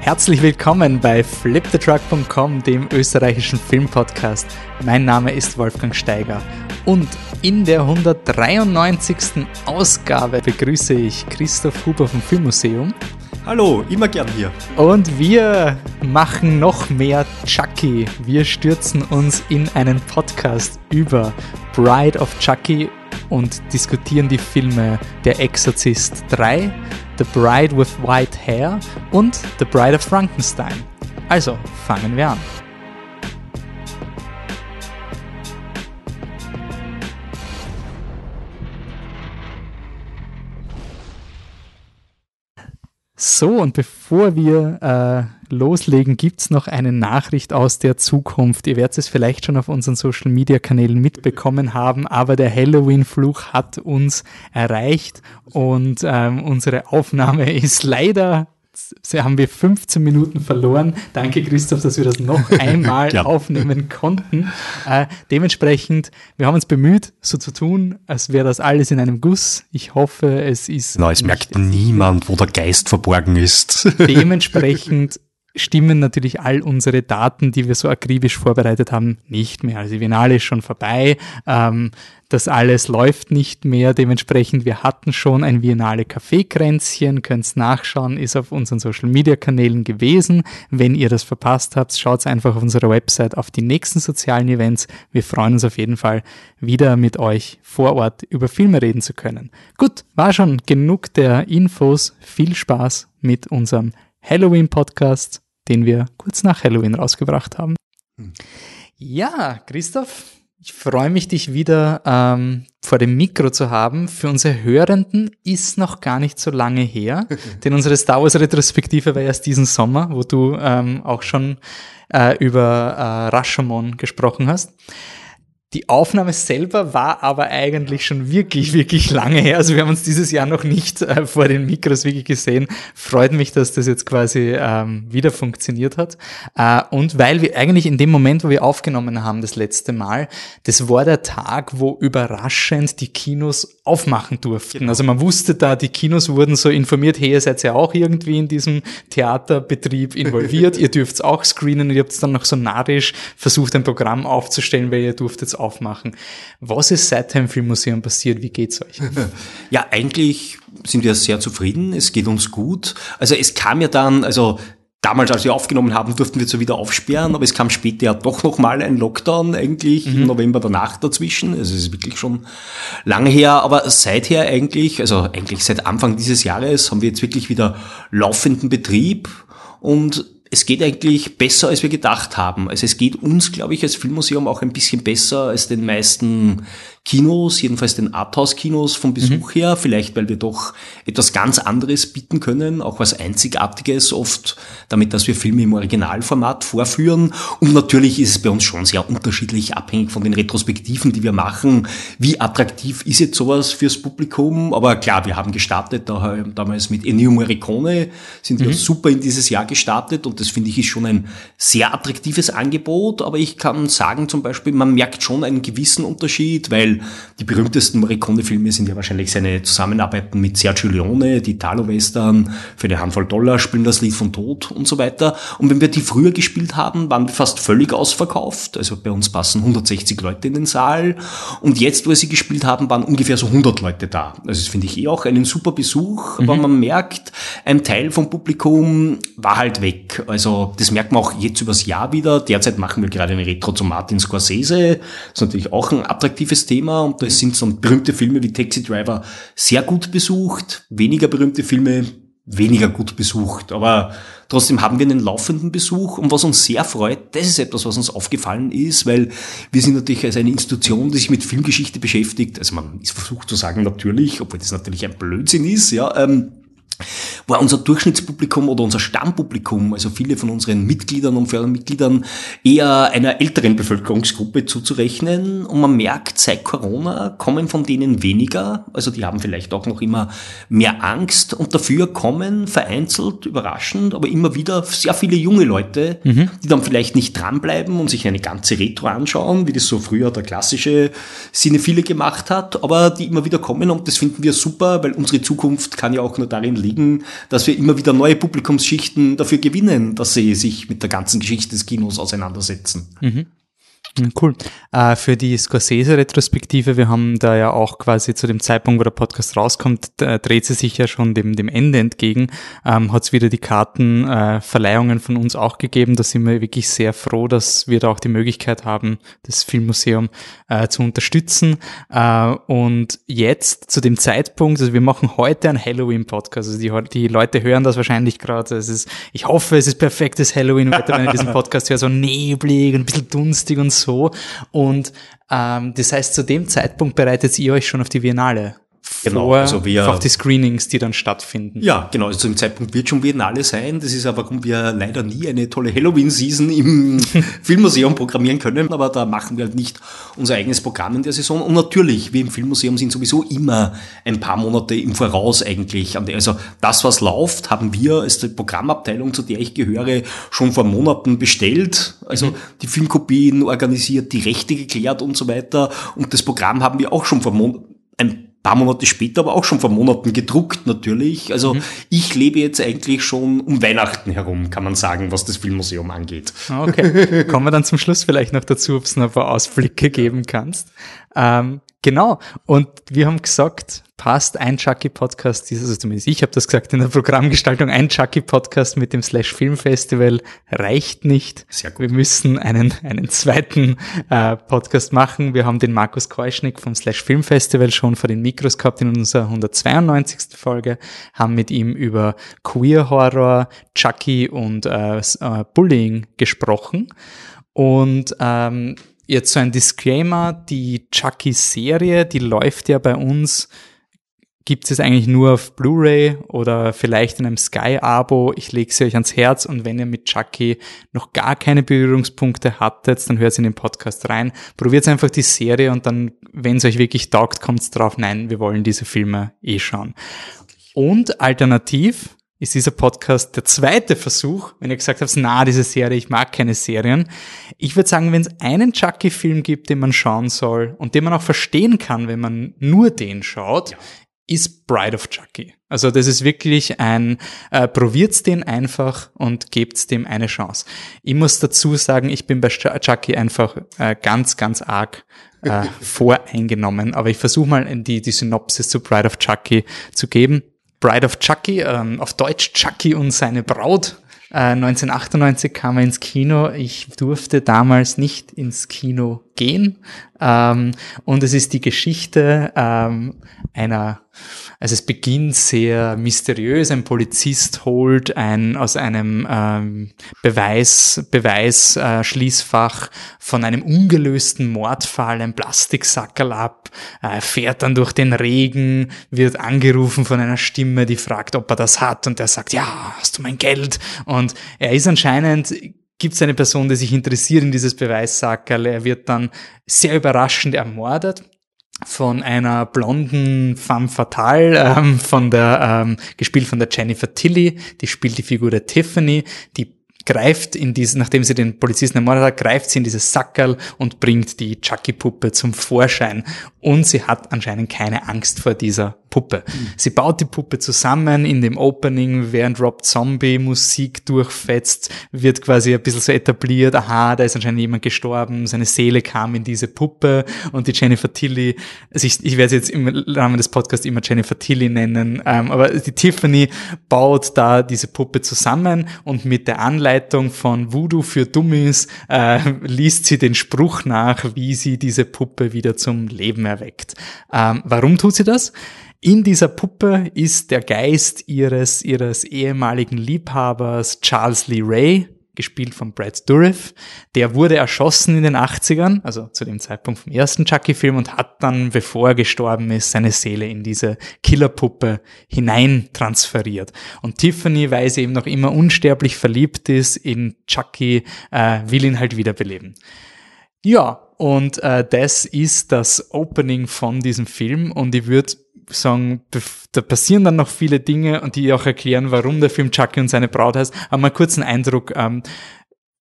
Herzlich willkommen bei flipthetruck.com, dem österreichischen Filmpodcast. Mein Name ist Wolfgang Steiger und in der 193. Ausgabe begrüße ich Christoph Huber vom Filmmuseum. Hallo, immer gern hier. Und wir machen noch mehr Chucky. Wir stürzen uns in einen Podcast über Bride of Chucky und diskutieren die Filme Der Exorzist 3, The Bride with White Hair und The Bride of Frankenstein. Also fangen wir an. So, und bevor wir äh, loslegen, gibt's noch eine Nachricht aus der Zukunft. Ihr werdet es vielleicht schon auf unseren Social-Media-Kanälen mitbekommen haben, aber der Halloween-Fluch hat uns erreicht und ähm, unsere Aufnahme ist leider haben wir 15 Minuten verloren. Danke, Christoph, dass wir das noch einmal ja. aufnehmen konnten. Äh, dementsprechend, wir haben uns bemüht, so zu tun, als wäre das alles in einem Guss. Ich hoffe, es ist. Genau, es merkt niemand, wo der Geist verborgen ist. Dementsprechend stimmen natürlich all unsere Daten, die wir so akribisch vorbereitet haben, nicht mehr. Also die Biennale ist schon vorbei. Ähm, das alles läuft nicht mehr. Dementsprechend, wir hatten schon ein Biennale Kaffeekränzchen, könnt's nachschauen, ist auf unseren Social Media Kanälen gewesen. Wenn ihr das verpasst habt, schaut einfach auf unserer Website auf die nächsten sozialen Events. Wir freuen uns auf jeden Fall, wieder mit euch vor Ort über Filme reden zu können. Gut, war schon genug der Infos. Viel Spaß mit unserem Halloween Podcast, den wir kurz nach Halloween rausgebracht haben. Hm. Ja, Christoph, ich freue mich, dich wieder ähm, vor dem Mikro zu haben. Für unsere Hörenden ist noch gar nicht so lange her, denn unsere Star Wars Retrospektive war erst diesen Sommer, wo du ähm, auch schon äh, über äh, Rashomon gesprochen hast. Die Aufnahme selber war aber eigentlich schon wirklich, wirklich lange her. Also wir haben uns dieses Jahr noch nicht äh, vor den Mikros wirklich gesehen. Freut mich, dass das jetzt quasi ähm, wieder funktioniert hat. Äh, und weil wir eigentlich in dem Moment, wo wir aufgenommen haben, das letzte Mal, das war der Tag, wo überraschend die Kinos aufmachen durften. Genau. Also man wusste da, die Kinos wurden so informiert, hey, ihr seid ja auch irgendwie in diesem Theaterbetrieb involviert, ihr dürft auch screenen ihr habt dann noch so narrisch versucht, ein Programm aufzustellen, weil ihr durftet aufmachen. Was ist seitdem im Filmmuseum passiert? Wie geht's euch? Ja, eigentlich sind wir sehr zufrieden. Es geht uns gut. Also es kam ja dann, also Damals, als wir aufgenommen haben, durften wir zwar wieder aufsperren, aber es kam später ja doch nochmal ein Lockdown eigentlich mhm. im November danach dazwischen. Also es ist wirklich schon lange her, aber seither eigentlich, also eigentlich seit Anfang dieses Jahres haben wir jetzt wirklich wieder laufenden Betrieb und es geht eigentlich besser, als wir gedacht haben. Also es geht uns, glaube ich, als Filmmuseum auch ein bisschen besser als den meisten Kinos, jedenfalls den Arthouse-Kinos vom Besuch mhm. her, vielleicht weil wir doch etwas ganz anderes bieten können, auch was Einzigartiges oft, damit dass wir Filme im Originalformat vorführen. Und natürlich ist es bei uns schon sehr unterschiedlich, abhängig von den Retrospektiven, die wir machen. Wie attraktiv ist jetzt sowas fürs Publikum? Aber klar, wir haben gestartet da, damals mit Ennio Morricone, sind mhm. wir super in dieses Jahr gestartet und das finde ich ist schon ein sehr attraktives Angebot. Aber ich kann sagen zum Beispiel, man merkt schon einen gewissen Unterschied, weil die berühmtesten Morricone-Filme sind ja wahrscheinlich seine Zusammenarbeiten mit Sergio Leone, die Italo-Western, für eine Handvoll Dollar spielen das Lied von Tod und so weiter. Und wenn wir die früher gespielt haben, waren wir fast völlig ausverkauft. Also bei uns passen 160 Leute in den Saal. Und jetzt, wo wir sie gespielt haben, waren ungefähr so 100 Leute da. Also das finde ich eh auch einen super Besuch, mhm. aber man merkt, ein Teil vom Publikum war halt weg. Also das merkt man auch jetzt übers Jahr wieder. Derzeit machen wir gerade eine Retro zu Martin Scorsese. Das ist natürlich auch ein attraktives Thema. Und da sind so berühmte Filme wie Taxi Driver sehr gut besucht, weniger berühmte Filme weniger gut besucht. Aber trotzdem haben wir einen laufenden Besuch und was uns sehr freut, das ist etwas, was uns aufgefallen ist, weil wir sind natürlich als eine Institution, die sich mit Filmgeschichte beschäftigt. Also man ist versucht zu sagen, natürlich, obwohl das natürlich ein Blödsinn ist, ja, ähm, war unser Durchschnittspublikum oder unser Stammpublikum, also viele von unseren Mitgliedern und Fördermitgliedern, eher einer älteren Bevölkerungsgruppe zuzurechnen. Und man merkt, seit Corona kommen von denen weniger, also die haben vielleicht auch noch immer mehr Angst und dafür kommen vereinzelt, überraschend, aber immer wieder sehr viele junge Leute, mhm. die dann vielleicht nicht dranbleiben und sich eine ganze Retro anschauen, wie das so früher der klassische Cinephile gemacht hat, aber die immer wieder kommen und das finden wir super, weil unsere Zukunft kann ja auch nur darin liegen, dass wir immer wieder neue Publikumsschichten dafür gewinnen, dass sie sich mit der ganzen Geschichte des Kinos auseinandersetzen. Mhm. Cool. Äh, für die Scorsese-Retrospektive, wir haben da ja auch quasi zu dem Zeitpunkt, wo der Podcast rauskommt, dreht sie sich ja schon dem, dem Ende entgegen, ähm, hat es wieder die Kartenverleihungen äh, von uns auch gegeben. Da sind wir wirklich sehr froh, dass wir da auch die Möglichkeit haben, das Filmmuseum äh, zu unterstützen. Äh, und jetzt zu dem Zeitpunkt, also wir machen heute einen Halloween-Podcast. Also die, die Leute hören das wahrscheinlich gerade. Es ist, ich hoffe, es ist perfektes Halloween-Wetter, wenn ihr diesen Podcast hört, so neblig und ein bisschen dunstig und so. Und ähm, das heißt, zu dem Zeitpunkt bereitet ihr euch schon auf die Biennale Genau, vor also wir, auf die Screenings, die dann stattfinden. Ja, genau, also zum Zeitpunkt wird schon Biennale sein. Das ist aber, warum wir leider nie eine tolle Halloween-Season im Filmmuseum programmieren können, aber da machen wir halt nicht unser eigenes Programm in der Saison. Und natürlich, wir im Filmmuseum sind sowieso immer ein paar Monate im Voraus eigentlich. Also das, was läuft, haben wir als die Programmabteilung, zu der ich gehöre, schon vor Monaten bestellt. Also mhm. die Filmkopien organisiert, die Rechte geklärt und so weiter. Und das Programm haben wir auch schon vor Monaten ein paar Monate später, aber auch schon vor Monaten gedruckt natürlich. Also mhm. ich lebe jetzt eigentlich schon um Weihnachten herum, kann man sagen, was das Filmmuseum angeht. Okay, kommen wir dann zum Schluss vielleicht noch dazu, ob es noch ein paar Ausblicke geben kannst. Ähm, genau, und wir haben gesagt, passt ein Chucky-Podcast, also zumindest ich habe das gesagt in der Programmgestaltung, ein Chucky-Podcast mit dem Slash Film Festival reicht nicht. Sehr gut. Wir müssen einen, einen zweiten äh, Podcast machen. Wir haben den Markus Keuschnick vom Slash Film Festival schon vor den Mikros gehabt in unserer 192. Folge, haben mit ihm über Queer Horror, Chucky und äh, äh, Bullying gesprochen. Und ähm, jetzt so ein Disclaimer, die Chucky-Serie, die läuft ja bei uns gibt es eigentlich nur auf Blu-ray oder vielleicht in einem Sky-Abo. Ich lege sie euch ans Herz und wenn ihr mit Chucky noch gar keine Berührungspunkte hattet, dann hört in den Podcast rein. Probiert einfach die Serie und dann, wenn es euch wirklich taugt, kommt es drauf, nein, wir wollen diese Filme eh schauen. Und alternativ ist dieser Podcast der zweite Versuch, wenn ihr gesagt habt, na, diese Serie, ich mag keine Serien. Ich würde sagen, wenn es einen Chucky-Film gibt, den man schauen soll und den man auch verstehen kann, wenn man nur den schaut, ja ist Bride of Chucky. Also das ist wirklich ein, äh, probiert's den einfach und gebt's dem eine Chance. Ich muss dazu sagen, ich bin bei Chucky einfach äh, ganz, ganz arg äh, voreingenommen, aber ich versuche mal die, die Synopsis zu Bride of Chucky zu geben. Bride of Chucky, ähm, auf Deutsch Chucky und seine Braut, 1998 äh, kam er ins Kino. Ich durfte damals nicht ins Kino gehen. Ähm, und es ist die Geschichte ähm, einer also es beginnt sehr mysteriös. Ein Polizist holt ein aus einem ähm, Beweis Beweisschließfach äh, von einem ungelösten Mordfall ein Plastiksackerl ab, äh, fährt dann durch den Regen, wird angerufen von einer Stimme, die fragt, ob er das hat, und er sagt, ja, hast du mein Geld? Und er ist anscheinend gibt es eine Person, die sich interessiert in dieses Beweissackerl. Er wird dann sehr überraschend ermordet von einer blonden femme fatale, ähm, von der, ähm, gespielt von der Jennifer Tilly, die spielt die Figur der Tiffany, die greift in diese, nachdem sie den Polizisten ermordet hat, greift sie in dieses Sackerl und bringt die Chucky-Puppe zum Vorschein. Und sie hat anscheinend keine Angst vor dieser Puppe. Mhm. Sie baut die Puppe zusammen in dem Opening, während Rob Zombie Musik durchfetzt, wird quasi ein bisschen so etabliert, aha, da ist anscheinend jemand gestorben, seine Seele kam in diese Puppe und die Jennifer Tilly, also ich, ich werde sie jetzt im Rahmen des Podcasts immer Jennifer Tilly nennen, ähm, aber die Tiffany baut da diese Puppe zusammen und mit der Anleitung von Voodoo für Dummies äh, liest sie den Spruch nach, wie sie diese Puppe wieder zum Leben erweckt. Ähm, warum tut sie das? In dieser Puppe ist der Geist ihres, ihres ehemaligen Liebhabers Charles Lee Ray, gespielt von Brad Dourif. Der wurde erschossen in den 80ern, also zu dem Zeitpunkt vom ersten Chucky-Film und hat dann, bevor er gestorben ist, seine Seele in diese Killerpuppe hinein transferiert. Und Tiffany, weil sie eben noch immer unsterblich verliebt ist in Chucky, äh, will ihn halt wiederbeleben. Ja, und äh, das ist das Opening von diesem Film und ich würde sagen, da passieren dann noch viele Dinge und die auch erklären, warum der Film Chucky und seine Braut heißt. Aber mal kurz einen Eindruck, ähm,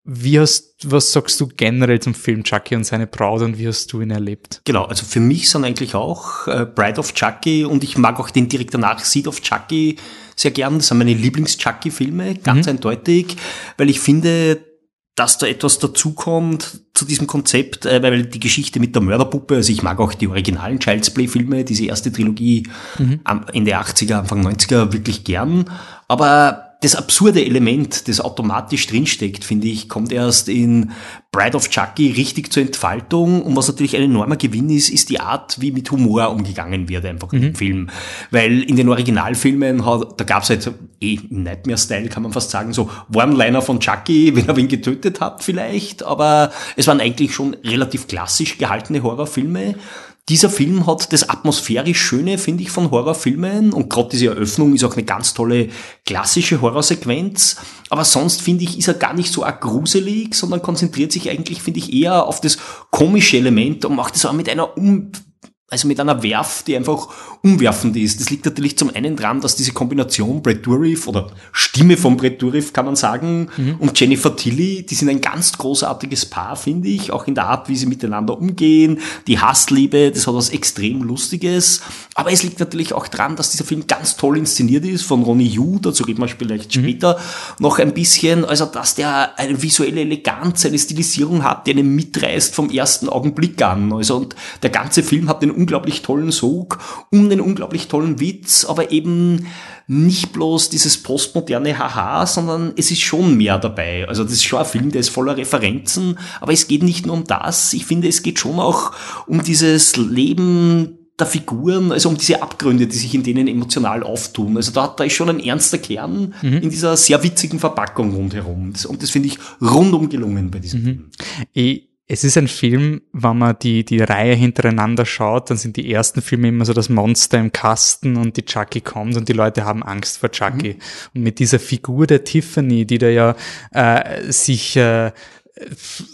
wie hast, was sagst du generell zum Film Chucky und seine Braut und wie hast du ihn erlebt? Genau, also für mich sind eigentlich auch äh, Bride of Chucky und ich mag auch den direkt danach Seed of Chucky sehr gern. Das sind meine Lieblings-Chucky-Filme, ganz mhm. eindeutig, weil ich finde, dass da etwas dazukommt zu diesem Konzept, äh, weil die Geschichte mit der Mörderpuppe, also ich mag auch die originalen Child's Play-Filme, diese erste Trilogie mhm. am Ende 80er, Anfang 90er wirklich gern, aber das absurde Element, das automatisch drinsteckt, finde ich, kommt erst in Bride of Chucky richtig zur Entfaltung. Und was natürlich ein enormer Gewinn ist, ist die Art, wie mit Humor umgegangen wird einfach mhm. im Film. Weil in den Originalfilmen, hat, da gab es halt eh im Nightmare-Style, kann man fast sagen, so One-Liner von Chucky, wenn er wen getötet hat vielleicht. Aber es waren eigentlich schon relativ klassisch gehaltene Horrorfilme dieser Film hat das atmosphärisch Schöne, finde ich, von Horrorfilmen und gerade diese Eröffnung ist auch eine ganz tolle klassische Horrorsequenz. Aber sonst finde ich, ist er gar nicht so arg gruselig, sondern konzentriert sich eigentlich, finde ich, eher auf das komische Element und macht es auch mit einer um also mit einer Werf, die einfach umwerfend ist. Das liegt natürlich zum einen dran, dass diese Kombination Brad Dourif oder Stimme von Brad Dourif, kann man sagen, mhm. und Jennifer Tilly, die sind ein ganz großartiges Paar, finde ich, auch in der Art, wie sie miteinander umgehen, die Hassliebe, das hat was extrem Lustiges. Aber es liegt natürlich auch dran, dass dieser Film ganz toll inszeniert ist von Ronnie Yu, dazu reden wir vielleicht mhm. später noch ein bisschen, also dass der eine visuelle Eleganz, eine Stilisierung hat, die einen mitreißt vom ersten Augenblick an. Also und der ganze Film hat den unglaublich tollen Sog, um den unglaublich tollen Witz, aber eben nicht bloß dieses postmoderne Haha, sondern es ist schon mehr dabei. Also das ist schon ein Film, der ist voller Referenzen, aber es geht nicht nur um das. Ich finde, es geht schon auch um dieses Leben der Figuren, also um diese Abgründe, die sich in denen emotional auftun. Also da, da ist schon ein ernster Kern mhm. in dieser sehr witzigen Verpackung rundherum. Und das finde ich rundum gelungen bei diesem mhm. Film. Ich es ist ein Film, wenn man die, die Reihe hintereinander schaut, dann sind die ersten Filme immer so das Monster im Kasten und die Chucky kommt und die Leute haben Angst vor Chucky. Mhm. Und mit dieser Figur der Tiffany, die da ja äh, sich äh,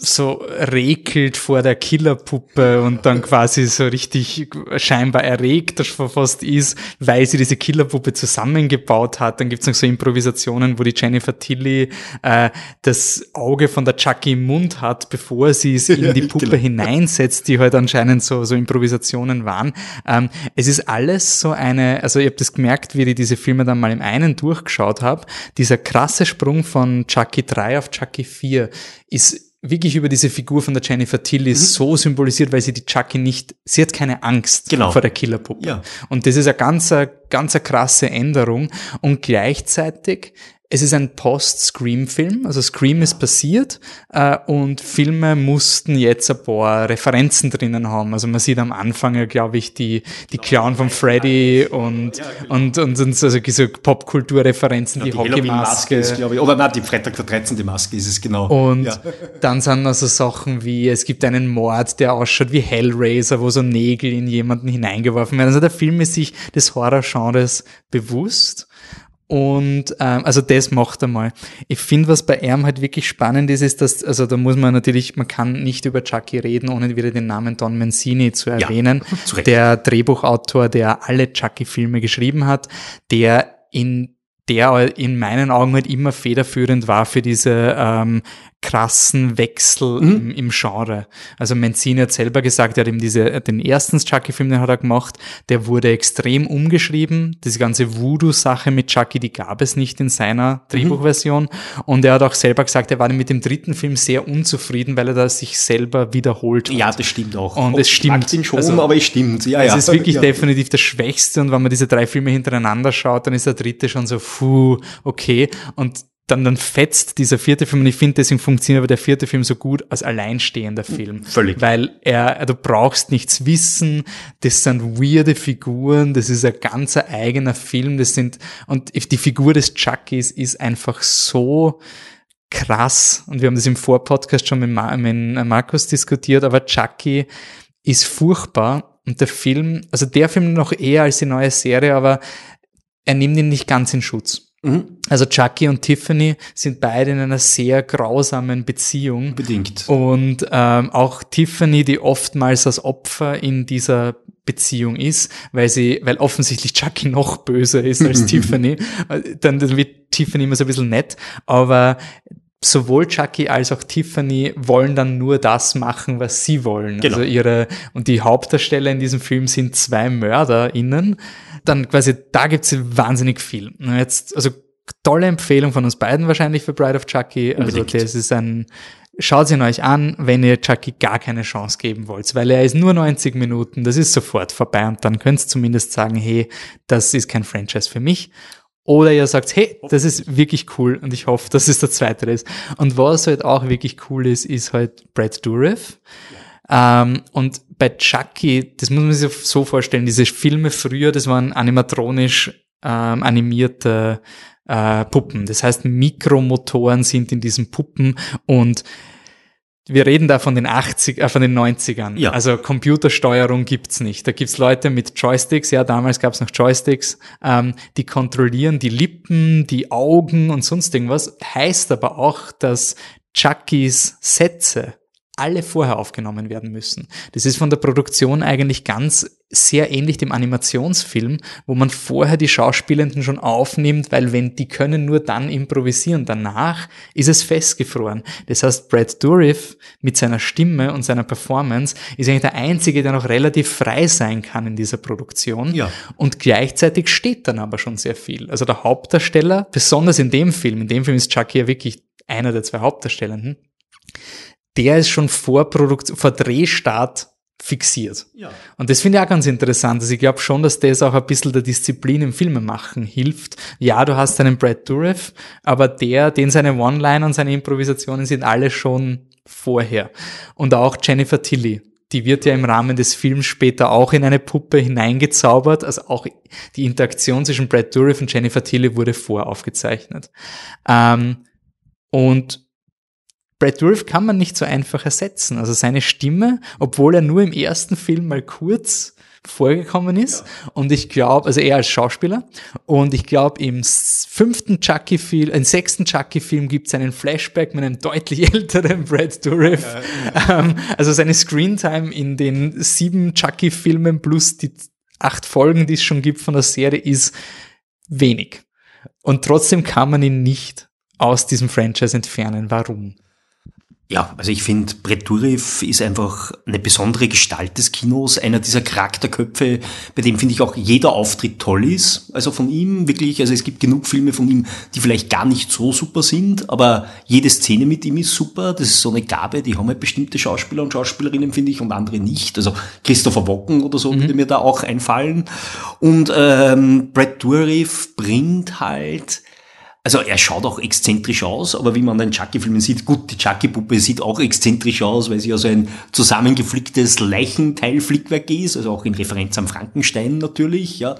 so rekelt vor der Killerpuppe und dann quasi so richtig scheinbar erregt fast ist, weil sie diese Killerpuppe zusammengebaut hat. Dann gibt's noch so Improvisationen, wo die Jennifer Tilly äh, das Auge von der Chucky im Mund hat, bevor sie es in die Puppe genau. hineinsetzt, die halt anscheinend so, so Improvisationen waren. Ähm, es ist alles so eine, also ich habe das gemerkt, wie ich diese Filme dann mal im einen durchgeschaut habe, dieser krasse Sprung von Chucky 3 auf Chucky 4 ist wirklich über diese Figur von der Jennifer Tilly mhm. so symbolisiert, weil sie die Chucky nicht, sie hat keine Angst genau. vor der Killerpuppe. Ja. Und das ist eine ganz, ganz krasse Änderung. Und gleichzeitig es ist ein Post-Scream-Film, also Scream ist passiert äh, und Filme mussten jetzt ein paar Referenzen drinnen haben. Also man sieht am Anfang glaube ich, die, die Clown von Freddy und, genau. und, und, und also so Popkulturreferenzen, ja, die, die Hockeymaske. ist, glaube ich, oder nein, die Freitag der 13. Maske ist es genau. Und ja. dann sind also Sachen wie, es gibt einen Mord, der ausschaut wie Hellraiser, wo so Nägel in jemanden hineingeworfen werden. Also der Film ist sich des Horrorgenres bewusst und ähm, also das macht er mal. Ich finde, was bei ihm halt wirklich spannend ist, ist, dass, also da muss man natürlich, man kann nicht über Chucky reden, ohne wieder den Namen Don Mancini zu erwähnen. Ja, der Drehbuchautor, der alle Chucky-Filme geschrieben hat, der in der in meinen Augen halt immer federführend war für diese ähm, krassen Wechsel mhm. im, im, Genre. Also Mancini hat selber gesagt, er hat eben diese, den ersten Chucky-Film, den hat er gemacht, der wurde extrem umgeschrieben. Diese ganze Voodoo-Sache mit Chucky, die gab es nicht in seiner mhm. Drehbuchversion. Mhm. Und er hat auch selber gesagt, er war mit dem dritten Film sehr unzufrieden, weil er da sich selber wiederholt hat. Ja, das stimmt auch. Und Ob es stimmt. Ihn schon, also, aber es stimmt. Ja, es ja. ist wirklich ja. definitiv das Schwächste. Und wenn man diese drei Filme hintereinander schaut, dann ist der dritte schon so, puh, okay. Und dann, dann fetzt dieser vierte Film und ich finde, deswegen funktioniert aber der vierte Film so gut als alleinstehender Film. Völlig. Weil er, du brauchst nichts wissen, das sind weirde Figuren, das ist ein ganzer eigener Film, das sind, und die Figur des Chuckies ist einfach so, krass und wir haben das im Vorpodcast schon mit, Mar mit Markus diskutiert, aber Chucky ist furchtbar und der Film, also der Film noch eher als die neue Serie, aber er nimmt ihn nicht ganz in Schutz. Mhm. Also Chucky und Tiffany sind beide in einer sehr grausamen Beziehung. Bedingt. Und ähm, auch Tiffany, die oftmals als Opfer in dieser Beziehung ist, weil sie, weil offensichtlich Chucky noch böser ist als Tiffany. Dann wird Tiffany immer so ein bisschen nett, aber sowohl Chucky als auch Tiffany wollen dann nur das machen, was sie wollen. Genau. Also ihre, und die Hauptdarsteller in diesem Film sind zwei MörderInnen. Dann quasi, da gibt's wahnsinnig viel. Jetzt, also tolle Empfehlung von uns beiden wahrscheinlich für Bride of Chucky. Also Unbedingt. das ist ein, schaut ihn euch an, wenn ihr Chucky gar keine Chance geben wollt, weil er ist nur 90 Minuten, das ist sofort vorbei und dann könnt ihr zumindest sagen, hey, das ist kein Franchise für mich. Oder ihr sagt, hey, das ist wirklich cool und ich hoffe, dass es der zweite ist. Und was halt auch wirklich cool ist, ist halt Brad Dourif. Ähm, und bei Chucky, das muss man sich so vorstellen, diese Filme früher, das waren animatronisch ähm, animierte äh, Puppen. Das heißt, Mikromotoren sind in diesen Puppen und wir reden da von den 80, äh, von den 90ern. Ja. Also Computersteuerung gibt's nicht. Da gibt's Leute mit Joysticks, ja, damals gab's noch Joysticks, ähm, die kontrollieren die Lippen, die Augen und sonst irgendwas. Heißt aber auch, dass Chuckys Sätze alle vorher aufgenommen werden müssen. Das ist von der Produktion eigentlich ganz sehr ähnlich dem Animationsfilm, wo man vorher die Schauspielenden schon aufnimmt, weil wenn die können nur dann improvisieren, danach ist es festgefroren. Das heißt, Brad Dourif mit seiner Stimme und seiner Performance ist eigentlich der einzige, der noch relativ frei sein kann in dieser Produktion. Ja. Und gleichzeitig steht dann aber schon sehr viel. Also der Hauptdarsteller, besonders in dem Film, in dem Film ist Chucky ja wirklich einer der zwei Hauptdarstellenden, der ist schon vor, Produkt vor Drehstart fixiert. Ja. Und das finde ich auch ganz interessant. Also ich glaube schon, dass das auch ein bisschen der Disziplin im Filmemachen hilft. Ja, du hast einen Brad Dourif, aber der, den seine One-Liner und seine Improvisationen sind alle schon vorher. Und auch Jennifer Tilly. Die wird ja im Rahmen des Films später auch in eine Puppe hineingezaubert. Also auch die Interaktion zwischen Brad Dourif und Jennifer Tilly wurde voraufgezeichnet. Ähm, und Brad Dourif kann man nicht so einfach ersetzen. Also seine Stimme, obwohl er nur im ersten Film mal kurz vorgekommen ist. Ja. Und ich glaube, also er als Schauspieler. Und ich glaube, im fünften Chucky-Film, im sechsten Chucky-Film gibt es einen Flashback mit einem deutlich älteren Brad Dourif. Ja, ja, ähm, also seine Screentime in den sieben Chucky-Filmen plus die acht Folgen, die es schon gibt von der Serie, ist wenig. Und trotzdem kann man ihn nicht aus diesem Franchise entfernen. Warum? Ja, also ich finde, Brett Dourif ist einfach eine besondere Gestalt des Kinos, einer dieser Charakterköpfe, bei dem finde ich auch jeder Auftritt toll ist. Also von ihm wirklich, also es gibt genug Filme von ihm, die vielleicht gar nicht so super sind, aber jede Szene mit ihm ist super. Das ist so eine Gabe, die haben halt bestimmte Schauspieler und Schauspielerinnen, finde ich, und andere nicht. Also Christopher Wocken oder so mhm. würde mir da auch einfallen. Und ähm, Brett Dourif bringt halt also er schaut auch exzentrisch aus, aber wie man den Chucky-Filmen sieht, gut, die Chucky-Puppe sieht auch exzentrisch aus, weil sie ja so ein zusammengeflicktes Leichenteil-Flickwerk ist, also auch in Referenz am Frankenstein natürlich, ja.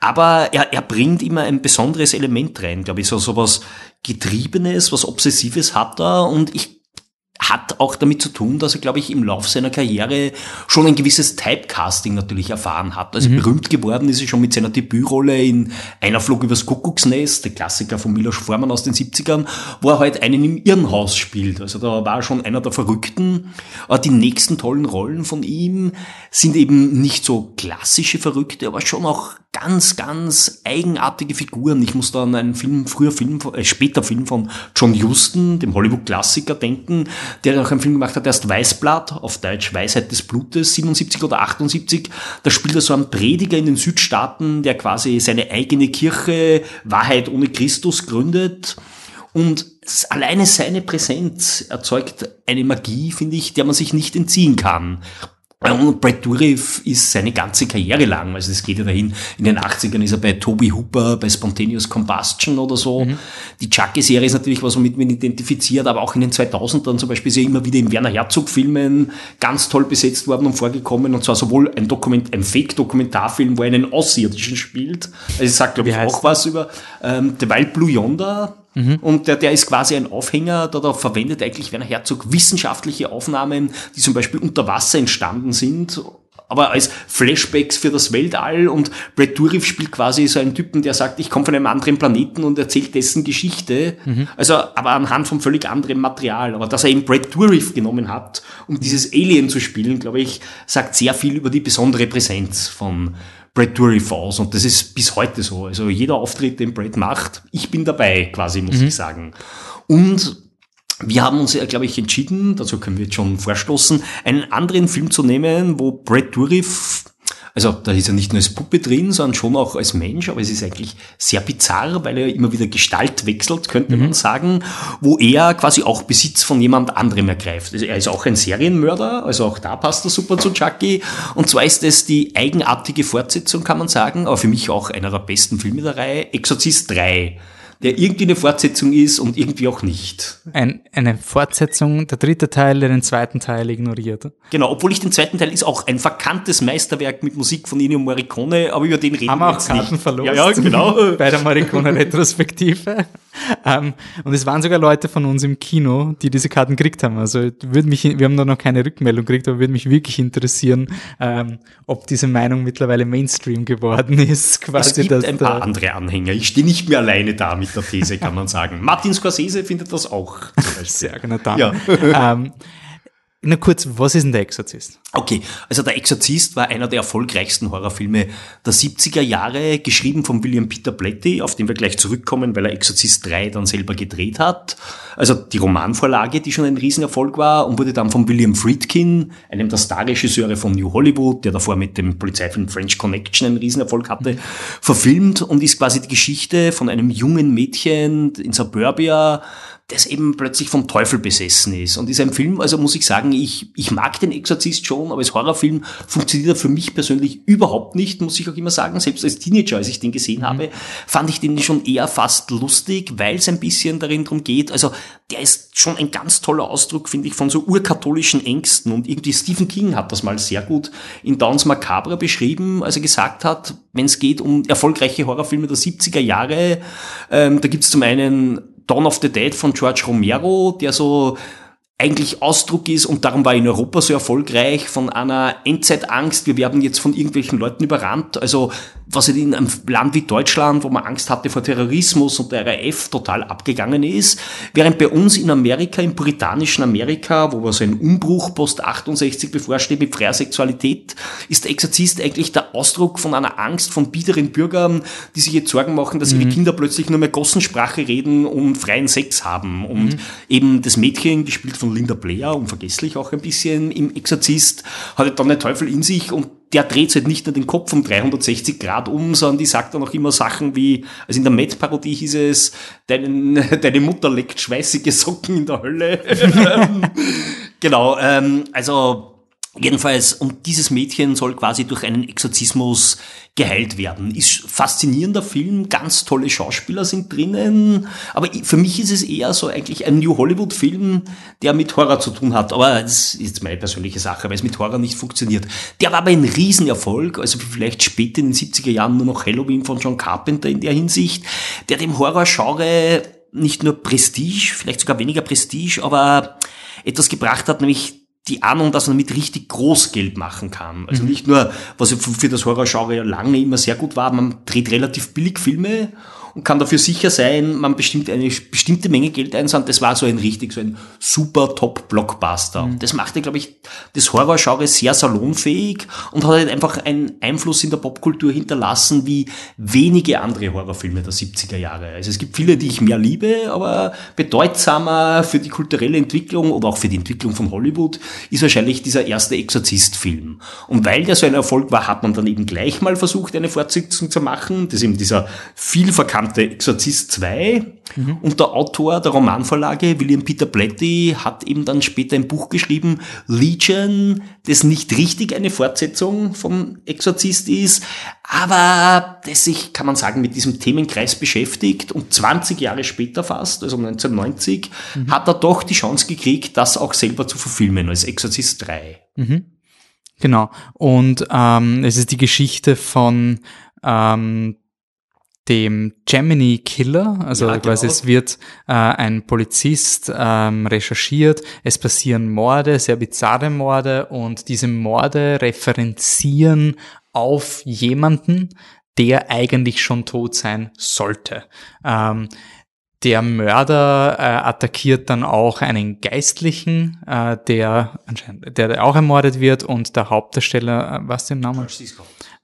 Aber er, er bringt immer ein besonderes Element rein, glaube ich, so, so was Getriebenes, was Obsessives hat er und ich hat auch damit zu tun, dass er, glaube ich, im Lauf seiner Karriere schon ein gewisses Typecasting natürlich erfahren hat. Also mhm. berühmt geworden ist er schon mit seiner Debütrolle in Einer flog übers Kuckucksnest, der Klassiker von Milos Forman aus den 70ern, wo er halt einen im Irrenhaus spielt. Also da war er schon einer der Verrückten. Aber die nächsten tollen Rollen von ihm sind eben nicht so klassische Verrückte, aber schon auch ganz, ganz eigenartige Figuren. Ich muss da an einen Film, früher Film, äh, später Film von John Huston, dem Hollywood-Klassiker, denken, der auch einen Film gemacht hat, der heißt Weißblatt, auf Deutsch Weisheit des Blutes, 77 oder 78. Da spielt er so einen Prediger in den Südstaaten, der quasi seine eigene Kirche Wahrheit ohne Christus gründet. Und alleine seine Präsenz erzeugt eine Magie, finde ich, der man sich nicht entziehen kann. Und Brad Dourif ist seine ganze Karriere lang, also es geht ja dahin, in den 80ern ist er bei Toby Hooper, bei Spontaneous Combustion oder so. Mhm. Die Chucky-Serie ist natürlich was, womit man identifiziert, aber auch in den 2000ern zum Beispiel ist er immer wieder in Werner Herzog-Filmen ganz toll besetzt worden und vorgekommen, und zwar sowohl ein Dokument, ein Fake-Dokumentarfilm, wo er einen Außerirdischen spielt, also ich sag glaube ich auch was über ähm, The Wild Blue Yonder, Mhm. Und der, der ist quasi ein Aufhänger, da, da verwendet eigentlich Werner Herzog wissenschaftliche Aufnahmen, die zum Beispiel unter Wasser entstanden sind aber als Flashbacks für das Weltall und Brad Dourif spielt quasi so einen Typen, der sagt, ich komme von einem anderen Planeten und erzählt dessen Geschichte, mhm. also aber anhand von völlig anderem Material, aber dass er eben Brad Dourif genommen hat, um dieses Alien zu spielen, glaube ich, sagt sehr viel über die besondere Präsenz von Brad Dourif aus und das ist bis heute so, also jeder Auftritt, den Brad macht, ich bin dabei quasi, muss mhm. ich sagen. Und wir haben uns, glaube ich, entschieden, dazu können wir jetzt schon vorstoßen, einen anderen Film zu nehmen, wo Brad Dourif also da ist er nicht nur als Puppe drin, sondern schon auch als Mensch, aber es ist eigentlich sehr bizarr, weil er immer wieder Gestalt wechselt, könnte mhm. man sagen, wo er quasi auch Besitz von jemand anderem ergreift. Also er ist auch ein Serienmörder, also auch da passt er super zu Chucky. Und zwar ist es die eigenartige Fortsetzung, kann man sagen, aber für mich auch einer der besten Filme der Reihe, Exorzist 3 der irgendwie eine Fortsetzung ist und irgendwie auch nicht. Ein, eine Fortsetzung, der dritte Teil, der den zweiten Teil ignoriert. Genau, obwohl ich den zweiten Teil ist auch ein verkanntes Meisterwerk mit Musik von Ennio Morricone, aber über den reden Haben wir auch Karten nicht. verloren. Ja, ja, genau. Bei der Morricone-Retrospektive. um, ähm, und es waren sogar Leute von uns im Kino, die diese Karten gekriegt haben. Also würde mich, wir haben da noch keine Rückmeldung gekriegt, aber würde mich wirklich interessieren, um, ähm, ob diese Meinung mittlerweile Mainstream geworden ist. Quasi es gibt ein paar andere Anhänger. Ich stehe nicht mehr alleine da der These, kann man sagen. Martin Scorsese findet das auch. Sehr genau, dann. Ja. ähm, nur kurz, was ist denn der Exorzist? Okay, also der Exorzist war einer der erfolgreichsten Horrorfilme der 70er Jahre, geschrieben von William Peter Blatty, auf den wir gleich zurückkommen, weil er Exorzist 3 dann selber gedreht hat. Also die Romanvorlage, die schon ein Riesenerfolg war und wurde dann von William Friedkin, einem der Starregisseure von New Hollywood, der davor mit dem Polizeifilm French Connection einen Riesenerfolg hatte, verfilmt und ist quasi die Geschichte von einem jungen Mädchen in Suburbia, das eben plötzlich vom Teufel besessen ist. Und ist ein Film, also muss ich sagen, ich, ich mag den Exorzist schon, aber als Horrorfilm funktioniert er für mich persönlich überhaupt nicht, muss ich auch immer sagen. Selbst als Teenager, als ich den gesehen mhm. habe, fand ich den schon eher fast lustig, weil es ein bisschen darin drum geht. Also der ist schon ein ganz toller Ausdruck, finde ich, von so urkatholischen Ängsten. Und irgendwie Stephen King hat das mal sehr gut in Downs Macabre beschrieben, als er gesagt hat, wenn es geht um erfolgreiche Horrorfilme der 70er Jahre, ähm, da gibt es zum einen Dawn of the Dead von George Romero, der so eigentlich Ausdruck ist, und darum war in Europa so erfolgreich, von einer Endzeitangst, wir werden jetzt von irgendwelchen Leuten überrannt, also was in einem Land wie Deutschland, wo man Angst hatte vor Terrorismus und der RAF total abgegangen ist, während bei uns in Amerika, im puritanischen Amerika, wo so ein Umbruch post 68 bevorsteht mit freier Sexualität, ist der Exorzist eigentlich der Ausdruck von einer Angst von biederen Bürgern, die sich jetzt Sorgen machen, dass mhm. ihre Kinder plötzlich nur mehr Gossensprache reden und freien Sex haben. Und mhm. eben das Mädchen, gespielt von Linda Blair, unvergesslich auch ein bisschen im Exorzist, hatte dann den Teufel in sich und der dreht halt nicht nur den Kopf um 360 Grad um, sondern die sagt dann auch immer Sachen wie, also in der Met-Parodie hieß es, deinen, deine Mutter leckt schweißige Socken in der Hölle. genau, ähm, also Jedenfalls, und dieses Mädchen soll quasi durch einen Exorzismus geheilt werden. Ist faszinierender Film, ganz tolle Schauspieler sind drinnen, aber für mich ist es eher so eigentlich ein New Hollywood-Film, der mit Horror zu tun hat. Aber das ist jetzt meine persönliche Sache, weil es mit Horror nicht funktioniert. Der war aber ein Riesenerfolg, also vielleicht später in den 70er Jahren nur noch Halloween von John Carpenter in der Hinsicht, der dem Horror-Genre nicht nur Prestige, vielleicht sogar weniger Prestige, aber etwas gebracht hat, nämlich die Ahnung, dass man mit richtig groß Geld machen kann. Also mhm. nicht nur, was für das Horror-Genre ja lange immer sehr gut war, man dreht relativ billig Filme und kann dafür sicher sein, man bestimmt eine bestimmte Menge Geld einzahlen. Das war so ein richtig, so ein super Top-Blockbuster. Mhm. Das machte, glaube ich, das Horror-Genre sehr salonfähig und hat halt einfach einen Einfluss in der Popkultur hinterlassen, wie wenige andere Horrorfilme der 70er Jahre. Also es gibt viele, die ich mehr liebe, aber bedeutsamer für die kulturelle Entwicklung oder auch für die Entwicklung von Hollywood ist wahrscheinlich dieser erste Exorzist-Film. Und weil der so ein Erfolg war, hat man dann eben gleich mal versucht, eine Fortsetzung zu machen. Das ist eben dieser viel bekannte Exorzist 2. Mhm. Und der Autor der Romanvorlage, William Peter Blatty, hat eben dann später ein Buch geschrieben, Legion, das nicht richtig eine Fortsetzung vom Exorzist ist, aber das sich, kann man sagen, mit diesem Themenkreis beschäftigt und 20 Jahre später fast, also 1990, mhm. hat er doch die Chance gekriegt, das auch selber zu verfilmen als Exorzist 3. Mhm. Genau. Und ähm, es ist die Geschichte von ähm, dem Gemini Killer. Also Ja, quasi genau. es wird äh, ein Polizist ähm, recherchiert, es passieren Morde, sehr bizarre Morde und diese Morde referenzieren auf jemanden, der eigentlich schon tot sein sollte. Ähm, der Mörder äh, attackiert dann auch einen Geistlichen, äh, der anscheinend, der auch ermordet wird und der Hauptdarsteller, äh, was den Namen?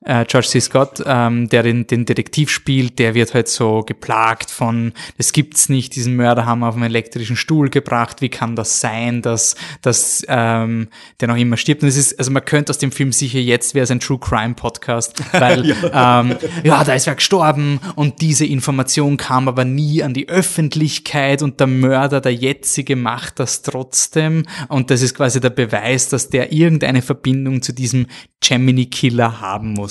Äh, George C. Scott, ähm, der den, den Detektiv spielt, der wird halt so geplagt von, das gibt's nicht, diesen Mörder haben wir auf einen elektrischen Stuhl gebracht, wie kann das sein, dass, dass ähm, der noch immer stirbt? Und es ist, also man könnte aus dem Film sicher jetzt wäre es ein True Crime Podcast, weil ja. Ähm, ja, da ist wer gestorben und diese Information kam aber nie an die Öffentlichkeit und der Mörder, der jetzige, macht das trotzdem und das ist quasi der Beweis, dass der irgendeine Verbindung zu diesem Gemini Killer haben muss.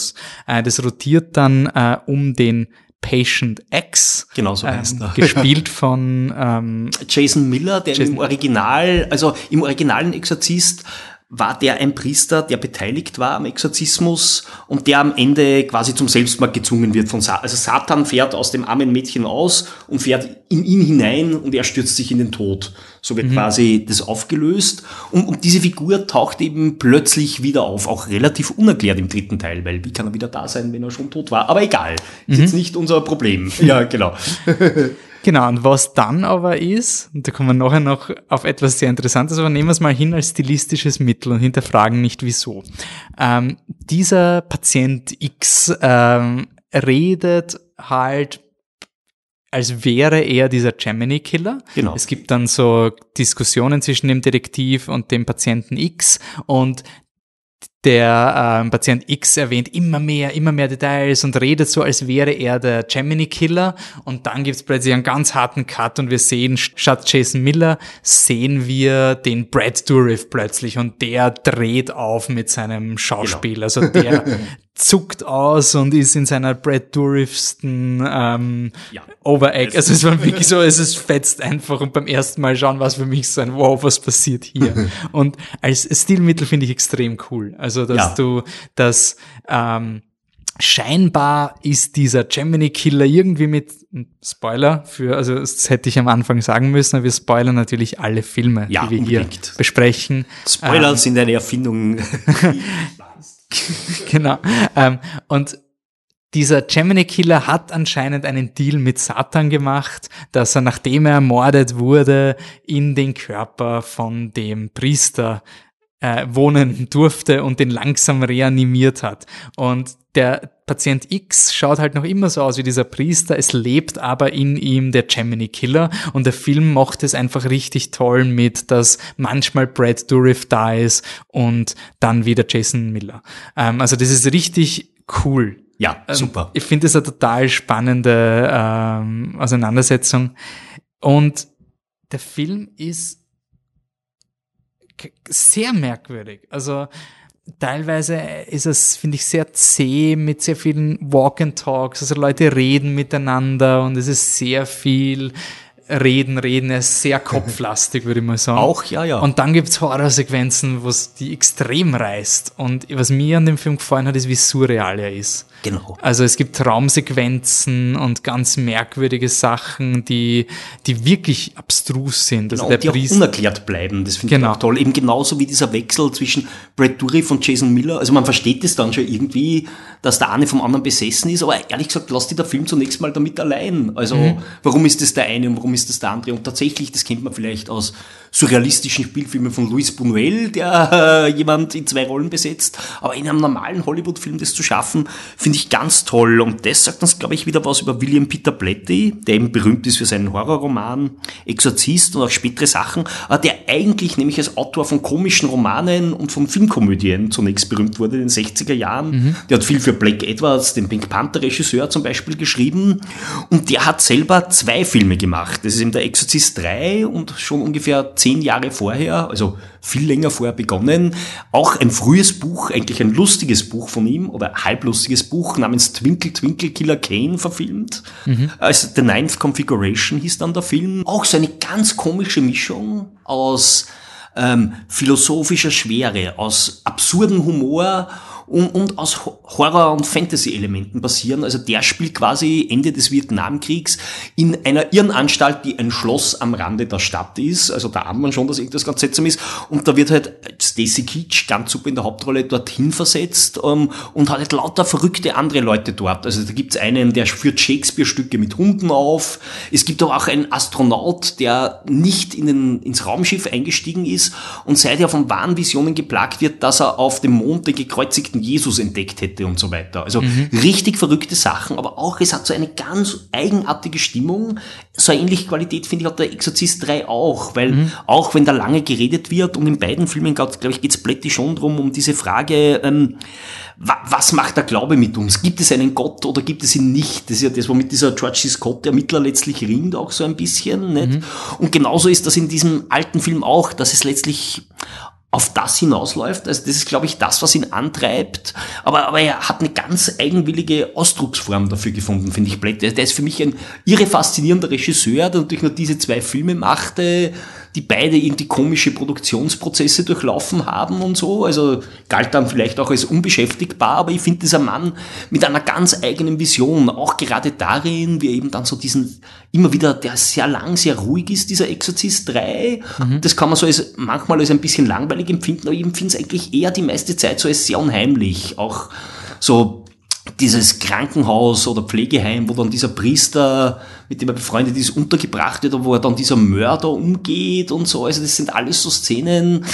Äh, das rotiert dann äh, um den Patient X, Genau so ähm, heißt er. gespielt von ähm, Jason Miller, der Jason- im Original, also im originalen Exorzist war der ein Priester, der beteiligt war am Exorzismus und der am Ende quasi zum Selbstmord gezwungen wird von Satan. Also Satan fährt aus dem armen Mädchen aus und fährt in ihn hinein und er stürzt sich in den Tod. So wird quasi das aufgelöst. Und, und diese Figur taucht eben plötzlich wieder auf, auch relativ unerklärt im dritten Teil, weil wie kann er wieder da sein, wenn er schon tot war? Aber egal, ist jetzt nicht unser Problem. Ja, genau. Genau, und was dann aber ist, und da kommen wir nachher noch auf etwas sehr Interessantes, aber nehmen wir es mal hin als stilistisches Mittel und hinterfragen nicht wieso. Ähm, dieser Patient X ähm, redet halt als wäre er dieser Gemini-Killer. Genau. Es gibt dann so Diskussionen zwischen dem Detektiv und dem Patienten X und der ähm, Patient X erwähnt immer mehr, immer mehr Details und redet so, als wäre er der Gemini-Killer. Und dann gibt's plötzlich einen ganz harten Cut und wir sehen, statt Jason Miller, sehen wir den Brad Dourif plötzlich und der dreht auf mit seinem Schauspiel. Also der zuckt aus und ist in seiner Brad Dourifsten ähm, Ja. Overact. Also es war wirklich so, es ist fetzt einfach und beim ersten Mal schauen war es für mich so ein Wow, was passiert hier? und als Stilmittel finde ich extrem cool. Also dass Ja. du das ähm, scheinbar ist dieser Gemini Killer irgendwie mit Spoiler für, also das hätte ich am Anfang sagen müssen, aber wir spoilern natürlich alle Filme, Ja, die wir unbedingt. hier besprechen. Spoiler sind eine Erfindung. genau. Ähm, und dieser Gemini Killer hat anscheinend einen Deal mit Satan gemacht, dass er, nachdem er ermordet wurde, in den Körper von dem Priester äh, wohnen durfte und den langsam reanimiert hat. Und der Patient X schaut halt noch immer so aus wie dieser Priester, es lebt aber in ihm der Gemini Killer und der Film macht es einfach richtig toll mit, dass manchmal Brad Dourif da ist und dann wieder Jason Miller. Ähm, also das ist richtig cool. Ja, Ähm, super. Ich finde das eine total spannende ähm, Auseinandersetzung. Und der Film ist sehr merkwürdig. Also teilweise ist es, finde ich, sehr zäh mit sehr vielen Walk and Talks. Also Leute reden miteinander und es ist sehr viel Reden, Reden. Er ist sehr kopflastig, würde ich mal sagen. Auch, ja, ja. Und dann gibt's Horrorsequenzen, wo es die extrem reißt. Und was mir an dem Film gefallen hat, ist, wie surreal er ist. Genau. Also es gibt Traumsequenzen und ganz merkwürdige Sachen, die, die wirklich abstrus sind. Also Genau, der und die auch Priester, unerklärt bleiben. Das finde Genau. ich auch toll. Eben genauso wie dieser Wechsel zwischen Brad Dourif und Jason Miller. Also man versteht es dann schon irgendwie, dass der eine vom anderen besessen ist, aber ehrlich gesagt, lass dir der Film zunächst mal damit allein. Also Mhm. warum ist das der eine und warum ist das der andere? Und tatsächlich, das kennt man vielleicht aus surrealistischen Spielfilmen von Luis Buñuel, der äh, jemand in zwei Rollen besetzt. Aber in einem normalen Hollywood-Film das zu schaffen, finde ich ganz toll. Und das sagt uns, glaube ich, wieder was über William Peter Blatty, der eben berühmt ist für seinen Horrorroman Exorzist und auch spätere Sachen, aber der eigentlich nämlich als Autor von komischen Romanen und von Filmkomödien zunächst berühmt wurde in den 60er Jahren. Der hat viel für Black Edwards, den Pink Panther Regisseur zum Beispiel geschrieben. Und der hat selber zwei Filme gemacht. Das ist eben der Exorzist 3 und schon ungefähr zehn Jahre vorher, also viel länger vorher begonnen, auch ein frühes Buch, eigentlich ein lustiges Buch von ihm oder halblustiges Buch namens Twinkle Twinkle Killer Kane verfilmt. Also The Ninth Configuration hieß dann der Film. Auch so eine ganz komische Mischung aus ähm, philosophischer Schwere, aus absurdem Humor und, und aus Horror- und Fantasy-Elementen basieren. Also der spielt quasi Ende des Vietnamkriegs in einer Irrenanstalt, die ein Schloss am Rande der Stadt ist. Also da ahnt man schon, dass irgendwas ganz seltsam ist. Und da wird halt Stacy Keach ganz super in der Hauptrolle dorthin versetzt ähm, und hat halt lauter verrückte andere Leute dort. Also da gibt's einen, der führt Shakespeare-Stücke mit Hunden auf. Es gibt aber auch einen Astronaut, der nicht in den, ins Raumschiff eingestiegen ist und seither von wahren Visionen geplagt wird, dass er auf dem Mond den gekreuzigten Jesus entdeckt hätte und so weiter. Also mhm. richtig verrückte Sachen, aber auch es hat so eine ganz eigenartige Stimmung. So eine ähnliche Qualität finde ich hat der Exorzist 3 auch, weil mhm. auch wenn da lange geredet wird und in beiden Filmen, glaube ich, geht es plättig schon drum um diese Frage, ähm, was macht der Glaube mit uns? Gibt es einen Gott oder gibt es ihn nicht? Das ist ja das, womit dieser George C. Scott, der Ermittler, letztlich ringt, auch so ein bisschen. Nicht? Mhm. Und genauso ist das in diesem alten Film auch, dass es letztlich auf das hinausläuft. Also das ist, glaube ich, das, was ihn antreibt. Aber, aber er hat eine ganz eigenwillige Ausdrucksform dafür gefunden, finde ich. Der ist für mich ein irre faszinierender Regisseur, der natürlich nur diese zwei Filme machte, die beide irgendwie komische Produktionsprozesse durchlaufen haben und so. Also galt dann vielleicht auch als unbeschäftigbar, aber ich finde dieser Mann mit einer ganz eigenen Vision, auch gerade darin, wie er eben dann so diesen, immer wieder, der sehr lang, sehr ruhig ist, dieser Exorzist 3. Mhm. Das kann man so als, manchmal als ein bisschen langweilig empfinden, aber ich empfinde es eigentlich eher die meiste Zeit so als sehr unheimlich. Auch so dieses Krankenhaus oder Pflegeheim, wo dann dieser Priester, mit dem er befreundet ist, untergebracht wird, wo er dann dieser Mörder umgeht und so. Also das sind alles so Szenen,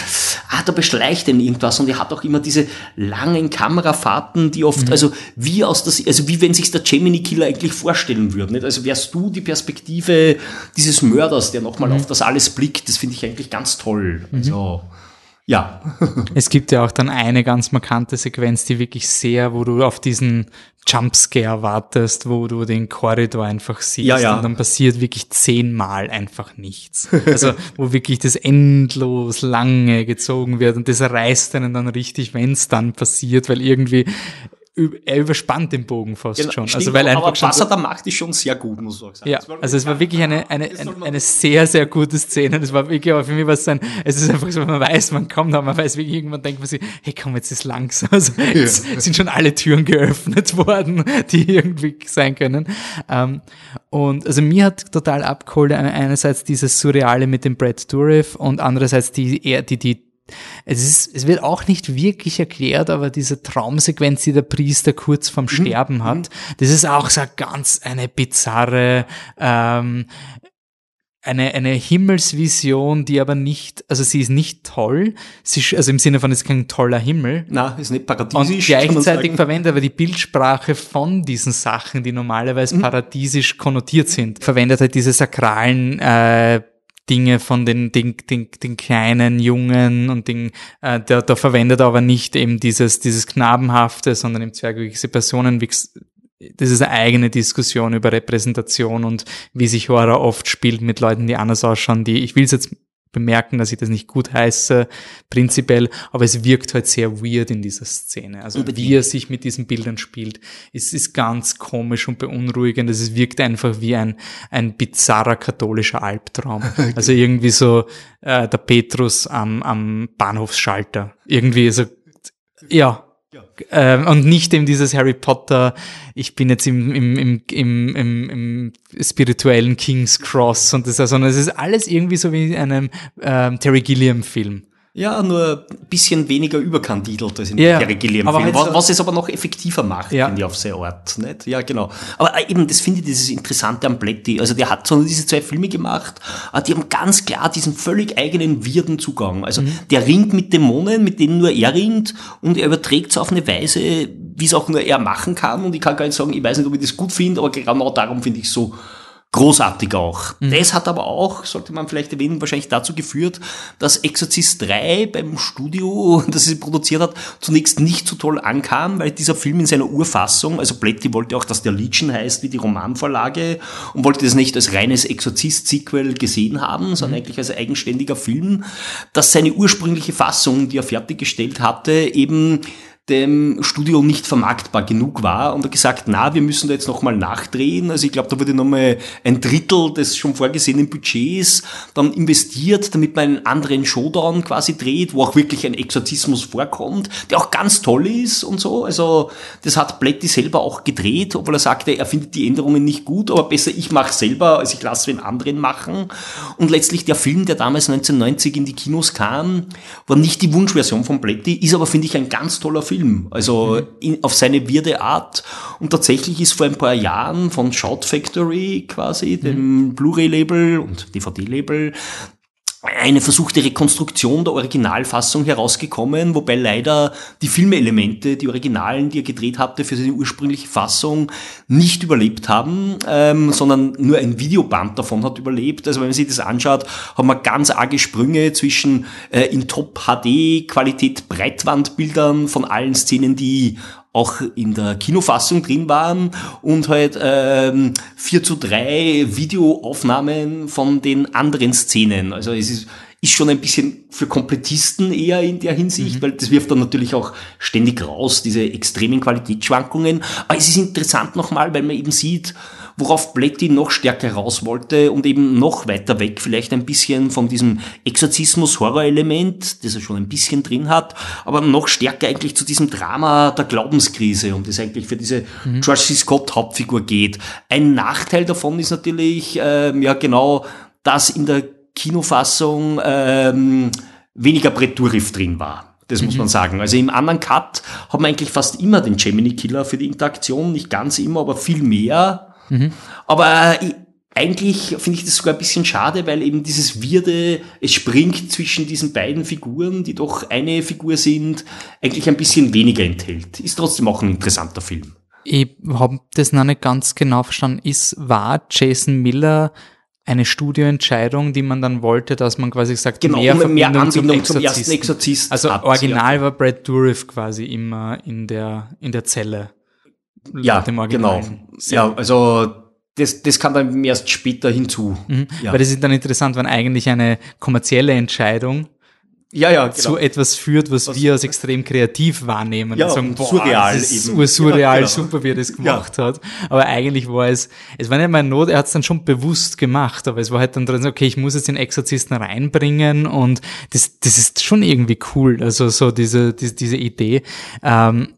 ah, da beschleicht ihn irgendwas und er hat auch immer diese langen Kamerafahrten, die oft, mhm. also wie aus das, also wie wenn sich der Gemini Killer eigentlich vorstellen würde. Nicht? Also wärst du die Perspektive dieses Mörders, der nochmal mhm. auf das alles blickt, das finde ich eigentlich ganz toll. Mhm. Ja. es gibt ja auch dann eine ganz markante Sequenz, die wirklich sehr, wo du auf diesen Jumpscare wartest, wo du den Korridor einfach siehst ja, ja. und dann passiert wirklich zehnmal einfach nichts. Also wo wirklich das endlos lange gezogen wird und das reißt einen dann richtig, wenn es dann passiert, weil irgendwie er überspannt den Bogen fast genau, schon. Also stimmt, also weil einfach aber was er da macht, ist schon sehr gut, muss ich sagen. Ja, also es war wirklich eine, eine, eine, eine sehr, sehr gute Szene. Das war wirklich, aber für mich war es ein, es ist einfach so, man weiß, man kommt, aber man weiß wirklich, irgendwann denkt man sich, hey komm, jetzt ist langsam. Also jetzt ja. sind schon alle Türen geöffnet worden, die irgendwie sein können. Ähm, und also mir hat total abgeholt einerseits dieses Surreale mit dem Brad Dourif und andererseits die, die, die es, ist, es wird auch nicht wirklich erklärt, aber diese Traumsequenz, die der Priester kurz vorm mhm. Sterben mhm. hat, das ist auch so ganz eine bizarre, ähm, eine, eine Himmelsvision, die aber nicht, also sie ist nicht toll, sie, also im Sinne von, es ist kein toller Himmel. Na, ist nicht paradiesisch. Und gleichzeitig verwendet aber die Bildsprache von diesen Sachen, die normalerweise mhm. paradiesisch konnotiert sind, verwendet halt diese sakralen äh, Dinge von den, den, den, den kleinen Jungen und den, äh, der, der verwendet aber nicht eben dieses, dieses Knabenhafte, sondern im Zwerg diese Personen, das ist eine eigene Diskussion über Repräsentation und wie sich Horror oft spielt mit Leuten, die anders ausschauen, die, ich will es jetzt bemerken, dass ich das nicht gut heiße, prinzipiell, aber es wirkt halt sehr weird in dieser Szene. Also Unbedingt. wie er sich mit diesen Bildern spielt, es ist ganz komisch und beunruhigend. Es wirkt einfach wie ein, ein bizarrer katholischer Albtraum. Also irgendwie so äh, der Petrus am, am Bahnhofsschalter. Irgendwie so, ja, ähm, und nicht eben dieses Harry Potter, ich bin jetzt im, im, im, im, im, im spirituellen King's Cross und das, sondern es ist alles irgendwie so wie in einem ähm, Terry Gilliam Film. Ja, nur ein bisschen weniger überkandidelt als in ja, Terry Gilliam Film, halt was, was, es aber noch effektiver macht, ja. finde ich, auf seine Art. Nicht? Ja, genau. Aber äh, eben, das finde ich dieses Interessante am Blätti. Also der hat so diese zwei Filme gemacht, äh, die haben ganz klar diesen völlig eigenen wirden Zugang. Also mhm. der ringt mit Dämonen, mit denen nur er ringt und er überträgt es auf eine Weise, wie es auch nur er machen kann. Und ich kann gar nicht sagen, ich weiß nicht, ob ich das gut finde, aber genau darum finde ich so großartig auch. Mhm. Das hat aber auch, sollte man vielleicht erwähnen, wahrscheinlich dazu geführt, dass Exorcist 3 beim Studio, das sie produziert hat, zunächst nicht so toll ankam, weil dieser Film in seiner Urfassung, also Bletty wollte auch, dass der Legion heißt wie die Romanvorlage und wollte das nicht als reines Exorzist-Sequel gesehen haben, sondern mhm. eigentlich als eigenständiger Film, dass seine ursprüngliche Fassung, die er fertiggestellt hatte, eben dem Studio nicht vermarktbar genug war und er gesagt, na, wir müssen da jetzt nochmal nachdrehen. Also ich glaube, da wurde nochmal ein Drittel des schon vorgesehenen Budgets dann investiert, damit man einen anderen Showdown quasi dreht, wo auch wirklich ein Exorzismus vorkommt, der auch ganz toll ist und so. Also das hat Bletty selber auch gedreht, obwohl er sagte, er findet die Änderungen nicht gut, aber besser ich mache selber, als ich lasse den anderen machen. Und letztlich der Film, der damals 1990 in die Kinos kam, war nicht die Wunschversion von Bletty, ist aber, finde ich, ein ganz toller Film. Film. Also mhm. in, auf seine wirde Art. Und tatsächlich ist vor ein paar Jahren von Shout Factory quasi, dem mhm. Blu-ray-Label und DVD-Label, eine versuchte Rekonstruktion der Originalfassung herausgekommen, wobei leider die Filmelemente, die Originalen, die er gedreht hatte für seine ursprüngliche Fassung, nicht überlebt haben, ähm, sondern nur ein Videoband davon hat überlebt. Also wenn man sich das anschaut, haben wir ganz arge Sprünge zwischen äh, in Top-HD-Qualität Breitwandbildern von allen Szenen, die auch in der Kinofassung drin waren und halt ähm, 4 zu 3 Videoaufnahmen von den anderen Szenen. Also es ist, ist schon ein bisschen für Komplettisten eher in der Hinsicht, mhm. weil das wirft dann natürlich auch ständig raus, diese extremen Qualitätsschwankungen. Aber es ist interessant nochmal, weil man eben sieht, worauf Bletty noch stärker raus wollte und eben noch weiter weg, vielleicht ein bisschen von diesem Exorzismus-Horror-Element, das er schon ein bisschen drin hat, aber noch stärker eigentlich zu diesem Drama der Glaubenskrise und das eigentlich für diese mhm. George C. Scott Hauptfigur geht. Ein Nachteil davon ist natürlich, ähm, ja genau, dass in der Kinofassung ähm, weniger Brett drin war. Das mhm. muss man sagen. Also im anderen Cut haben wir eigentlich fast immer den Gemini Killer für die Interaktion. Nicht ganz immer, aber viel mehr. Mhm. Aber äh, eigentlich finde ich das sogar ein bisschen schade, weil eben dieses Wirde, es springt zwischen diesen beiden Figuren, die doch eine Figur sind, eigentlich ein bisschen weniger enthält. Ist trotzdem auch ein interessanter Film. Ich habe das noch nicht ganz genau verstanden. Ist, war Jason Miller eine Studioentscheidung, die man dann wollte, dass man quasi sagt, genau, mehr, um mehr Anbindung zum, zum ersten Exorzist. Also original war Brad Dourif quasi immer in der, in der Zelle ja, genau. Ja, also das, das kann dann erst später hinzu. Mhm. Ja. Weil das ist dann interessant, wenn eigentlich eine kommerzielle Entscheidung ja, ja, genau. zu etwas führt, was, was, wir als extrem kreativ wahrnehmen ja, und sagen, boah, surreal das ist eben. surreal, genau. super, wie er das gemacht ja. hat. Aber eigentlich war es, es war nicht mal Not, er hat es dann schon bewusst gemacht, aber es war halt dann drin, okay, ich muss jetzt den Exorzisten reinbringen und das, das ist schon irgendwie cool, also so diese, diese, diese Idee. Ähm,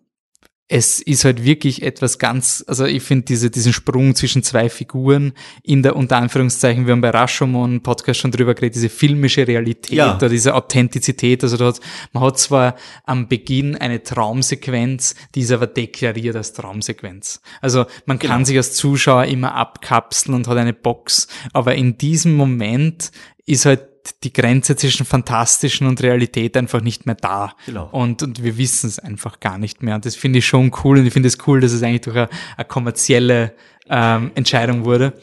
es ist halt wirklich etwas ganz, also ich finde diese, diesen Sprung zwischen zwei Figuren in der, unter Anführungszeichen, wir haben bei Rashomon Podcast schon drüber geredet, diese filmische Realität ja. oder diese Authentizität, also dort, man hat zwar am Beginn eine Traumsequenz, die ist aber deklariert als Traumsequenz. Also man genau. kann sich als Zuschauer immer abkapseln und hat eine Box, aber in diesem Moment ist halt die Grenze zwischen Fantastischen und Realität einfach nicht mehr da. Genau. Und, und wir wissen es einfach gar nicht mehr. Und das finde ich schon cool. Und ich finde es cool, dass es eigentlich durch eine, eine kommerzielle ähm, Entscheidung wurde.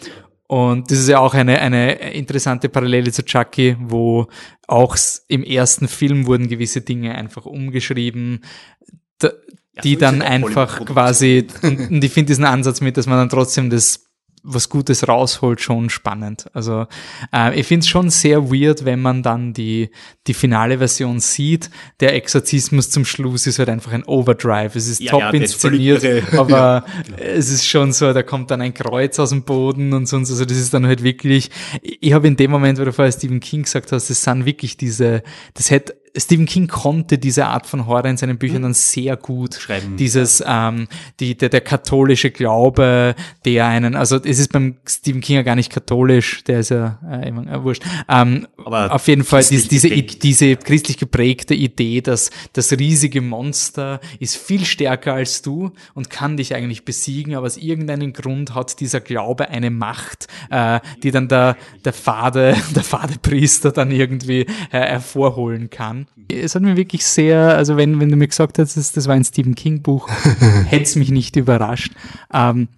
Und das ist ja auch eine, eine interessante Parallele zu Chucky, wo auch im ersten Film wurden gewisse Dinge einfach umgeschrieben, die ja, dann einfach quasi, und, und ich finde diesen Ansatz mit, dass man dann trotzdem das was Gutes rausholt, schon spannend. Also äh, ich finde es schon sehr weird, wenn man dann die, die finale Version sieht. Der Exorzismus zum Schluss ist halt einfach ein Overdrive. Es ist ja, top ja, inszeniert, aber ja. es ist schon so, da kommt dann ein Kreuz aus dem Boden und sonst. Also das ist dann halt wirklich, ich habe in dem Moment, wo du vorher Stephen King gesagt hast, das sind wirklich diese, das hätte Stephen King konnte diese Art von Horror in seinen Büchern mhm. dann sehr gut schreiben. Dieses, ähm, die, der, der katholische Glaube, der einen, also es ist beim Stephen King ja gar nicht katholisch, der ist ja äh, immer äh, wurscht. Ähm, Aber auf jeden Fall diese, diese, diese christlich geprägte Idee, dass das riesige Monster ist viel stärker als du und kann dich eigentlich besiegen, aber aus irgendeinem Grund hat dieser Glaube eine Macht, äh, die dann der, der Fade, der Fadepriester dann irgendwie äh, hervorholen kann. Es hat mir wirklich sehr, also wenn, wenn du mir gesagt hättest, das, das war ein Stephen King Buch, hätte es mich nicht überrascht. Ähm,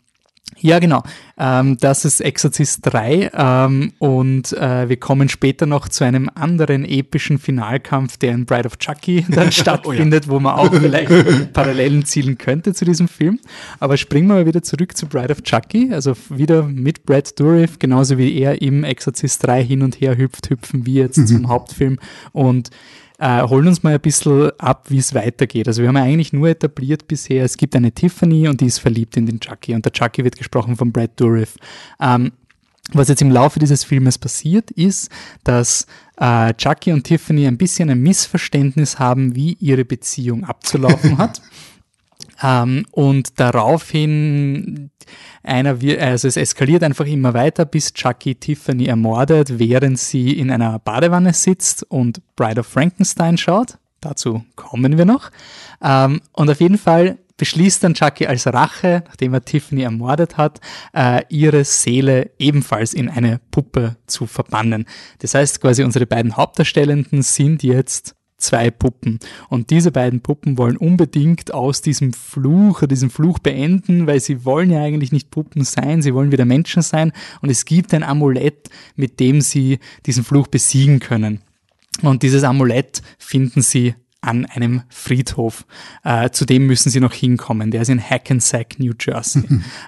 ja, genau. Ähm, das ist Exorcist 3 ähm, und äh, wir kommen später noch zu einem anderen epischen Finalkampf, der in Bride of Chucky dann stattfindet, oh ja. wo man auch vielleicht Parallelen zielen könnte zu diesem Film. Aber springen wir mal wieder zurück zu Bride of Chucky, also wieder mit Brad Dourif, genauso wie er im Exorcist 3 hin und her hüpft, hüpfen wir jetzt mhm. zum Hauptfilm und äh, holen uns mal ein bisschen ab, wie es weitergeht. Also wir haben eigentlich nur etabliert bisher, es gibt eine Tiffany und die ist verliebt in den Chucky und der Chucky wird gesprochen von Brad Dourif. Ähm, was jetzt im Laufe dieses Filmes passiert, ist, dass äh, Chucky und Tiffany ein bisschen ein Missverständnis haben, wie ihre Beziehung abzulaufen hat. Ähm, und daraufhin einer, also es eskaliert einfach immer weiter, bis Chucky Tiffany ermordet, während sie in einer Badewanne sitzt und Bride of Frankenstein schaut. Dazu kommen wir noch. Ähm, und auf jeden Fall beschließt dann Chucky als Rache, nachdem er Tiffany ermordet hat, äh, ihre Seele ebenfalls in eine Puppe zu verbannen. Das heißt quasi, unsere beiden Hauptdarstellenden sind jetzt zwei Puppen. Und diese beiden Puppen wollen unbedingt aus diesem Fluch, diesem Fluch beenden, weil sie wollen ja eigentlich nicht Puppen sein, sie wollen wieder Menschen sein. Und es gibt ein Amulett, mit dem sie diesen Fluch besiegen können. Und dieses Amulett finden sie an einem Friedhof. Äh, zu dem müssen sie noch hinkommen. Der ist in Hackensack, New Jersey.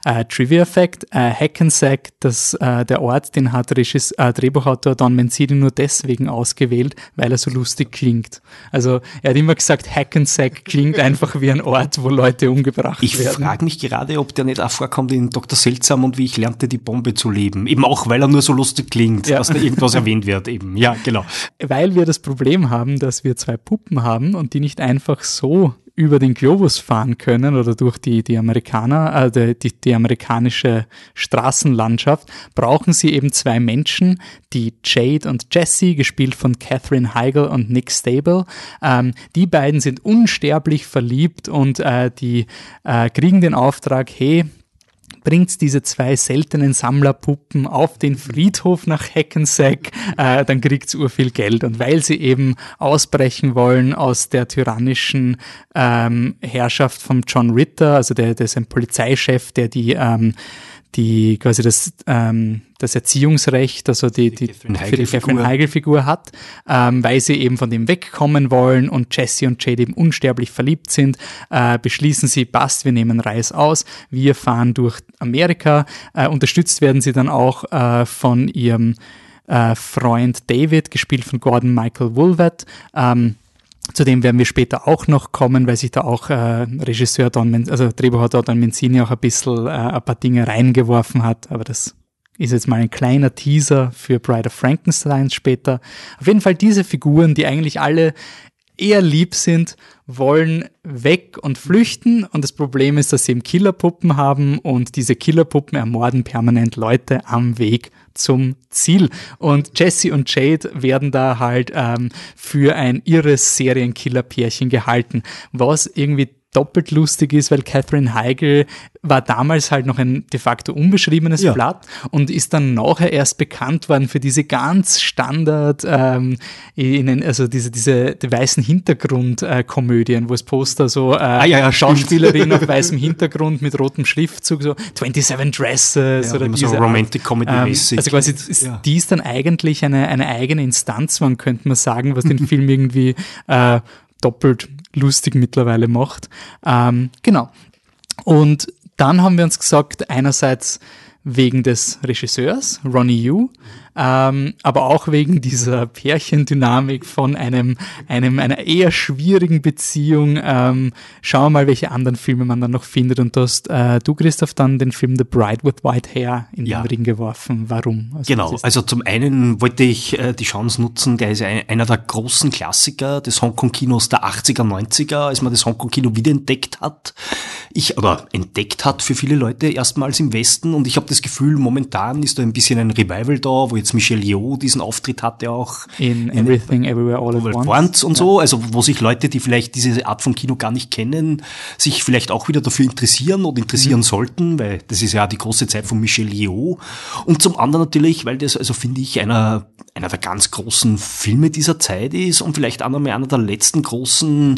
äh, Trivia Fact, äh, Hackensack, das, äh, der Ort, den hat Regis, äh, Drehbuchautor Don Mancini nur deswegen ausgewählt, weil er so lustig klingt. Also er hat immer gesagt, Hackensack klingt einfach wie ein Ort, wo Leute umgebracht ich werden. Ich frage mich gerade, ob der nicht auch vorkommt in Dr. Seltsam und wie ich lernte, die Bombe zu leben. Eben auch, weil er nur so lustig klingt, ja. dass da irgendwas erwähnt wird eben. Ja, genau. Weil wir das Problem haben, dass wir zwei Puppen haben, haben und die nicht einfach so über den Globus fahren können oder durch die, die Amerikaner, äh, die, die amerikanische Straßenlandschaft, brauchen sie eben zwei Menschen, die Jade und Jesse, gespielt von Catherine Heigl und Nick Stable. Ähm, die beiden sind unsterblich verliebt und äh, die äh, kriegen den Auftrag, hey, bringt diese zwei seltenen Sammlerpuppen auf den Friedhof nach Hackensack, äh, dann kriegt ur viel Geld. Und weil sie eben ausbrechen wollen aus der tyrannischen ähm, Herrschaft von John Ritter, also der, der ist ein Polizeichef, der die ähm, die quasi das, ähm, das Erziehungsrecht, also die, die, die für die Catherine Heigl-Figur hat, ähm, weil sie eben von dem wegkommen wollen und Jesse und Jade eben unsterblich verliebt sind, äh, beschließen sie, passt, wir nehmen Reis aus, wir fahren durch Amerika, äh, unterstützt werden sie dann auch äh, von ihrem äh, Freund David, gespielt von Gordon Michael Woolwett, ähm, zu dem werden wir später auch noch kommen, weil sich da auch äh, Regisseur Don, Men also Drehbuchautor Don Menzini auch ein bisschen äh, ein paar Dinge reingeworfen hat, aber das ist jetzt mal ein kleiner Teaser für Bride of Frankenstein später. Auf jeden Fall diese Figuren, die eigentlich alle eher lieb sind, wollen weg und flüchten und das Problem ist, dass sie eben Killerpuppen haben und diese Killerpuppen ermorden permanent Leute am Weg zum Ziel. Und Jesse und Jade werden da halt ähm, für ein irres Serienkiller-Pärchen gehalten, was irgendwie doppelt lustig ist, weil Catherine Heigl war damals halt noch ein de facto unbeschriebenes ja. Blatt und ist dann nachher erst bekannt worden für diese ganz Standard, ähm, in, also diese, diese die weißen Hintergrundkomödien, wo das Poster so äh, ah, ja, ja, Schauspielerin auf weißem Hintergrund mit rotem Schriftzug, so 27 Dresses oder diese so Romantic Comedy mäßig. Ähm, also quasi ist, die ist dann eigentlich eine, eine eigene Instanz, man könnte man sagen, was den Film irgendwie äh, doppelt lustig mittlerweile macht. Ähm, genau. Und dann haben wir uns gesagt, einerseits wegen des Regisseurs, Ronnie Yu, ähm, aber auch wegen dieser Pärchendynamik von einem, einem, einer eher schwierigen Beziehung. Ähm, schauen wir mal, welche anderen Filme man dann noch findet. Und du hast, äh, du Christoph, dann den Film The Bride with White Hair in ja. den Ring geworfen. Warum? Also, genau, also zum einen wollte ich äh, die Chance nutzen, der ist ein, einer der großen Klassiker des Hongkong-Kinos der 80er, 90er, als man das Hongkong-Kino wiederentdeckt hat. Ich, oder entdeckt hat für viele Leute erstmals im Westen und ich habe das Gefühl, momentan ist da ein bisschen ein Revival da, wo jetzt Michelle Yeoh diesen Auftritt hatte auch. In, in Everything Everywhere All at Once. once und ja. so, also wo sich Leute, die vielleicht diese Art von Kino gar nicht kennen, sich vielleicht auch wieder dafür interessieren und interessieren mhm. sollten, weil das ist ja die große Zeit von Michelle Yeoh. Und zum anderen natürlich, weil das, also finde ich, einer, einer der ganz großen Filme dieser Zeit ist und vielleicht auch nochmal einer der letzten großen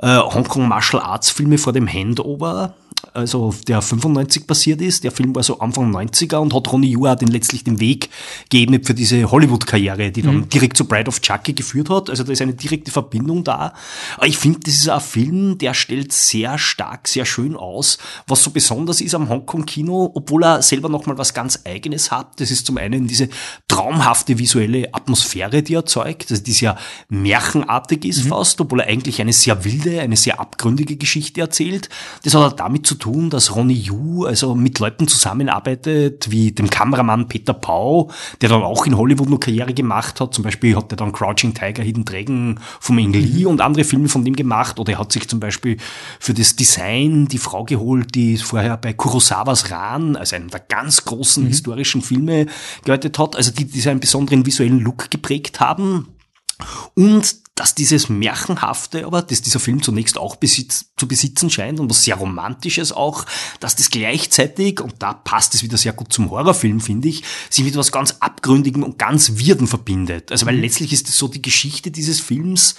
äh, Hongkong Martial Arts Filme vor dem Handover also der 95 passiert ist. Der Film war so Anfang 90er und hat Ronnie Yu den letztlich den Weg geebnet für diese Hollywood-Karriere, die dann mhm. direkt zu Bride of Chucky geführt hat. Also da ist eine direkte Verbindung da. Aber ich finde, das ist ein Film, der stellt sehr stark, sehr schön aus, was so besonders ist am Hongkong-Kino, obwohl er selber nochmal was ganz Eigenes hat. Das ist zum einen diese traumhafte visuelle Atmosphäre, die er erzeugt, also die sehr märchenartig ist mhm. fast, obwohl er eigentlich eine sehr wilde, eine sehr abgründige Geschichte erzählt. Das hat damit zu tun, dass Ronnie Yu also mit Leuten zusammenarbeitet, wie dem Kameramann Peter Pau, der dann auch in Hollywood noch Karriere gemacht hat. Zum Beispiel hat er dann Crouching Tiger, Hidden Dragon vom Eng Lee mhm. und andere Filme von dem gemacht. Oder er hat sich zum Beispiel für das Design die Frau geholt, die vorher bei Kurosawas Ran, also einem der ganz großen mhm. historischen Filme, gearbeitet hat. Also die, die einen besonderen visuellen Look geprägt haben. Und dass dieses Märchenhafte, aber dass dieser Film zunächst auch besitz, zu besitzen scheint und was sehr Romantisches auch, dass das gleichzeitig, und da passt es wieder sehr gut zum Horrorfilm, finde ich, sich mit was ganz Abgründigem und ganz Wirden verbindet. Also weil mhm. letztlich ist es so die Geschichte dieses Films,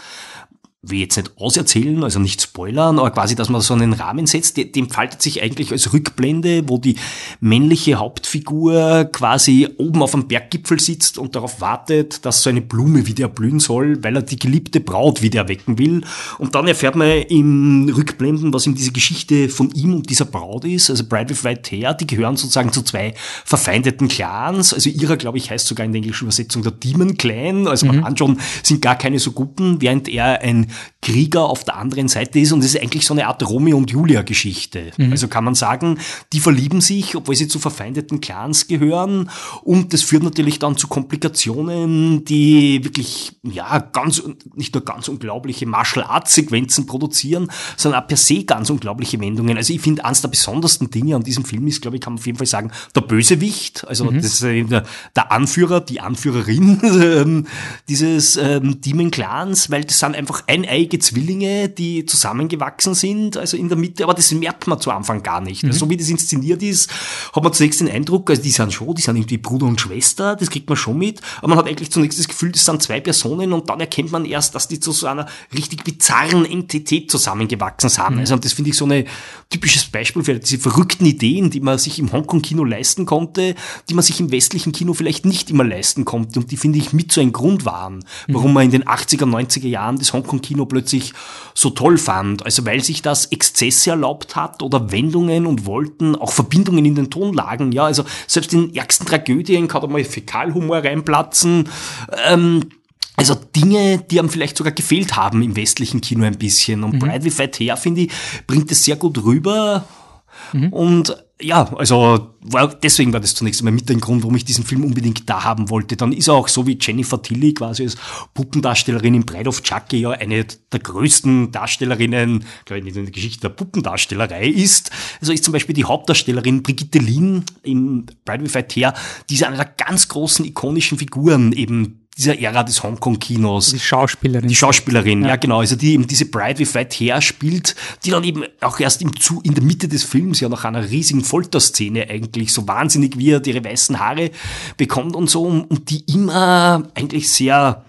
will jetzt nicht auserzählen, also nicht spoilern, aber quasi, dass man so einen Rahmen setzt, dem faltet sich eigentlich als Rückblende, wo die männliche Hauptfigur quasi oben auf einem Berggipfel sitzt und darauf wartet, dass so eine Blume wieder blühen soll, weil er die geliebte Braut wieder erwecken will. Und dann erfährt man im Rückblenden, was ihm diese Geschichte von ihm und dieser Braut ist. Also Bride with White Hair, die gehören sozusagen zu zwei verfeindeten Clans. Also ihrer, glaube ich, heißt sogar in der englischen Übersetzung der Demon Clan. Also man mhm. anschauen, sind gar keine so guten, während er ein Krieger auf der anderen Seite ist und es ist eigentlich so eine Art Romeo und Julia Geschichte. Mhm. Also kann man sagen, die verlieben sich, obwohl sie zu verfeindeten Clans gehören und das führt natürlich dann zu Komplikationen, die wirklich, ja, ganz, nicht nur ganz unglaubliche Martial Arts Sequenzen produzieren, sondern auch per se ganz unglaubliche Wendungen. Also ich finde, eines der besondersten Dinge an diesem Film ist, glaube ich, kann man auf jeden Fall sagen, der Bösewicht, also mhm. das der Anführer, die Anführerin ähm, dieses ähm, Demon Clans, weil das sind einfach ein eineige Zwillinge, die zusammengewachsen sind, also in der Mitte, aber das merkt man zu Anfang gar nicht. Mhm. Also, so wie das inszeniert ist, hat man zunächst den Eindruck, also die sind schon, die sind irgendwie Bruder und Schwester, das kriegt man schon mit, aber man hat eigentlich zunächst das Gefühl, das sind zwei Personen und dann erkennt man erst, dass die zu so einer richtig bizarren Entität zusammengewachsen sind. Mhm. Also das finde ich so ein typisches Beispiel für diese verrückten Ideen, die man sich im Hongkong-Kino leisten konnte, die man sich im westlichen Kino vielleicht nicht immer leisten konnte und die finde ich mit so ein Grund waren, warum mhm. man in den 80er, 90er Jahren das Hongkong-Kino Kino plötzlich so toll fand. Also weil sich das Exzesse erlaubt hat oder Wendungen und Wollten, auch Verbindungen in den Tonlagen. Ja, also selbst in ärgsten Tragödien kann da mal Fäkalhumor reinplatzen. Ähm, also Dinge, die einem vielleicht sogar gefehlt haben im westlichen Kino ein bisschen. Und mhm. Bride with Fat Hair, finde ich, bringt es sehr gut rüber. Mhm. Und ja, also war, deswegen war das zunächst einmal mit ein Grund, warum ich diesen Film unbedingt da haben wollte. Dann ist er auch so wie Jennifer Tilly quasi als Puppendarstellerin im Bride of Chucky ja eine der größten Darstellerinnen, glaube ich, in der Geschichte der Puppendarstellerei ist. Also ist zum Beispiel die Hauptdarstellerin Brigitte Lin im Bride White Hair, die ist eine der ganz großen ikonischen Figuren eben dieser Ära des Hongkong-Kinos. Die Schauspielerin. Die Schauspielerin, ja. ja. genau. Also die eben diese Bride with White Hair spielt, die dann eben auch erst im Zu in der Mitte des Films ja nach einer riesigen Folterszene eigentlich so wahnsinnig wie er ihre weißen Haare bekommt und so und die immer eigentlich sehr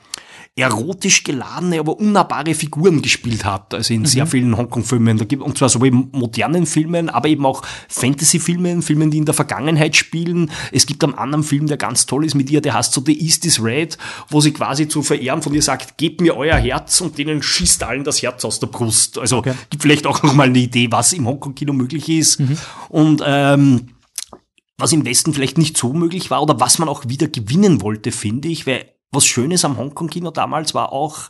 erotisch geladene, aber unnahbare Figuren gespielt hat. Also in mhm. sehr vielen Hongkong-Filmen. Und zwar sowohl in modernen Filmen, aber eben auch Fantasy-Filmen, Filmen, die in der Vergangenheit spielen. Es gibt einen anderen Film, der ganz toll ist mit ihr, der heißt so The East is Red, wo sie quasi zu verehren von ihr sagt, gebt mir euer Herz und denen schießt allen das Herz aus der Brust. Also okay. gibt vielleicht auch nochmal eine Idee, was im Hongkong-Kino möglich ist. Mhm. Und ähm, was im Westen vielleicht nicht so möglich war oder was man auch wieder gewinnen wollte, finde ich, weil was Schönes am Hongkong-Kino damals war auch,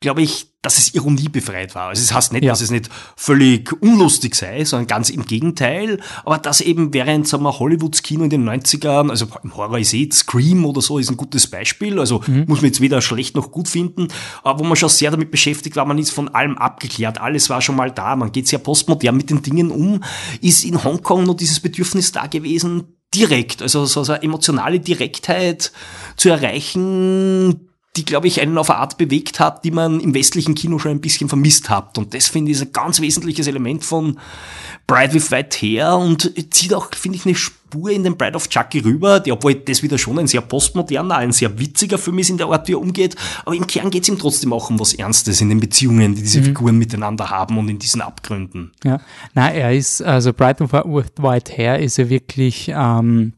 glaube ich, dass es ironiebefreit war. Also es das heißt nicht, ja. dass es nicht völlig unlustig sei, sondern ganz im Gegenteil. Aber dass eben während, sagen wir, Hollywoods Kino in den 90ern, also im Horror ist eh Scream oder so, ist ein gutes Beispiel. Also mhm. muss man jetzt weder schlecht noch gut finden. Aber wo man schon sehr damit beschäftigt war, man ist von allem abgeklärt. Alles war schon mal da. Man geht sehr postmodern mit den Dingen um. Ist in Hongkong nur dieses Bedürfnis da gewesen, direkt, also so, eine emotionale Direktheit zu erreichen, die, glaube ich, einen auf eine Art bewegt hat, die man im westlichen Kino schon ein bisschen vermisst hat. Und das finde ich ist ein ganz wesentliches Element von Bride with White Hair und zieht auch, finde ich, eine Spur in den Bride of Chucky rüber, die, obwohl das wieder schon ein sehr postmoderner, ein sehr witziger Film ist in der Art, wie er umgeht. Aber im Kern geht es ihm trotzdem auch um was Ernstes in den Beziehungen, die diese mhm. Figuren miteinander haben und in diesen Abgründen. Ja, na, er ist, also Bride with White Hair ist ja wirklich, ähm,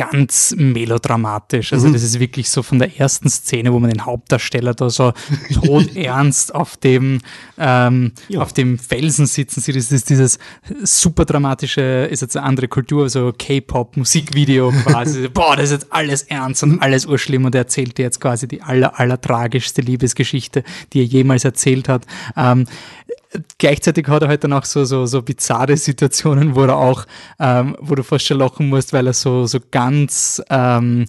ganz melodramatisch. Also mhm. das ist wirklich so von der ersten Szene, wo man den Hauptdarsteller da so todernst auf dem ähm, ja. auf dem Felsen sitzen sieht. Das ist dieses super dramatische, ist jetzt eine andere Kultur, so K-Pop Musikvideo quasi. Boah, das ist jetzt alles ernst und alles urschlimm und er erzählt dir jetzt quasi die aller aller tragischste Liebesgeschichte, die er jemals erzählt hat. Ähm, gleichzeitig hat er halt dann auch so, so, so bizarre Situationen, wo er auch, ähm, wo du fast schon lachen musst, weil er so, so ganz ähm,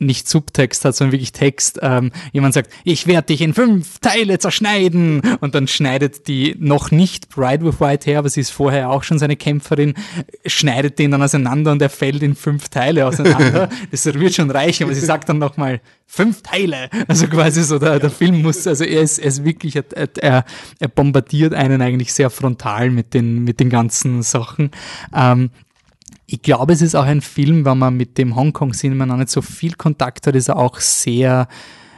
nicht Subtext hat, sondern wirklich Text. Ähm, jemand sagt, ich werde dich in fünf Teile zerschneiden und dann schneidet die noch nicht Bride with White her, aber sie ist vorher auch schon seine Kämpferin, schneidet den dann auseinander und er fällt in fünf Teile auseinander. das wird schon reichen, aber sie sagt dann nochmal fünf Teile. Also quasi so, der, der Film muss, also er ist, er ist wirklich, er, er bombardiert einen eigentlich sehr frontal mit den, mit den ganzen Sachen. Ähm, ich glaube, es ist auch ein Film, wenn man mit dem Hongkong-Cinema noch nicht so viel Kontakt hat, ist er auch sehr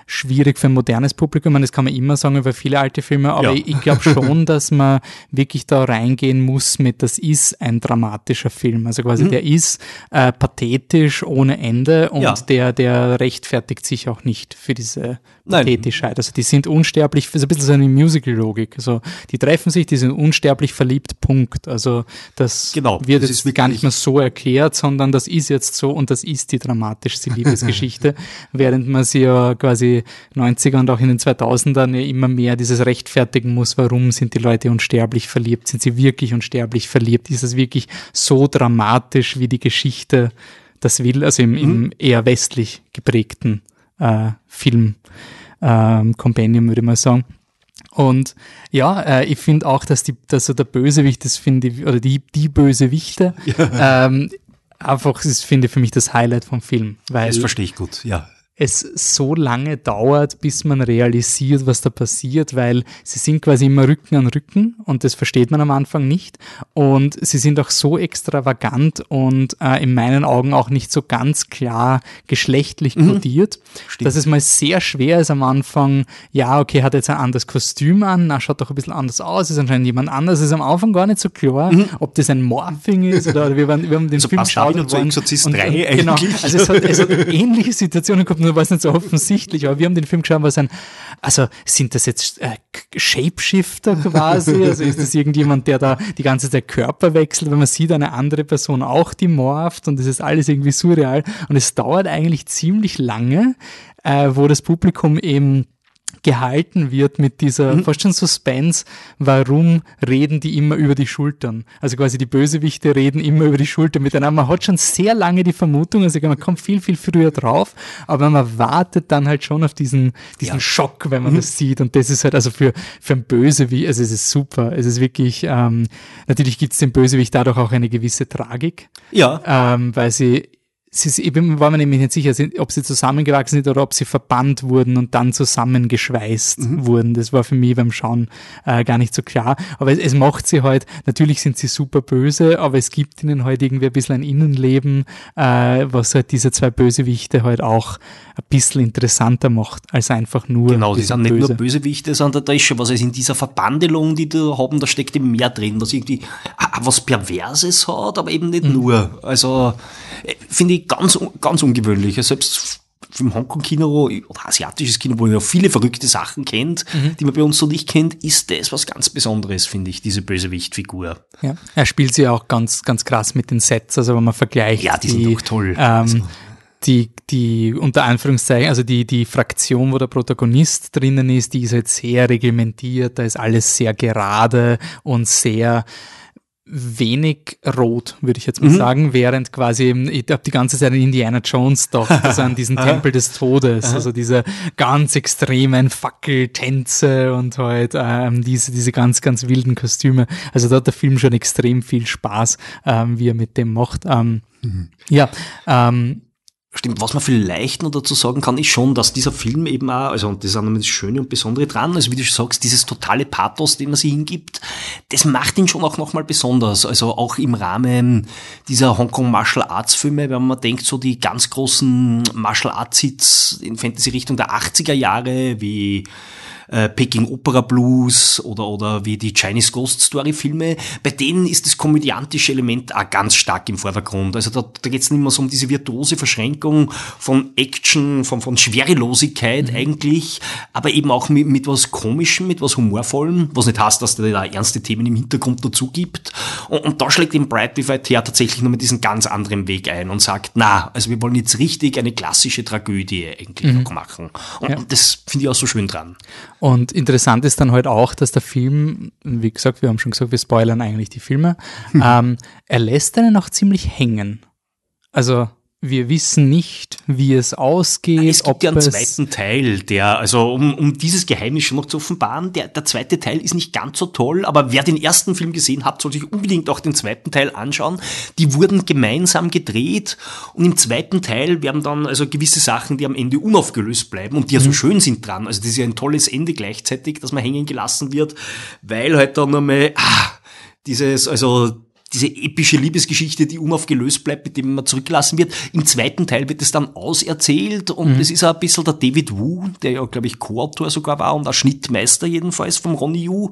schwierig für ein modernes Publikum. das kann man immer sagen über viele alte Filme, aber ja. ich, ich glaube schon, dass man wirklich da reingehen muss mit, das ist ein dramatischer Film. Also quasi mhm. der ist äh, pathetisch ohne Ende und ja. der, der rechtfertigt sich auch nicht für diese Pathetischheit. Also die sind unsterblich, so ein bisschen so eine Musical-Logik. Also die treffen sich, die sind unsterblich verliebt, Punkt. Also das genau, wird das jetzt gar nicht mehr so erklärt, sondern das ist jetzt so und das ist die dramatischste Liebesgeschichte, während man sie ja quasi 90er und auch in den 2000ern immer mehr dieses rechtfertigen muss, warum sind die Leute unsterblich verliebt? Sind sie wirklich unsterblich verliebt? Ist es wirklich so dramatisch, wie die Geschichte das will? Also im, im mhm. eher westlich geprägten äh, Film ähm, Compendium, würde ich mal sagen. Und ja, äh, ich finde auch, dass die, dass so der Bösewicht, das finde ich, oder die, die Bösewichte, ja. ähm, einfach ist, finde ich, für mich das Highlight vom Film. Weil, das verstehe ich gut, ja es so lange dauert, bis man realisiert, was da passiert, weil sie sind quasi immer Rücken an Rücken und das versteht man am Anfang nicht. Und sie sind auch so extravagant und äh, in meinen Augen auch nicht so ganz klar geschlechtlich mhm. kodiert, mhm. dass es mal sehr schwer ist am Anfang, ja, okay, hat jetzt ein anderes Kostüm an, na, schaut doch ein bisschen anders aus, ist anscheinend jemand anders, ist am Anfang gar nicht so klar, mhm. ob das ein Morphing ist oder, oder wir, waren, wir haben den so Film geschaut und, und, und, und, genau, also es hat, es hat ähnliche Situationen gehabt, nur war es nicht so offensichtlich, aber wir haben den Film geschaut, was ein, also sind das jetzt äh, Shapeshifter quasi? Also ist das irgendjemand, der da die ganze Zeit Körper wechselt, wenn man sieht eine andere Person auch, die morpht und das ist alles irgendwie surreal und es dauert eigentlich ziemlich lange, äh, wo das Publikum eben gehalten wird mit dieser mhm. fast schon Suspense, warum reden die immer über die Schultern? Also quasi die Bösewichte reden immer über die Schultern miteinander. Man hat schon sehr lange die Vermutung, also man kommt viel, viel früher drauf, aber man wartet dann halt schon auf diesen, diesen ja. Schock, wenn man mhm. das sieht. Und das ist halt also für, für ein Bösewicht, also es ist super. Es ist wirklich, ähm, natürlich gibt es dem Bösewicht dadurch auch eine gewisse Tragik. Ja. Ähm, weil sie sie, ich war mir nämlich nicht sicher, ob sie zusammengewachsen sind oder ob sie verbannt wurden und dann zusammengeschweißt mhm. wurden. Das war für mich beim Schauen äh, gar nicht so klar. Aber es, es, macht sie halt, natürlich sind sie super böse, aber es gibt ihnen halt irgendwie ein bisschen ein Innenleben, äh, was halt diese zwei Bösewichte halt auch ein bisschen interessanter macht, als einfach nur. Genau, die sind nicht böse. nur Bösewichte, sondern da ist schon was, also in dieser Verbandelung, die da haben, da steckt eben mehr drin, was irgendwie was Perverses hat, aber eben nicht mhm. nur. Also, äh, finde ich ganz, ganz ungewöhnlich. Selbst im Hongkong-Kino oder asiatisches Kino, wo man ja viele verrückte Sachen kennt, mhm. die man bei uns so nicht kennt, ist das was ganz Besonderes, finde ich, diese Bösewicht-Figur. Ja, er spielt sie auch ganz, ganz krass mit den Sets, also wenn man vergleicht. Ja, die, die sind auch toll. Ähm, also. die, die, unter Anführungszeichen, also die, die Fraktion, wo der Protagonist drinnen ist, die ist halt sehr reglementiert, da ist alles sehr gerade und sehr, wenig rot, würde ich jetzt mal mhm. sagen, während quasi, ich habe die ganze Zeit an Indiana Jones doch, also an diesen Tempel des Todes, also diese ganz extremen Fackeltänze und halt ähm, diese, diese ganz, ganz wilden Kostüme. Also da hat der Film schon extrem viel Spaß, ähm, wie er mit dem macht. Ähm, mhm. Ja, ähm, Stimmt, was man vielleicht noch dazu sagen kann, ist schon, dass dieser Film eben auch, also und das ist auch das Schöne und Besondere dran, also wie du schon sagst, dieses totale Pathos, den man sich hingibt, das macht ihn schon auch nochmal besonders. Also auch im Rahmen dieser Hongkong Martial Arts Filme, wenn man denkt, so die ganz großen Martial Arts Hits in Fantasy-Richtung der 80er Jahre, wie äh, Peking Opera Blues oder, oder wie die Chinese Ghost Story Filme, bei denen ist das komödiantische Element auch ganz stark im Vordergrund. Also da, da geht es nicht mehr so um diese virtuose Verschränkung von Action, von, von Schwerelosigkeit mhm. eigentlich, aber eben auch mit, mit was Komischem, mit was Humorvollem, was nicht heißt, dass da ernste Themen im Hintergrund dazu gibt. Und, und da schlägt eben Bright Divide her tatsächlich nur mit diesen ganz anderen Weg ein und sagt, na, also wir wollen jetzt richtig eine klassische Tragödie eigentlich mhm. machen. Und, ja. und das finde ich auch so schön dran. Und interessant ist dann halt auch, dass der Film, wie gesagt, wir haben schon gesagt, wir spoilern eigentlich die Filme, mhm. ähm, er lässt einen auch ziemlich hängen. Also wir wissen nicht, wie es ausgeht. Es gibt ja einen zweiten Teil, der, also um, um dieses Geheimnis schon noch zu offenbaren, der, der zweite Teil ist nicht ganz so toll, aber wer den ersten Film gesehen hat, soll sich unbedingt auch den zweiten Teil anschauen. Die wurden gemeinsam gedreht und im zweiten Teil werden dann also gewisse Sachen, die am Ende unaufgelöst bleiben und die ja so mhm. schön sind dran. Also das ist ja ein tolles Ende gleichzeitig, dass man hängen gelassen wird, weil halt dann einmal, ah, dieses, also diese epische Liebesgeschichte, die unaufgelöst bleibt, mit dem man zurückgelassen wird. Im zweiten Teil wird es dann auserzählt und mhm. es ist auch ein bisschen der David Wu, der ja, glaube ich, Co-Autor sogar war und auch Schnittmeister jedenfalls vom Ronnie Yu.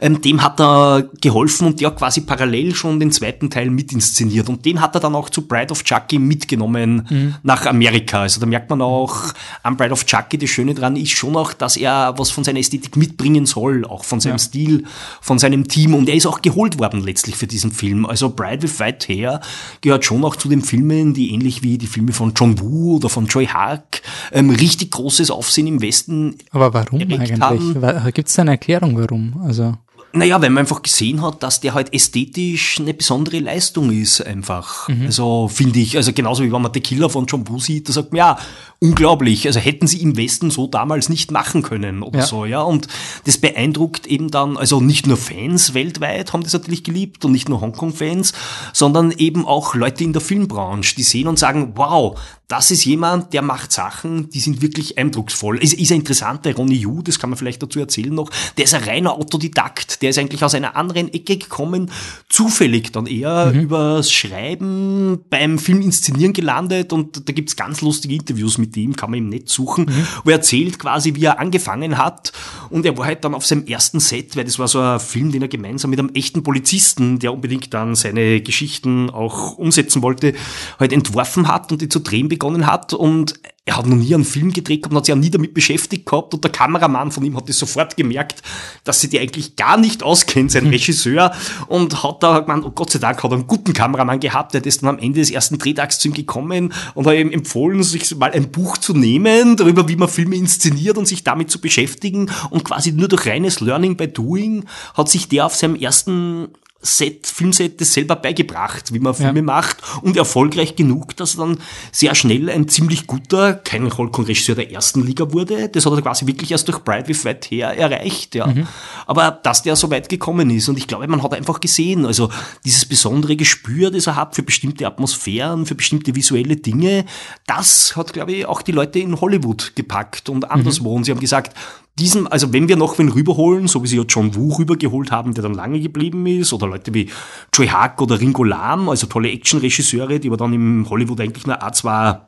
Ähm, dem hat er geholfen und der hat quasi parallel schon den zweiten Teil mitinszeniert und den hat er dann auch zu Bride of Chucky mitgenommen mhm. nach Amerika. Also da merkt man auch am Bride of Chucky, das Schöne dran ist schon auch, dass er was von seiner Ästhetik mitbringen soll, auch von seinem ja. Stil, von seinem Team und er ist auch geholt worden letztlich für diesen Film. Film. Also Bride with White Hair gehört schon auch zu den Filmen, die ähnlich wie die Filme von John Woo oder von Joy Hark ähm, richtig großes Aufsehen im Westen Aber warum eigentlich? Gibt es da eine Erklärung, warum? Also naja, weil man einfach gesehen hat, dass der halt ästhetisch eine besondere Leistung ist, einfach. Mhm. Also finde ich, also genauso wie wenn man The Killer von John Woo sieht, da sagt man, ja, unglaublich. Also hätten sie im Westen so damals nicht machen können oder ja. so, ja. Und das beeindruckt eben dann, also nicht nur Fans weltweit haben das natürlich geliebt und nicht nur Hongkong-Fans, sondern eben auch Leute in der Filmbranche, die sehen und sagen, wow, das ist jemand, der macht Sachen, die sind wirklich eindrucksvoll. Es ist ein interessanter Ronnie Yu, das kann man vielleicht dazu erzählen noch, der ist ein reiner Autodidakt, der ist eigentlich aus einer anderen Ecke gekommen, zufällig dann eher mhm. übers Schreiben beim Film inszenieren gelandet und da gibt's ganz lustige Interviews mit ihm, kann man im Netz suchen, mhm. wo er erzählt quasi, wie er angefangen hat. Und er war halt dann auf seinem ersten Set, weil das war so ein Film, den er gemeinsam mit einem echten Polizisten, der unbedingt dann seine Geschichten auch umsetzen wollte, halt entworfen hat und die zu drehen begonnen begonnen hat. Und er hat noch nie einen Film gedreht gehabt und hat sich auch nie damit beschäftigt gehabt. Und der Kameramann von ihm hat das sofort gemerkt, dass sie die eigentlich gar nicht auskennt, sein hm. Regisseur. Und hat da gemeint, oh Gott sei Dank hat er einen guten Kameramann gehabt, der ist dann am Ende des ersten Drehtags zu ihm gekommen und hat ihm empfohlen, sich mal ein Buch zu nehmen, darüber, wie man Filme inszeniert und sich damit zu beschäftigen. Und quasi nur durch reines Learning by Doing hat sich der auf seinem ersten Set, Filmset das selber beigebracht, wie man Filme ja. macht und erfolgreich genug, dass er dann sehr schnell ein ziemlich guter, kein Regisseur der ersten Liga wurde. Das hat er quasi wirklich erst durch Bright with White Hair erreicht, ja. Mhm. Aber dass der so weit gekommen ist und ich glaube, man hat einfach gesehen, also dieses besondere Gespür, das er hat für bestimmte Atmosphären, für bestimmte visuelle Dinge, das hat, glaube ich, auch die Leute in Hollywood gepackt und anderswo. Mhm. Und sie haben gesagt, diesem, also wenn wir noch wen rüberholen, so wie sie ja John Woo rübergeholt haben, der dann lange geblieben ist, oder Leute wie Joey Hack oder Ringo Lam, also tolle Actionregisseure, die aber dann im Hollywood eigentlich nur A2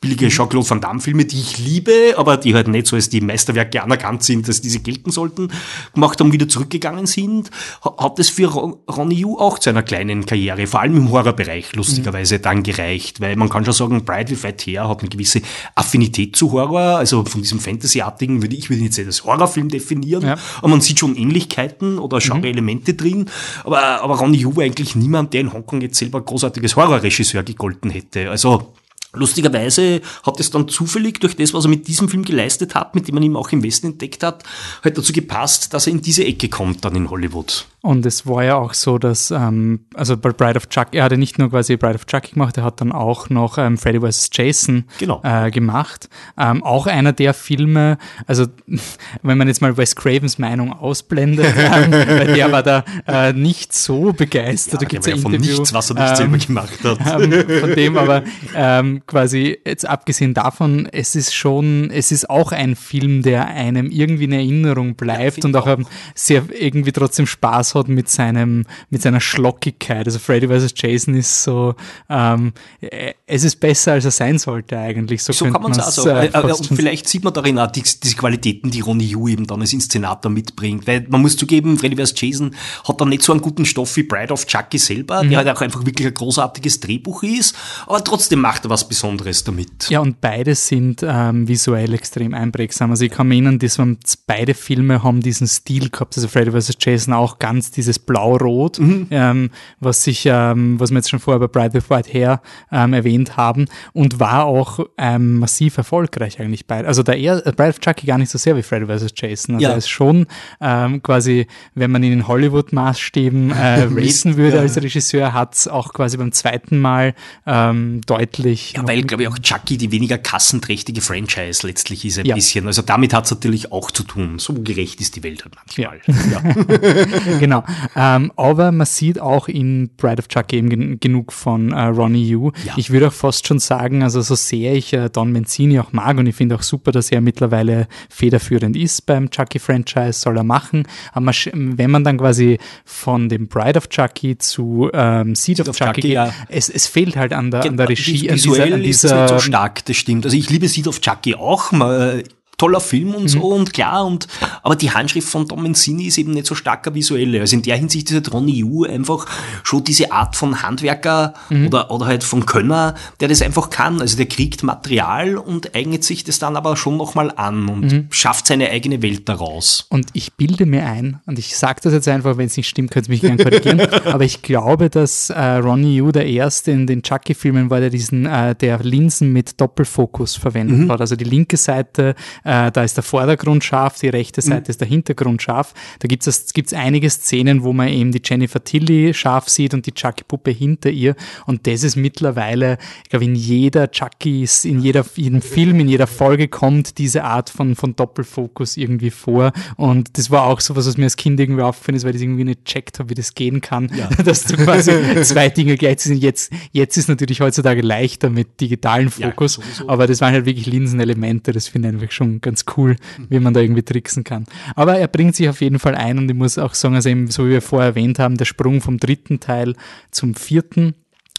billige mhm. Jean-Claude Van Damme-Filme, die ich liebe, aber die halt nicht so als die Meisterwerke anerkannt sind, dass diese gelten sollten, gemacht haben, wieder zurückgegangen sind, hat es für Ronnie Yu auch zu einer kleinen Karriere, vor allem im Horrorbereich, lustigerweise mhm. dann gereicht, weil man kann schon sagen, Bride with White Hair hat eine gewisse Affinität zu Horror, also von diesem Fantasy-artigen würde ich würde jetzt als Horrorfilm definieren, ja. aber man sieht schon Ähnlichkeiten oder Genre-Elemente mhm. drin, aber, aber Ronnie Yu war eigentlich niemand, der in Hongkong jetzt selber großartiges Horrorregisseur gegolten hätte, also Lustigerweise hat es dann zufällig durch das, was er mit diesem Film geleistet hat, mit dem man ihn auch im Westen entdeckt hat, halt dazu gepasst, dass er in diese Ecke kommt dann in Hollywood. Und es war ja auch so, dass, ähm, also bei Bride of Chuck, er hatte nicht nur quasi Bride of Chucky gemacht, er hat dann auch noch ähm, Freddy vs. Jason genau. äh, gemacht. Ähm, auch einer der Filme, also wenn man jetzt mal Wes Cravens Meinung ausblendet, ähm, weil der war da äh, nicht so begeistert. Ja, da gibt's ja von Interview, nichts, was er nicht selber ähm, gemacht hat. Ähm, von dem aber ähm, quasi, jetzt abgesehen davon, es ist schon, es ist auch ein Film, der einem irgendwie in Erinnerung bleibt ja, und auch, auch sehr irgendwie trotzdem Spaß Spaß hat mit seinem, mit seiner Schlockigkeit. Also Freddy vs. Jason ist so, ähm, äh, es ist besser, als er sein sollte eigentlich. So, so kann man es auch sagen. Äh, und vielleicht sieht man darin auch die, diese Qualitäten, die Ronnie Yu eben dann als Inszenator mitbringt. Weil man muss zugeben, Freddy vs. Jason hat dann nicht so einen guten Stoff wie Bride of Chucky selber, mhm. der halt auch einfach wirklich ein großartiges Drehbuch ist, aber trotzdem macht er was Besonderes damit. Ja, und beide sind ähm, visuell extrem einprägsam. Also ich kann mich erinnern, dass beide Filme haben diesen Stil gehabt, also Freddy vs. Jason auch ganz dieses Blau-Rot, mhm. ähm, was sich, ähm, was wir jetzt schon vorher bei Bride with White Hair ähm, erwähnt haben und war auch ähm, massiv erfolgreich eigentlich bei, also der eher, äh, Bride of Chucky gar nicht so sehr wie Freddy vs. Jason. Also ja. er ist schon ähm, quasi, wenn man ihn in Hollywood-Maßstäben äh, racen würde ja. als Regisseur, hat es auch quasi beim zweiten Mal ähm, deutlich. Ja, weil, glaube ich, auch Chucky die weniger kassenträchtige Franchise letztlich ist ein ja. bisschen. Also damit hat es natürlich auch zu tun. So gerecht ist die Welt halt manchmal. Ja. genau. Ähm, aber man sieht auch in Bride of Chucky eben gen genug von äh, Ronnie Yu. Ja. Ich würde auch fast schon sagen, also so sehr ich äh, Don Mancini auch mag und ich finde auch super, dass er mittlerweile federführend ist beim Chucky-Franchise, soll er machen. Aber wenn man dann quasi von dem Bride of Chucky zu ähm, Seed, Seed of, of Chucky, Chucky geht, ja. es, es fehlt halt an der, an der Regie. Visuell an dieser, an dieser, ist nicht so stark, das stimmt. Also ich liebe Seed of Chucky auch. Man, toller Film und mhm. so und klar und aber die Handschrift von Tom Mancini ist eben nicht so starker visuelle. Also in der Hinsicht ist halt Ronnie Yu einfach schon diese Art von Handwerker mhm. oder, oder halt von Könner, der das einfach kann. Also der kriegt Material und eignet sich das dann aber schon nochmal an und mhm. schafft seine eigene Welt daraus. Und ich bilde mir ein, und ich sage das jetzt einfach, wenn es nicht stimmt, könnt ihr mich gerne korrigieren, aber ich glaube, dass äh, Ronnie Yu der erste in den Chucky-Filmen war, der diesen, äh, der Linsen mit Doppelfokus verwendet mhm. hat. Also die linke Seite äh, da ist der Vordergrund scharf, die rechte Seite mhm. ist der Hintergrund scharf. Da gibt es gibt's einige Szenen, wo man eben die Jennifer Tilly scharf sieht und die Chucky-Puppe hinter ihr. Und das ist mittlerweile, ich glaube, in jeder Chucky's, in jeder, jedem Film, in jeder Folge kommt diese Art von, von Doppelfokus irgendwie vor. Und das war auch so was, was mir als Kind irgendwie aufgefallen ist, weil ich irgendwie nicht checkt habe, wie das gehen kann, ja. dass du quasi zwei Dinge gleich sind. Jetzt, jetzt ist natürlich heutzutage leichter mit digitalen Fokus, ja, aber das waren halt wirklich Linsenelemente, das finde ich einfach schon ganz cool, wie man da irgendwie tricksen kann. Aber er bringt sich auf jeden Fall ein und ich muss auch sagen, also eben, so wie wir vorher erwähnt haben, der Sprung vom dritten Teil zum vierten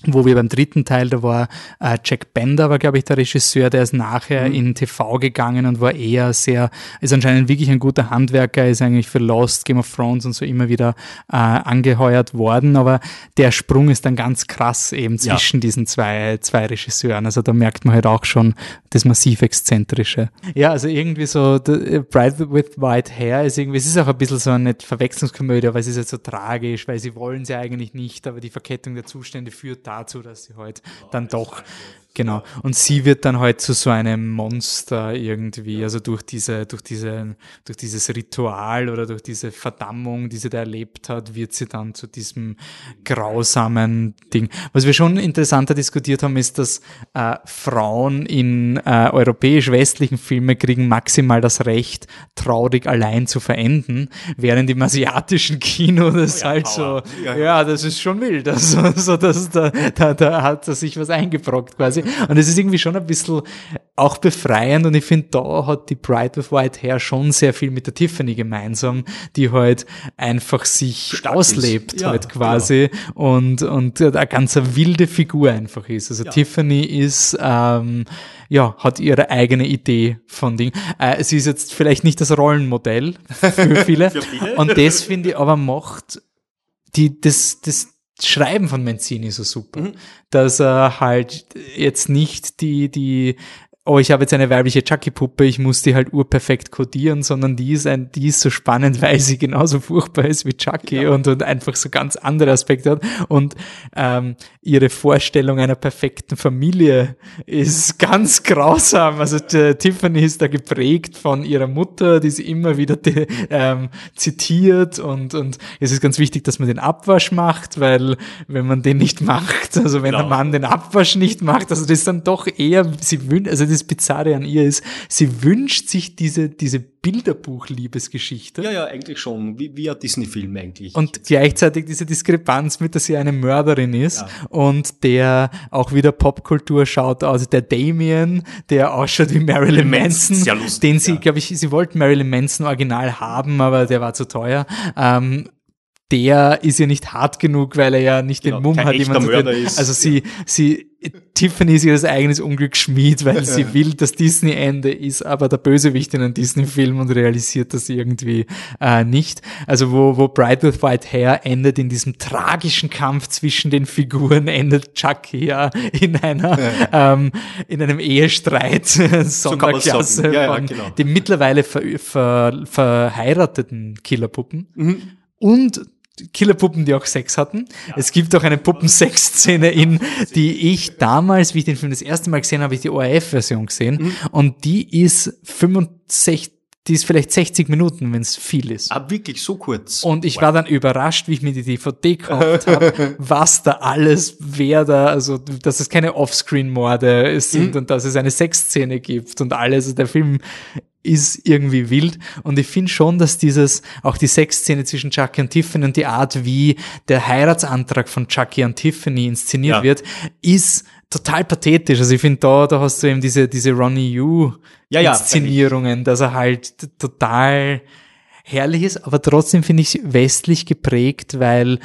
wo wir beim dritten Teil, da war äh, Jack Bender, war glaube ich der Regisseur, der ist nachher mhm. in TV gegangen und war eher sehr, ist anscheinend wirklich ein guter Handwerker, ist eigentlich für Lost, Game of Thrones und so immer wieder äh, angeheuert worden, aber der Sprung ist dann ganz krass eben zwischen ja. diesen zwei, zwei Regisseuren, also da merkt man halt auch schon das massiv Exzentrische. Ja, also irgendwie so, the, Bride with White Hair ist irgendwie, es ist auch ein bisschen so eine Verwechslungskomödie, aber es ist halt so tragisch, weil sie wollen sie eigentlich nicht, aber die Verkettung der Zustände führt dazu, dass sie heute halt dann doch Genau. Und sie wird dann halt zu so einem Monster irgendwie, also durch diese, durch diese, durch dieses Ritual oder durch diese Verdammung, die sie da erlebt hat, wird sie dann zu diesem grausamen Ding. Was wir schon interessanter diskutiert haben, ist, dass äh, Frauen in äh, europäisch-westlichen Filmen kriegen maximal das Recht, traurig allein zu verenden, während im asiatischen Kino das oh ja, halt Power. so, ja, ja, das ist schon wild. Also, so, dass da, da, da hat er sich was eingebrockt quasi. Und es ist irgendwie schon ein bisschen auch befreiend und ich finde, da hat die Bride with White Hair schon sehr viel mit der Tiffany gemeinsam, die halt einfach sich Stark auslebt ja, halt quasi genau. und, und eine ganz wilde Figur einfach ist. Also ja. Tiffany ist, ähm, ja, hat ihre eigene Idee von Dingen. Äh, sie ist jetzt vielleicht nicht das Rollenmodell für viele. für viele? Und das finde ich aber macht die, das, das, Schreiben von Mancini so super, mhm. dass er halt jetzt nicht die, die oh, ich habe jetzt eine weibliche Chucky-Puppe, ich muss die halt urperfekt codieren, sondern die ist ein, die ist so spannend, weil sie genauso furchtbar ist wie Chucky ja. und, und einfach so ganz andere Aspekte hat. Und ähm, ihre Vorstellung einer perfekten Familie ist ganz grausam. Also Tiffany ist da geprägt von ihrer Mutter, die sie immer wieder ähm, zitiert und, und es ist ganz wichtig, dass man den Abwasch macht, weil wenn man den nicht macht, also wenn genau. der Mann den Abwasch nicht macht, also das ist dann doch eher, sie wünscht, also das Bizarre an ihr ist, sie wünscht sich diese, diese Bilderbuch-Liebesgeschichte. Ja, ja, eigentlich schon, wie, wie ein Disney-Film eigentlich. Und gleichzeitig diese Diskrepanz mit, dass sie eine Mörderin ist ja. und der auch wieder Popkultur schaut aus, der Damien, der ausschaut wie Marilyn Manson, Sehr lustig, den sie, ja. glaube ich, sie wollten Marilyn Manson original haben, aber der war zu teuer. Ähm, der ist ja nicht hart genug, weil er ja nicht Genau, den Mumm hat, jemand ist. Also sie, sie, Tiffany ist ihr das eigenes Unglück schmied, weil sie will, dass Disney-Ende ist, aber der Bösewicht in einem Disney-Film und realisiert das irgendwie äh, nicht. Also wo, wo Bride with White Hair endet in diesem tragischen Kampf zwischen den Figuren, endet Chucky ja in einer, ähm, in einem Ehestreit, Sonderklasse. Ja, ja, von genau. den mittlerweile ver, ver, verheirateten Killerpuppen Mhm. und Killerpuppen, die auch Sex hatten. Es gibt auch eine Puppensex-Szene in, die ich damals, wie ich den Film das erste Mal gesehen habe, ich die ORF-Version gesehen Mhm. und die ist 65, die ist vielleicht 60 Minuten, wenn es viel ist. Ah, wirklich so kurz. Und ich war dann überrascht, wie ich mir die DVD gekauft habe, was da alles, wer da, also dass es keine Offscreen-Morde sind und dass es eine Sexszene gibt und alles. Also der Film ist irgendwie wild. Und ich finde schon, dass dieses, auch die Sexszene zwischen Chucky und Tiffany und die Art, wie der Heiratsantrag von Chucky und Tiffany inszeniert Ja. wird, ist total pathetisch. Also ich finde, da, da hast du eben diese, diese Ronnie Yu Ja, ja, Inszenierungen, dass er halt total herrlich ist, aber trotzdem finde ich westlich geprägt, weil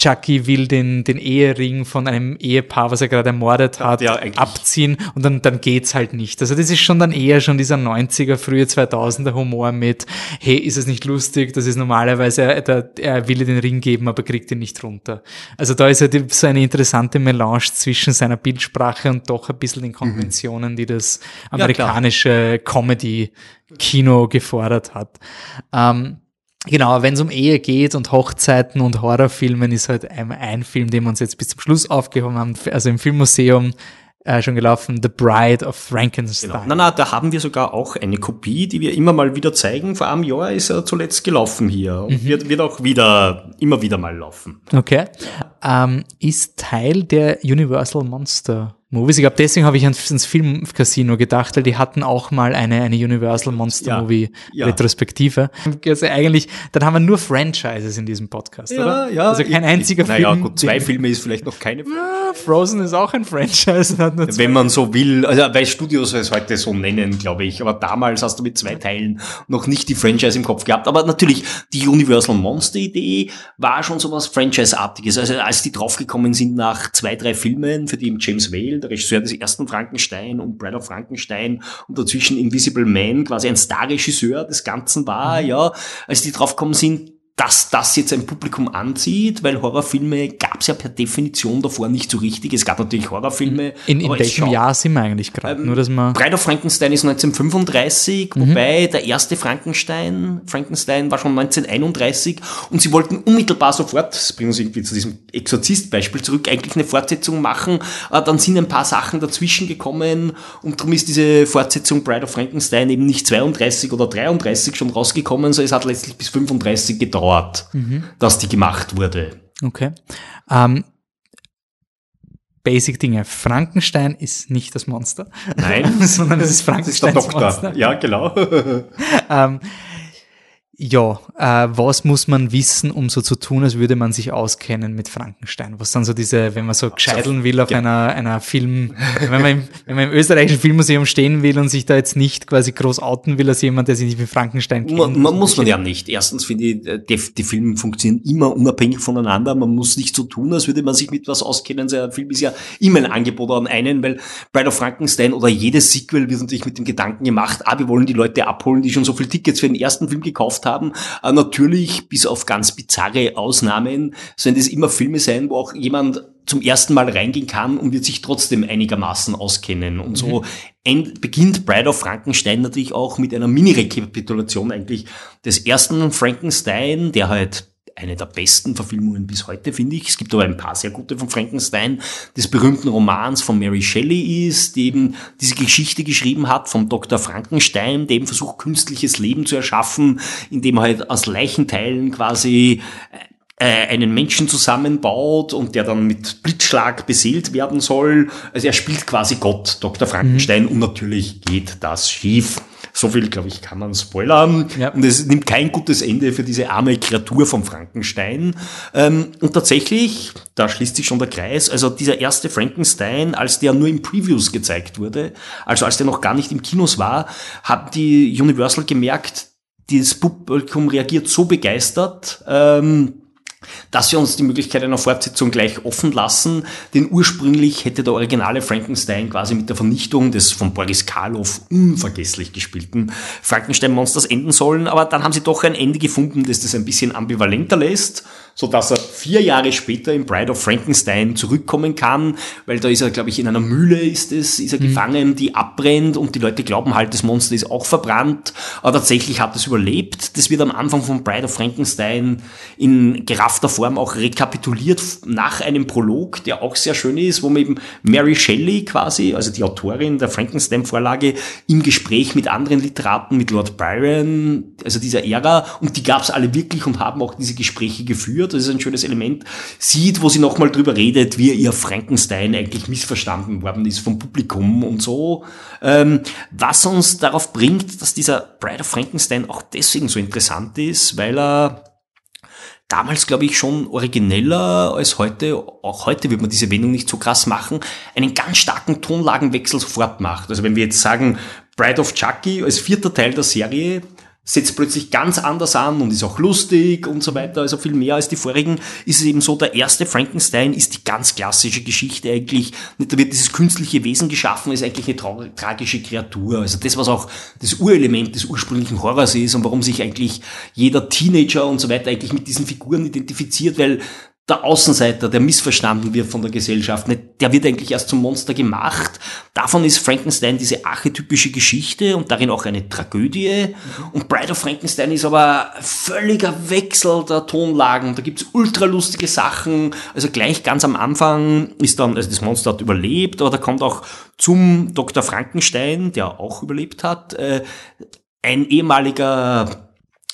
Chucky will den, den Ehering von einem Ehepaar, was er gerade ermordet hat, ja abziehen und dann, dann geht's halt nicht. Also das ist schon dann eher schon dieser 90er, frühe 2000er Humor mit, hey, ist es nicht lustig? Das ist normalerweise, er, er will den Ring geben, aber kriegt ihn nicht runter. Also da ist ja die- so eine interessante Melange zwischen seiner Bildsprache und doch ein bisschen den Konventionen, die das amerikanische Comedy-Kino gefordert hat. Ähm, Genau, wenn es um Ehe geht und Hochzeiten und Horrorfilmen, ist halt ein, ein Film, den wir uns jetzt bis zum Schluss aufgehoben haben, also im Filmmuseum äh, schon gelaufen, The Bride of Frankenstein. Genau. Na, na, da haben wir sogar auch eine Kopie, die wir immer mal wieder zeigen. Vor einem Jahr ist er zuletzt gelaufen hier und wird, wird auch wieder, immer wieder mal laufen. Okay. Ähm, ist Teil der Universal Monster Movies. Ich glaube, deswegen habe ich ans, Filmcasino gedacht, weil die hatten auch mal eine, eine Universal Monster Ja, Movie ja. Retrospektive. Also eigentlich, dann haben wir nur Franchises in diesem Podcast, oder? Also kein einziger naja, Film. gut, zwei Filme ist vielleicht noch keine. Frozen ist auch ein Franchise. Wenn man so will, also weil Studios es heute so nennen, glaube ich. Aber damals hast du mit zwei Teilen noch nicht die Franchise im Kopf gehabt. Aber natürlich, die Universal Monster Idee war schon so was Franchise-artiges. Also als die draufgekommen sind nach zwei, drei Filmen, für die eben James Whale, der Regisseur des ersten Frankenstein und Bride of Frankenstein und dazwischen Invisible Man quasi ein Starregisseur des Ganzen war, ja, als die draufgekommen sind, dass das jetzt ein Publikum anzieht, weil Horrorfilme gab es ja per Definition davor nicht so richtig. Es gab natürlich Horrorfilme. In, in welchem schaut- Jahr sind wir eigentlich gerade? Nur, dass man. Bride of Frankenstein ist 1935, wobei der erste Frankenstein, Frankenstein war schon 1931 und sie wollten unmittelbar sofort, das bringt uns irgendwie zu diesem Exorzist-Beispiel zurück, eigentlich eine Fortsetzung machen. Äh, Dann sind ein paar Sachen dazwischen gekommen und darum ist diese Fortsetzung Bride of Frankenstein eben nicht 32 oder 33 schon rausgekommen, sondern es hat letztlich bis 35 gedauert, dass die gemacht wurde. Okay. Ähm, Basic Dinge. Frankenstein ist nicht das Monster. Nein, sondern es ist das ist der Frankensteins Doktor. Monster. Ja, genau. Ähm, ja, äh, was muss man wissen, um so zu tun, als würde man sich auskennen mit Frankenstein? Was dann so diese, wenn man so gescheiteln will auf einer, einer Film, wenn man, im, wenn man im österreichischen Filmmuseum stehen will und sich da jetzt nicht quasi groß outen will als jemand, der sich nicht mit Frankenstein kennt. Man, man muss man ja nicht. Erstens finde ich, äh, die, die Filme funktionieren immer unabhängig voneinander. Man muss nicht so tun, als würde man sich mit was auskennen. So ein Film ist ja immer ein Angebot an einen, weil Bride of Frankenstein oder jedes Sequel wird natürlich mit dem Gedanken gemacht, ah, wir wollen die Leute abholen, die schon so viele Tickets für den ersten Film gekauft haben. Äh, natürlich, bis auf ganz bizarre Ausnahmen, sollen das immer Filme sein, wo auch jemand zum ersten Mal reingehen kann und wird sich trotzdem einigermaßen auskennen. Und so end, beginnt Bride of Frankenstein natürlich auch mit einer Mini-Rekapitulation eigentlich des ersten Frankenstein, der halt eine der besten Verfilmungen bis heute, finde ich. Es gibt aber ein paar sehr gute von Frankenstein, des berühmten Romans von Mary Shelley ist, die eben diese Geschichte geschrieben hat vom Dr. Frankenstein, der eben versucht, künstliches Leben zu erschaffen, indem er halt aus Leichenteilen quasi äh, einen Menschen zusammenbaut und der dann mit Blitzschlag beseelt werden soll. Also er spielt quasi Gott, Dr. Frankenstein, und natürlich geht das schief. So viel, glaube ich, kann man spoilern. Ja. Und es nimmt kein gutes Ende für diese arme Kreatur vom Frankenstein. Ähm, und tatsächlich, da schließt sich schon der Kreis, also dieser erste Frankenstein, als der nur in Previews gezeigt wurde, also als der noch gar nicht im Kinos war, hat die Universal gemerkt, das Publikum reagiert so begeistert, ähm, dass wir uns die Möglichkeit einer Fortsetzung gleich offen lassen, denn ursprünglich hätte der originale Frankenstein quasi mit der Vernichtung des von Boris Karloff unvergesslich gespielten Frankenstein-Monsters enden sollen, aber dann haben sie doch ein Ende gefunden, das das ein bisschen ambivalenter lässt so dass er vier Jahre später in Bride of Frankenstein zurückkommen kann, weil da ist er, glaube ich, in einer Mühle ist es, ist er mhm. gefangen, die abbrennt und die Leute glauben halt, das Monster ist auch verbrannt, aber tatsächlich hat es überlebt. Das wird am Anfang von Bride of Frankenstein in geraffter Form auch rekapituliert nach einem Prolog, der auch sehr schön ist, wo man eben Mary Shelley quasi, also die Autorin der Frankenstein-Vorlage, im Gespräch mit anderen Literaten, mit Lord Byron, also dieser Ära, und die gab es alle wirklich und haben auch diese Gespräche geführt das ist ein schönes Element, sieht, wo sie nochmal drüber redet, wie ihr Frankenstein eigentlich missverstanden worden ist vom Publikum und so. Ähm, was uns darauf bringt, dass dieser Bride of Frankenstein auch deswegen so interessant ist, weil er damals, glaube ich, schon origineller als heute, auch heute wird man diese Wendung nicht so krass machen, einen ganz starken Tonlagenwechsel sofort macht. Also wenn wir jetzt sagen, Bride of Chucky als vierter Teil der Serie, setzt plötzlich ganz anders an und ist auch lustig und so weiter, also viel mehr als die vorigen, ist es eben so, der erste Frankenstein ist die ganz klassische Geschichte eigentlich, da wird dieses künstliche Wesen geschaffen, ist eigentlich eine tra tragische Kreatur, also das, was auch das Urelement des ursprünglichen Horrors ist und warum sich eigentlich jeder Teenager und so weiter eigentlich mit diesen Figuren identifiziert, weil der Außenseiter, der missverstanden wird von der Gesellschaft, der wird eigentlich erst zum Monster gemacht. Davon ist Frankenstein diese archetypische Geschichte und darin auch eine Tragödie. Und Bride of Frankenstein ist aber völliger Wechsel der Tonlagen. Da gibt's ultralustige Sachen. Also gleich ganz am Anfang ist dann, also das Monster hat überlebt, aber da kommt auch zum Dr. Frankenstein, der auch überlebt hat, äh, ein ehemaliger,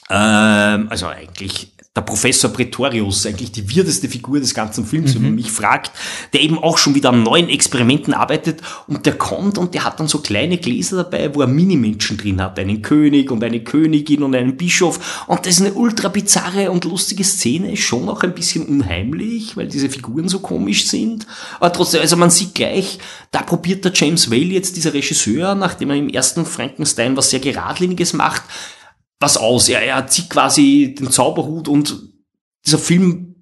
äh, also eigentlich der Professor Pretorius, eigentlich die wirteste Figur des ganzen Films, mhm. wenn man mhm. mich fragt, der eben auch schon wieder an neuen Experimenten arbeitet und der kommt und der hat dann so kleine Gläser dabei, wo er Minimenschen drin hat, einen König und eine Königin und einen Bischof und das ist eine ultra bizarre und lustige Szene, schon auch ein bisschen unheimlich, weil diese Figuren so komisch sind, aber trotzdem, also man sieht gleich, da probiert der James Whale jetzt, dieser Regisseur, nachdem er im ersten Frankenstein was sehr geradliniges macht, was aus. Er, er zieht quasi den Zauberhut und dieser Film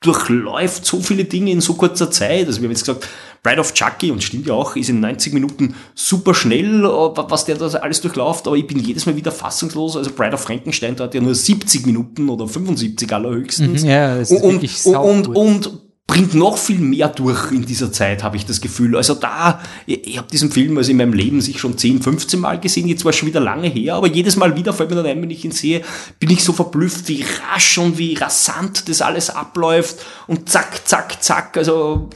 durchläuft so viele Dinge in so kurzer Zeit. Also wir haben jetzt gesagt, Bride of Chucky, und stimmt ja auch, ist in 90 Minuten super schnell, was der da alles durchläuft, aber ich bin jedes Mal wieder fassungslos. Also Bride of Frankenstein, da hat ja nur 70 70 oder 75 allerhöchstens. Mhm, ja, das ist und, wirklich und, und, und bringt noch viel mehr durch in dieser Zeit, habe ich das Gefühl. Also da, ich, ich habe diesen Film also in meinem Leben sich schon 10, 15 Mal gesehen, jetzt war es schon wieder lange her, aber jedes Mal wieder fällt mir dann ein, wenn ich ihn sehe, bin ich so verblüfft, wie rasch und wie rasant das alles abläuft und zack, zack, zack, also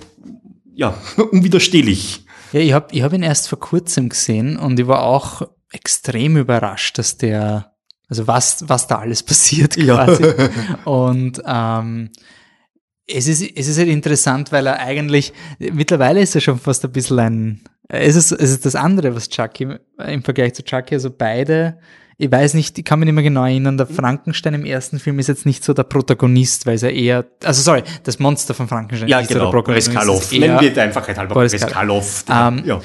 ja, unwiderstehlich. Ja, ich habe ich hab ihn erst vor kurzem gesehen und ich war auch extrem überrascht, dass der, also was, was da alles passiert quasi. Ja. und ähm, es ist, es ist halt interessant, weil er eigentlich, mittlerweile ist er schon fast ein bisschen ein, es ist, es ist das andere, was Chucky im Vergleich zu Chucky, also beide, ich weiß nicht, ich kann mich nicht mehr genau erinnern, der Frankenstein im ersten Film ist jetzt nicht so der Protagonist, weil er eher, also sorry, das Monster von Frankenstein ja, ist genau, so der Protagonist. Boris Karloff. Nennen wir einfach halt halber Karloff. Ähm, ja.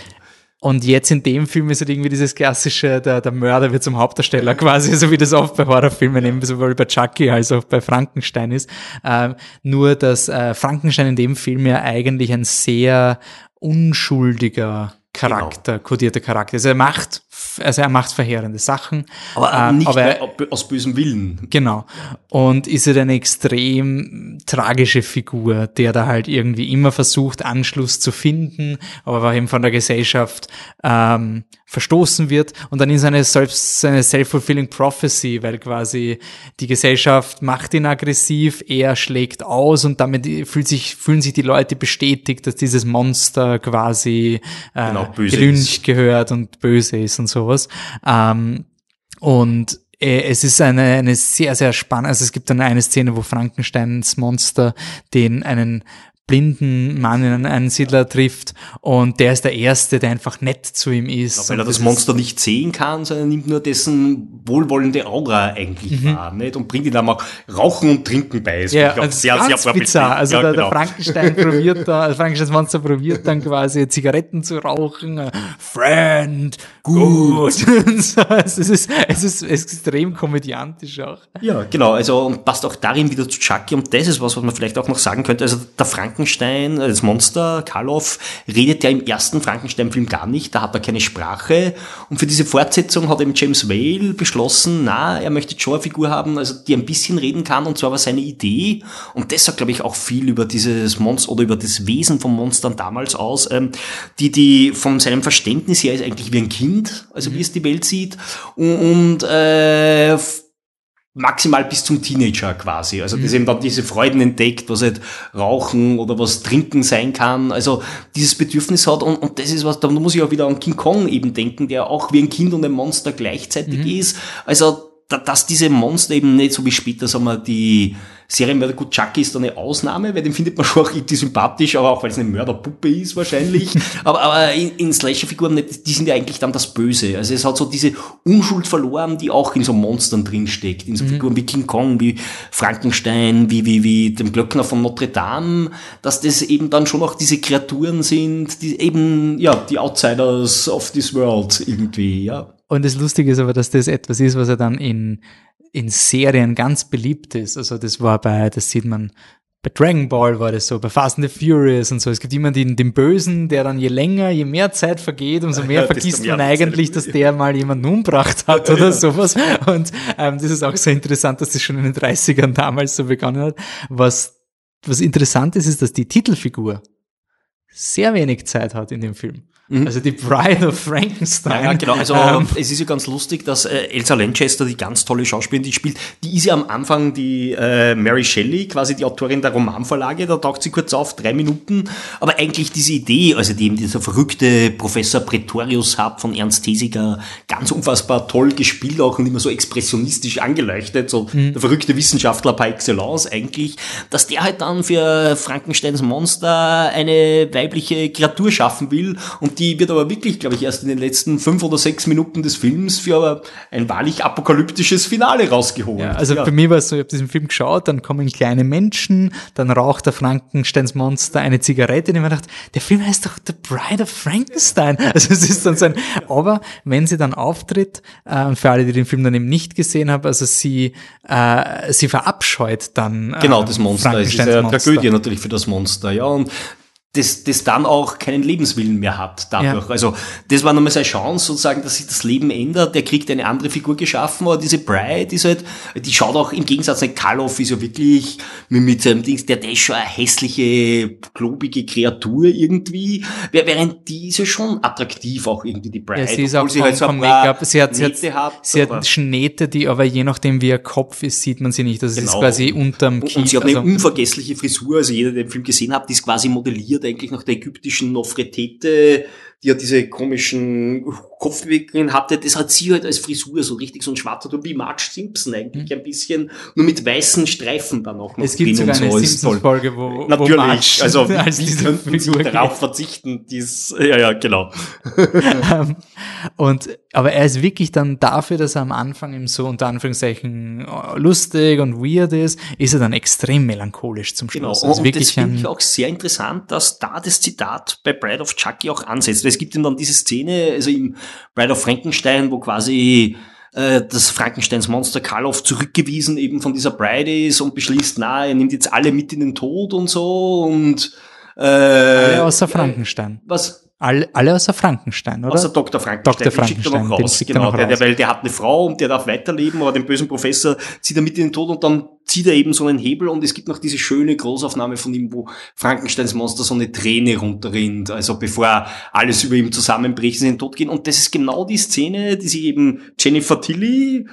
Und jetzt in dem Film ist halt irgendwie dieses klassische, der, der Mörder wird zum Hauptdarsteller quasi, so wie das oft bei Horrorfilmen, eben sowohl bei Chucky als auch bei Frankenstein ist. Ähm, nur, dass äh, Frankenstein in dem Film ja eigentlich ein sehr unschuldiger Charakter, genau. kodierter Charakter. Also er macht, also er macht verheerende Sachen. Aber ähm, nicht aber er, aus bösem Willen. Genau. Und ist er eine extrem tragische Figur, der da halt irgendwie immer versucht, Anschluss zu finden, aber eben von der Gesellschaft ähm, verstoßen wird und dann ist eine selbst seine self-fulfilling prophecy, weil quasi die Gesellschaft macht ihn aggressiv, er schlägt aus und damit fühlt sich, fühlen sich die Leute bestätigt, dass dieses Monster quasi äh, genau, gelüncht gehört und böse ist und sowas. Ähm, und äh, es ist eine, eine sehr, sehr spannende, also es gibt dann eine Szene, wo Frankensteins Monster den einen blinden Mann, einen, einen Siedler trifft und der ist der Erste, der einfach nett zu ihm ist. Ja, weil er das, das Monster nicht sehen kann, sondern nimmt nur dessen wohlwollende Aura eigentlich mhm. wahr nicht? und bringt ihm dann auch Rauchen und Trinken bei. Das ja, also sehr, ganz sehr bizarr. Also ja, der, genau. der Frankenstein probiert da, das Frankensteins Monster probiert dann quasi Zigaretten zu rauchen. Friend, gut. so, es, ist, es ist extrem komödiantisch auch. Ja, genau. Also und passt auch darin wieder zu Chucky und das ist was, was man vielleicht auch noch sagen könnte. Also der Frankenstein Frankenstein, äh, das Monster, Karloff, redet ja im ersten Frankenstein-Film gar nicht, da hat er keine Sprache. Und für diese Fortsetzung hat eben James Whale beschlossen, na, er möchte schon eine Figur haben, also die ein bisschen reden kann, und zwar war seine Idee. Und das sagt, glaube ich, auch viel über dieses Monster oder über das Wesen von Monstern damals aus, ähm, die, die von seinem Verständnis her ist eigentlich wie ein Kind, also mhm. wie es die Welt sieht. Und, und äh, maximal bis zum Teenager quasi. Also mhm. das eben dann diese Freuden entdeckt, was halt Rauchen oder was Trinken sein kann. Also dieses Bedürfnis hat und, und das ist was, da muss ich auch wieder an King Kong eben denken, der auch wie ein Kind und ein Monster gleichzeitig mhm. ist. Also dass diese Monster eben nicht so wie später, sagen wir, die Serienmörder, gut, Chucky ist da eine Ausnahme, weil den findet man schon auch irgendwie sympathisch, aber auch weil es eine Mörderpuppe ist wahrscheinlich. aber, aber in, in Slasher-Figuren, die sind ja eigentlich dann das Böse. Also es hat so diese Unschuld verloren, die auch in so Monstern drinsteckt. In so mhm. Figuren wie King Kong, wie Frankenstein, wie, wie, wie dem Glöckner von Notre Dame, dass das eben dann schon auch diese Kreaturen sind, die eben, ja, die Outsiders of this world irgendwie, ja. Und das Lustige ist aber, dass das etwas ist, was er dann in, in Serien ganz beliebt ist. Also das war bei, das sieht man bei Dragon Ball war das so, bei Fast and the Furious und so. Es gibt immer den, den Bösen, der dann je länger, je mehr Zeit vergeht, umso mehr ja, vergisst man eigentlich, dass der mal jemanden umbracht hat oder ja. sowas. Und ähm, das ist auch so interessant, dass das schon in den 30ern damals so begonnen hat. Was, was interessant ist, ist, dass die Titelfigur sehr wenig Zeit hat in dem Film. Mhm. Also die Bride of Frankenstein. Ja, genau. Also ähm, es ist ja ganz lustig, dass äh, Elsa Lanchester, die ganz tolle Schauspielerin, die spielt, die ist ja am Anfang die äh, Mary Shelley, quasi die Autorin der Romanvorlage. Da taucht sie kurz auf, drei Minuten. Aber eigentlich diese Idee, also die eben dieser verrückte Professor Pretorius hat von Ernst Thesiger, ganz unfassbar toll gespielt auch und immer so expressionistisch angeleuchtet, so mhm. der verrückte Wissenschaftler par excellence eigentlich, dass der halt dann für Frankensteins Monster eine weibliche Kreatur schaffen will und die wird aber wirklich, glaube ich, erst in den letzten fünf oder sechs Minuten des Films für ein wahrlich apokalyptisches Finale rausgeholt. Ja, also ja. für mich war es so, ich habe diesen Film geschaut, dann kommen kleine Menschen, dann raucht der Frankensteins Monster eine Zigarette und ich mir gedacht, der Film heißt doch The Bride of Frankenstein. Also es ist dann so ein, aber wenn sie dann auftritt, äh, für alle, die den Film dann eben nicht gesehen haben, also sie, äh, sie verabscheut dann. Äh, genau, das Monster. Es ist eine Tragödie natürlich für das Monster, ja. Und das, das dann auch keinen Lebenswillen mehr hat dadurch. Ja. Also das war nochmal seine Chance sozusagen, dass sich das Leben ändert. Der kriegt eine andere Figur geschaffen, aber diese Bride ist halt, die schaut auch im Gegensatz zu Karloff ist ja wirklich mit, mit seinem Dings, der, der ist schon eine hässliche, klobige Kreatur irgendwie, während die ist ja schon attraktiv auch irgendwie, die Bride. Ja, sie ist auch sie halt so vom Make-up, sie hat, sie hat, hat, sie hat Schnähte, die aber je nachdem wie ihr Kopf ist, sieht man sie nicht. Das also genau. ist quasi unterm Kinn. Und sie hat eine also, unvergessliche Frisur, also jeder, der den Film gesehen hat, die ist quasi modelliert eigentlich nach der ägyptischen Nofretete, die ja diese komischen Kopfbewegungen hatte. Das hat sie halt als Frisur so richtig so ein schwarzer Ton, wie Marge Simpson eigentlich mhm. ein bisschen, nur mit weißen Streifen dann auch noch. Es gibt sogar eine so. Simpsons-Folge, wo, Natürlich, wo Marge also als diese könnten Figur darauf verzichten, dies, ja, ja, genau. Ähm, und, aber er ist wirklich dann dafür, dass er am Anfang eben so unter Anführungszeichen äh, lustig und weird ist, ist er dann extrem melancholisch zum Schluss. Genau, also und das finde ich auch sehr interessant, dass da das Zitat bei Bride of Chucky auch ansetzt. Es gibt ihm dann diese Szene, also im Bride of Frankenstein, wo quasi äh, das Frankensteins Monster Karloff zurückgewiesen eben von dieser Bride ist und beschließt, na, er nimmt jetzt alle mit in den Tod und so und äh, alle außer Frankenstein. Was? Alle, alle außer Frankenstein, oder? Außer Dr. Frankenstein. Dr. Frankenstein. Den schickt er noch raus. Genau, der, der, weil der hat eine Frau und der darf weiterleben, aber den bösen Professor zieht er mit in den Tod und dann zieht er eben so einen Hebel und es gibt noch diese schöne Großaufnahme von ihm, wo Frankensteins Monster so eine Träne runterrinnt, also bevor alles über ihm zusammenbricht, sie in den Tod gehen. Und das ist genau die Szene, die sich eben Jennifer Tilly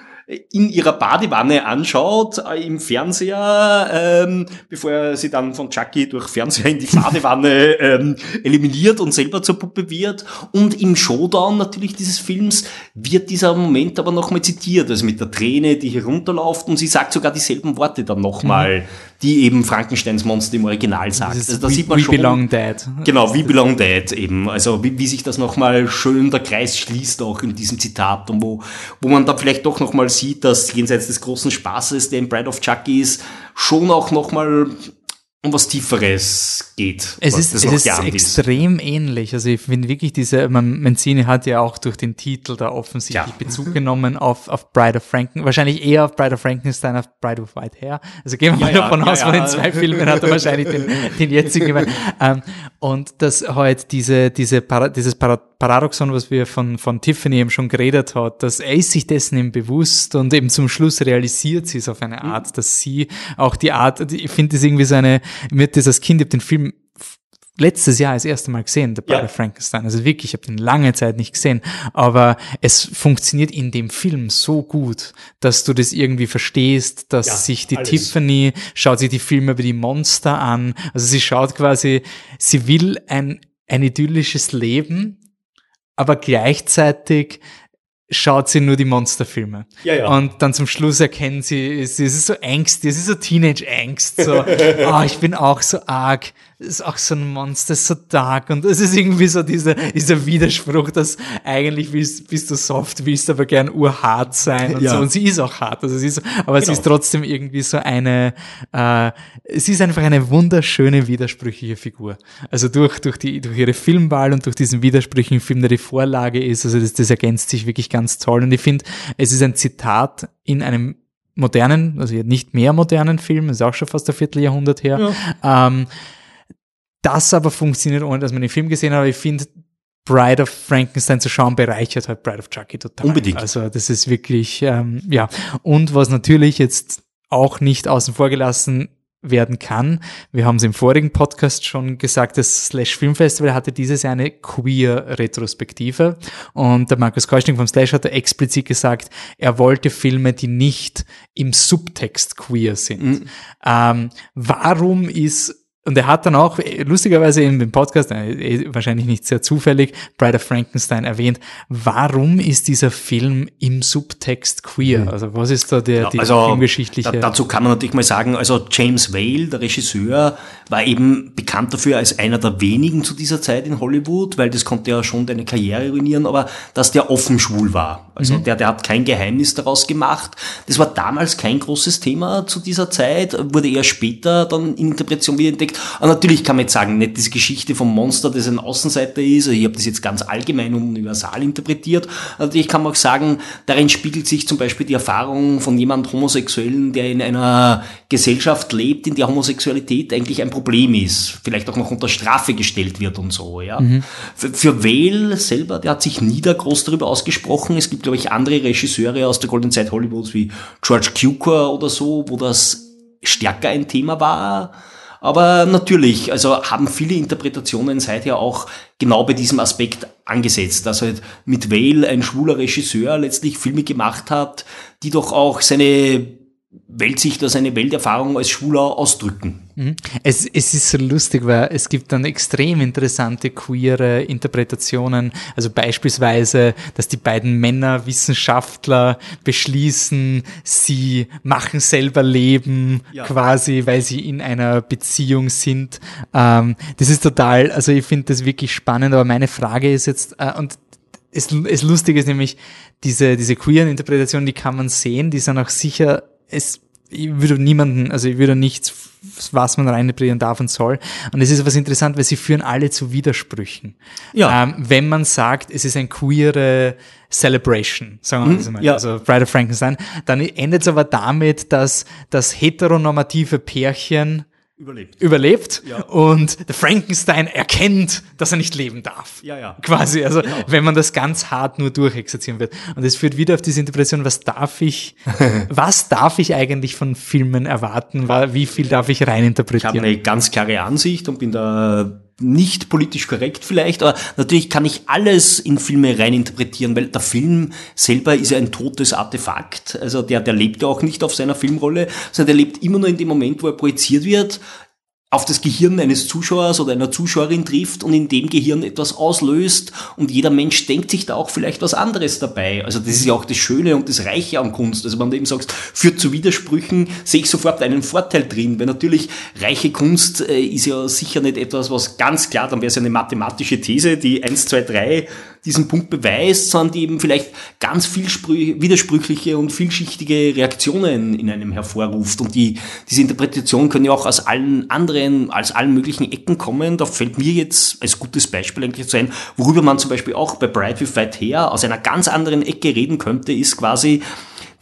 in ihrer Badewanne anschaut, äh, im Fernseher, ähm, bevor er sie dann von Chucky durch Fernseher in die Badewanne ähm, eliminiert und selber zur Puppe wird. Und im Showdown natürlich dieses Films wird dieser Moment aber nochmal zitiert, also mit der Träne, die herunterläuft und sie sagt sogar dieselben Worte dann nochmal, mhm. Die eben Frankensteins Monster im Original sagt. Also da we, sieht man we schon. Belong Dead. Genau, We Belong Dead eben. Also wie, wie sich das nochmal schön der Kreis schließt auch in diesem Zitat und wo, wo man dann vielleicht doch nochmal sieht, dass jenseits des großen Spaßes, der in Bride of Chucky ist, schon auch nochmal um was Tieferes geht. Es ist, es ist extrem ist. ähnlich. Also ich finde wirklich diese, man, Mancini hat ja auch durch den Titel da offensichtlich ja. Bezug genommen auf, auf Bride of Franken, wahrscheinlich eher auf Bride of Frankenstein, auf Bride of White Hair. Also gehen wir ja, mal davon ja, aus, von den zwei Filmen hat er wahrscheinlich den, den jetzigen gemeint. Ähm, und dass halt diese, diese, Para, dieses Para, Paradoxon, was wir von, von Tiffany eben schon geredet hat, dass er ist sich dessen eben bewusst und eben zum Schluss realisiert sie es auf eine Art, mhm. dass sie auch die Art, ich finde das irgendwie so eine, mir hat das als Kind, ich habe den Film letztes Jahr das erste Mal gesehen, The Bride ja. Frankenstein. Also wirklich, ich habe den lange Zeit nicht gesehen. Aber es funktioniert in dem Film so gut, dass du das irgendwie verstehst, dass ja, sich die alles. Tiffany schaut sich die Filme über die Monster an. Also sie schaut quasi, sie will ein, ein idyllisches Leben, aber gleichzeitig schaut sie nur die Monsterfilme. Ja, ja. Und dann zum Schluss erkennen sie, es ist so Angst, es ist so Teenage-Angst, so, oh, ich bin auch so arg ist auch so ein Monster, ist so dark und es ist irgendwie so dieser, dieser Widerspruch, dass eigentlich willst, bist du soft, willst aber gern urhart sein und ja. so und sie ist auch hart, also sie ist, aber genau. sie ist trotzdem irgendwie so eine, äh, sie ist einfach eine wunderschöne, widersprüchliche Figur. Also durch, durch die, durch ihre Filmwahl und durch diesen widersprüchlichen Film, der die Vorlage ist, also das, das ergänzt sich wirklich ganz toll und ich finde, es ist ein Zitat in einem modernen, also nicht mehr modernen Film, ist auch schon fast ein Vierteljahrhundert her, ja. ähm, das aber funktioniert, ohne dass man den Film gesehen hat. Aber ich finde, Bride of Frankenstein zu schauen, bereichert halt Bride of Chucky total. Unbedingt. Also das ist wirklich, ähm, ja. Und was natürlich jetzt auch nicht außen vor gelassen werden kann. Wir haben es im vorigen Podcast schon gesagt, das Slash Film Festival hatte dieses Jahr eine Queer-Retrospektive und der Markus Keuschning vom Slash hat explizit gesagt, er wollte Filme, die nicht im Subtext queer sind. Mhm. Ähm, warum ist und er hat dann auch lustigerweise in dem Podcast, äh, wahrscheinlich nicht sehr zufällig, Bride of Frankenstein erwähnt, warum ist dieser Film im Subtext queer? Mhm. Also was ist da der, ja, die also, filmgeschichtliche... Da, dazu kann man natürlich mal sagen, also James Whale, der Regisseur, war eben bekannt dafür als einer der wenigen zu dieser Zeit in Hollywood, weil das konnte ja schon deine Karriere ruinieren, aber dass der offen schwul war. Also mhm. der, der hat kein Geheimnis daraus gemacht. Das war damals kein großes Thema zu dieser Zeit, wurde eher später dann in Interpretation wieder entdeckt. Und natürlich kann man jetzt sagen, nicht diese Geschichte vom Monster, das ein Außenseiter ist, ich habe das jetzt ganz allgemein und universal interpretiert. Natürlich kann man auch sagen, darin spiegelt sich zum Beispiel die Erfahrung von jemand Homosexuellen, der in einer Gesellschaft lebt, in der Homosexualität eigentlich ein Problem ist, vielleicht auch noch unter Strafe gestellt wird und so. Ja. Mhm. Für, für Whale selber, der hat sich nie da groß darüber ausgesprochen. Es gibt, glaube ich, andere Regisseure aus der Golden Zeit Hollywoods wie George Cukor oder so, wo das stärker ein Thema war. Aber natürlich, also haben viele Interpretationen seither auch genau bei diesem Aspekt angesetzt, dass halt mit Vale ein schwuler Regisseur letztlich Filme gemacht hat, die doch auch seine Weltsicht oder seine Welterfahrung als Schwuler ausdrücken. Mhm. Es, es ist so lustig, weil es gibt dann extrem interessante queere Interpretationen. Also beispielsweise, dass die beiden Männer Wissenschaftler beschließen, sie machen selber Leben, ja. quasi, weil sie in einer Beziehung sind. Ähm, das ist total, also ich finde das wirklich spannend, aber meine Frage ist jetzt, äh, und es, es lustig ist nämlich, diese, diese queeren Interpretationen, die kann man sehen, die sind auch sicher es, ich würde niemanden, also ich würde nichts, was man reininterpretieren darf und soll. Und es ist was interessant, weil sie führen alle zu Widersprüchen. Ja. Ähm, wenn man sagt, es ist ein queere Celebration, sagen wir hm, mal, ja. also Bride of Frankenstein, dann endet es aber damit, dass das heteronormative Pärchen überlebt. Überlebt ja. und der Frankenstein erkennt, dass er nicht leben darf. Ja, ja. Quasi, also genau. wenn man das ganz hart nur durchexerzieren wird. Und es führt wieder auf diese Interpretation, was darf ich, was darf ich eigentlich von Filmen erwarten, wie viel darf ich reininterpretieren? Ich habe eine ganz klare Ansicht und bin da nicht politisch korrekt vielleicht, aber natürlich kann ich alles in Filme reininterpretieren, weil der Film selber ist ja ein totes Artefakt. Also der, der lebt ja auch nicht auf seiner Filmrolle, sondern der lebt immer nur in dem Moment, wo er projiziert wird auf das Gehirn eines Zuschauers oder einer Zuschauerin trifft und in dem Gehirn etwas auslöst und jeder Mensch denkt sich da auch vielleicht was anderes dabei. Also das ist ja auch das Schöne und das Reiche an Kunst. Also wenn du eben sagst, führt zu Widersprüchen, sehe ich sofort einen Vorteil drin, weil natürlich reiche Kunst äh, ist ja sicher nicht etwas, was ganz klar, dann wäre es ja eine mathematische These, die 1, 2, 3 diesen Punkt beweist, sondern die eben vielleicht ganz viel widersprüchliche und vielschichtige Reaktionen in einem hervorruft. Und die, diese Interpretation können ja auch aus allen anderen, als allen möglichen Ecken kommen. Da fällt mir jetzt als gutes Beispiel eigentlich zu ein, worüber man zum Beispiel auch bei Bright with White Hair aus einer ganz anderen Ecke reden könnte, ist quasi,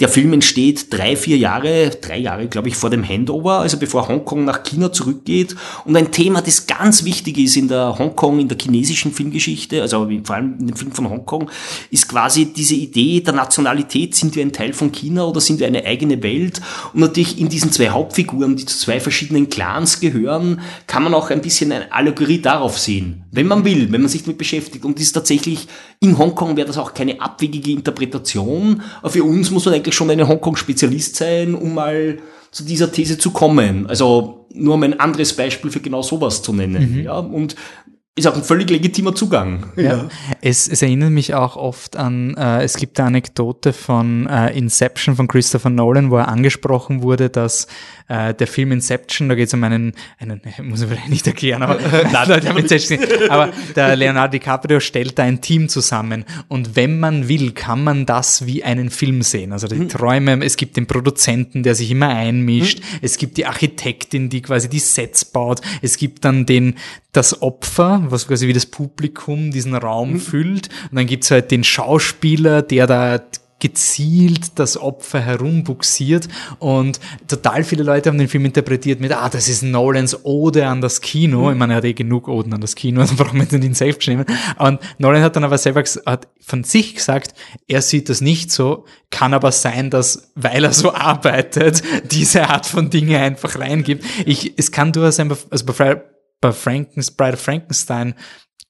der Film entsteht drei, vier Jahre, drei Jahre, glaube ich, vor dem Handover, also bevor Hongkong nach China zurückgeht. Und ein Thema, das ganz wichtig ist in der Hongkong, in der chinesischen Filmgeschichte, also vor allem in dem Film von Hongkong, ist quasi diese Idee der Nationalität. Sind wir ein Teil von China oder sind wir eine eigene Welt? Und natürlich in diesen zwei Hauptfiguren, die zu zwei verschiedenen Clans gehören, kann man auch ein bisschen eine Allegorie darauf sehen. Wenn man will, wenn man sich damit beschäftigt. Und das ist tatsächlich, in Hongkong wäre das auch keine abwegige Interpretation. Aber für uns muss man eigentlich schon ein Hongkong-Spezialist sein, um mal zu dieser These zu kommen. Also nur um ein anderes Beispiel für genau sowas zu nennen. Mhm. Ja, und ist auch ein völlig legitimer Zugang. Ja. ja. Es, es, erinnert mich auch oft an, äh, es gibt eine Anekdote von äh, Inception von Christopher Nolan, wo er angesprochen wurde, dass äh, der Film Inception, da geht es um einen, einen, muss ich vielleicht nicht erklären, aber, aber der Leonardo DiCaprio stellt da ein Team zusammen und wenn man will, kann man das wie einen Film sehen. Also die mhm. Träume, es gibt den Produzenten, der sich immer einmischt, mhm. es gibt die Architektin, die quasi die Sets baut, es gibt dann den, das Opfer, was quasi wie das Publikum diesen Raum mhm. füllt und dann gibt's halt den Schauspieler, der da gezielt das Opfer herumbuxiert und total viele Leute haben den Film interpretiert mit, ah, das ist Nolans Ode an das Kino. Mhm. Ich meine, er hat eh genug Oden an das Kino, dann brauchen wir den selbst nehmen. Und Nolan hat dann aber selber hat von sich gesagt, er sieht das nicht so, kann aber sein, dass, weil er so arbeitet, diese Art von Dinge einfach reingibt. Ich, es kann durchaus sein, also bei, bei Frankens, Bride of Frankenstein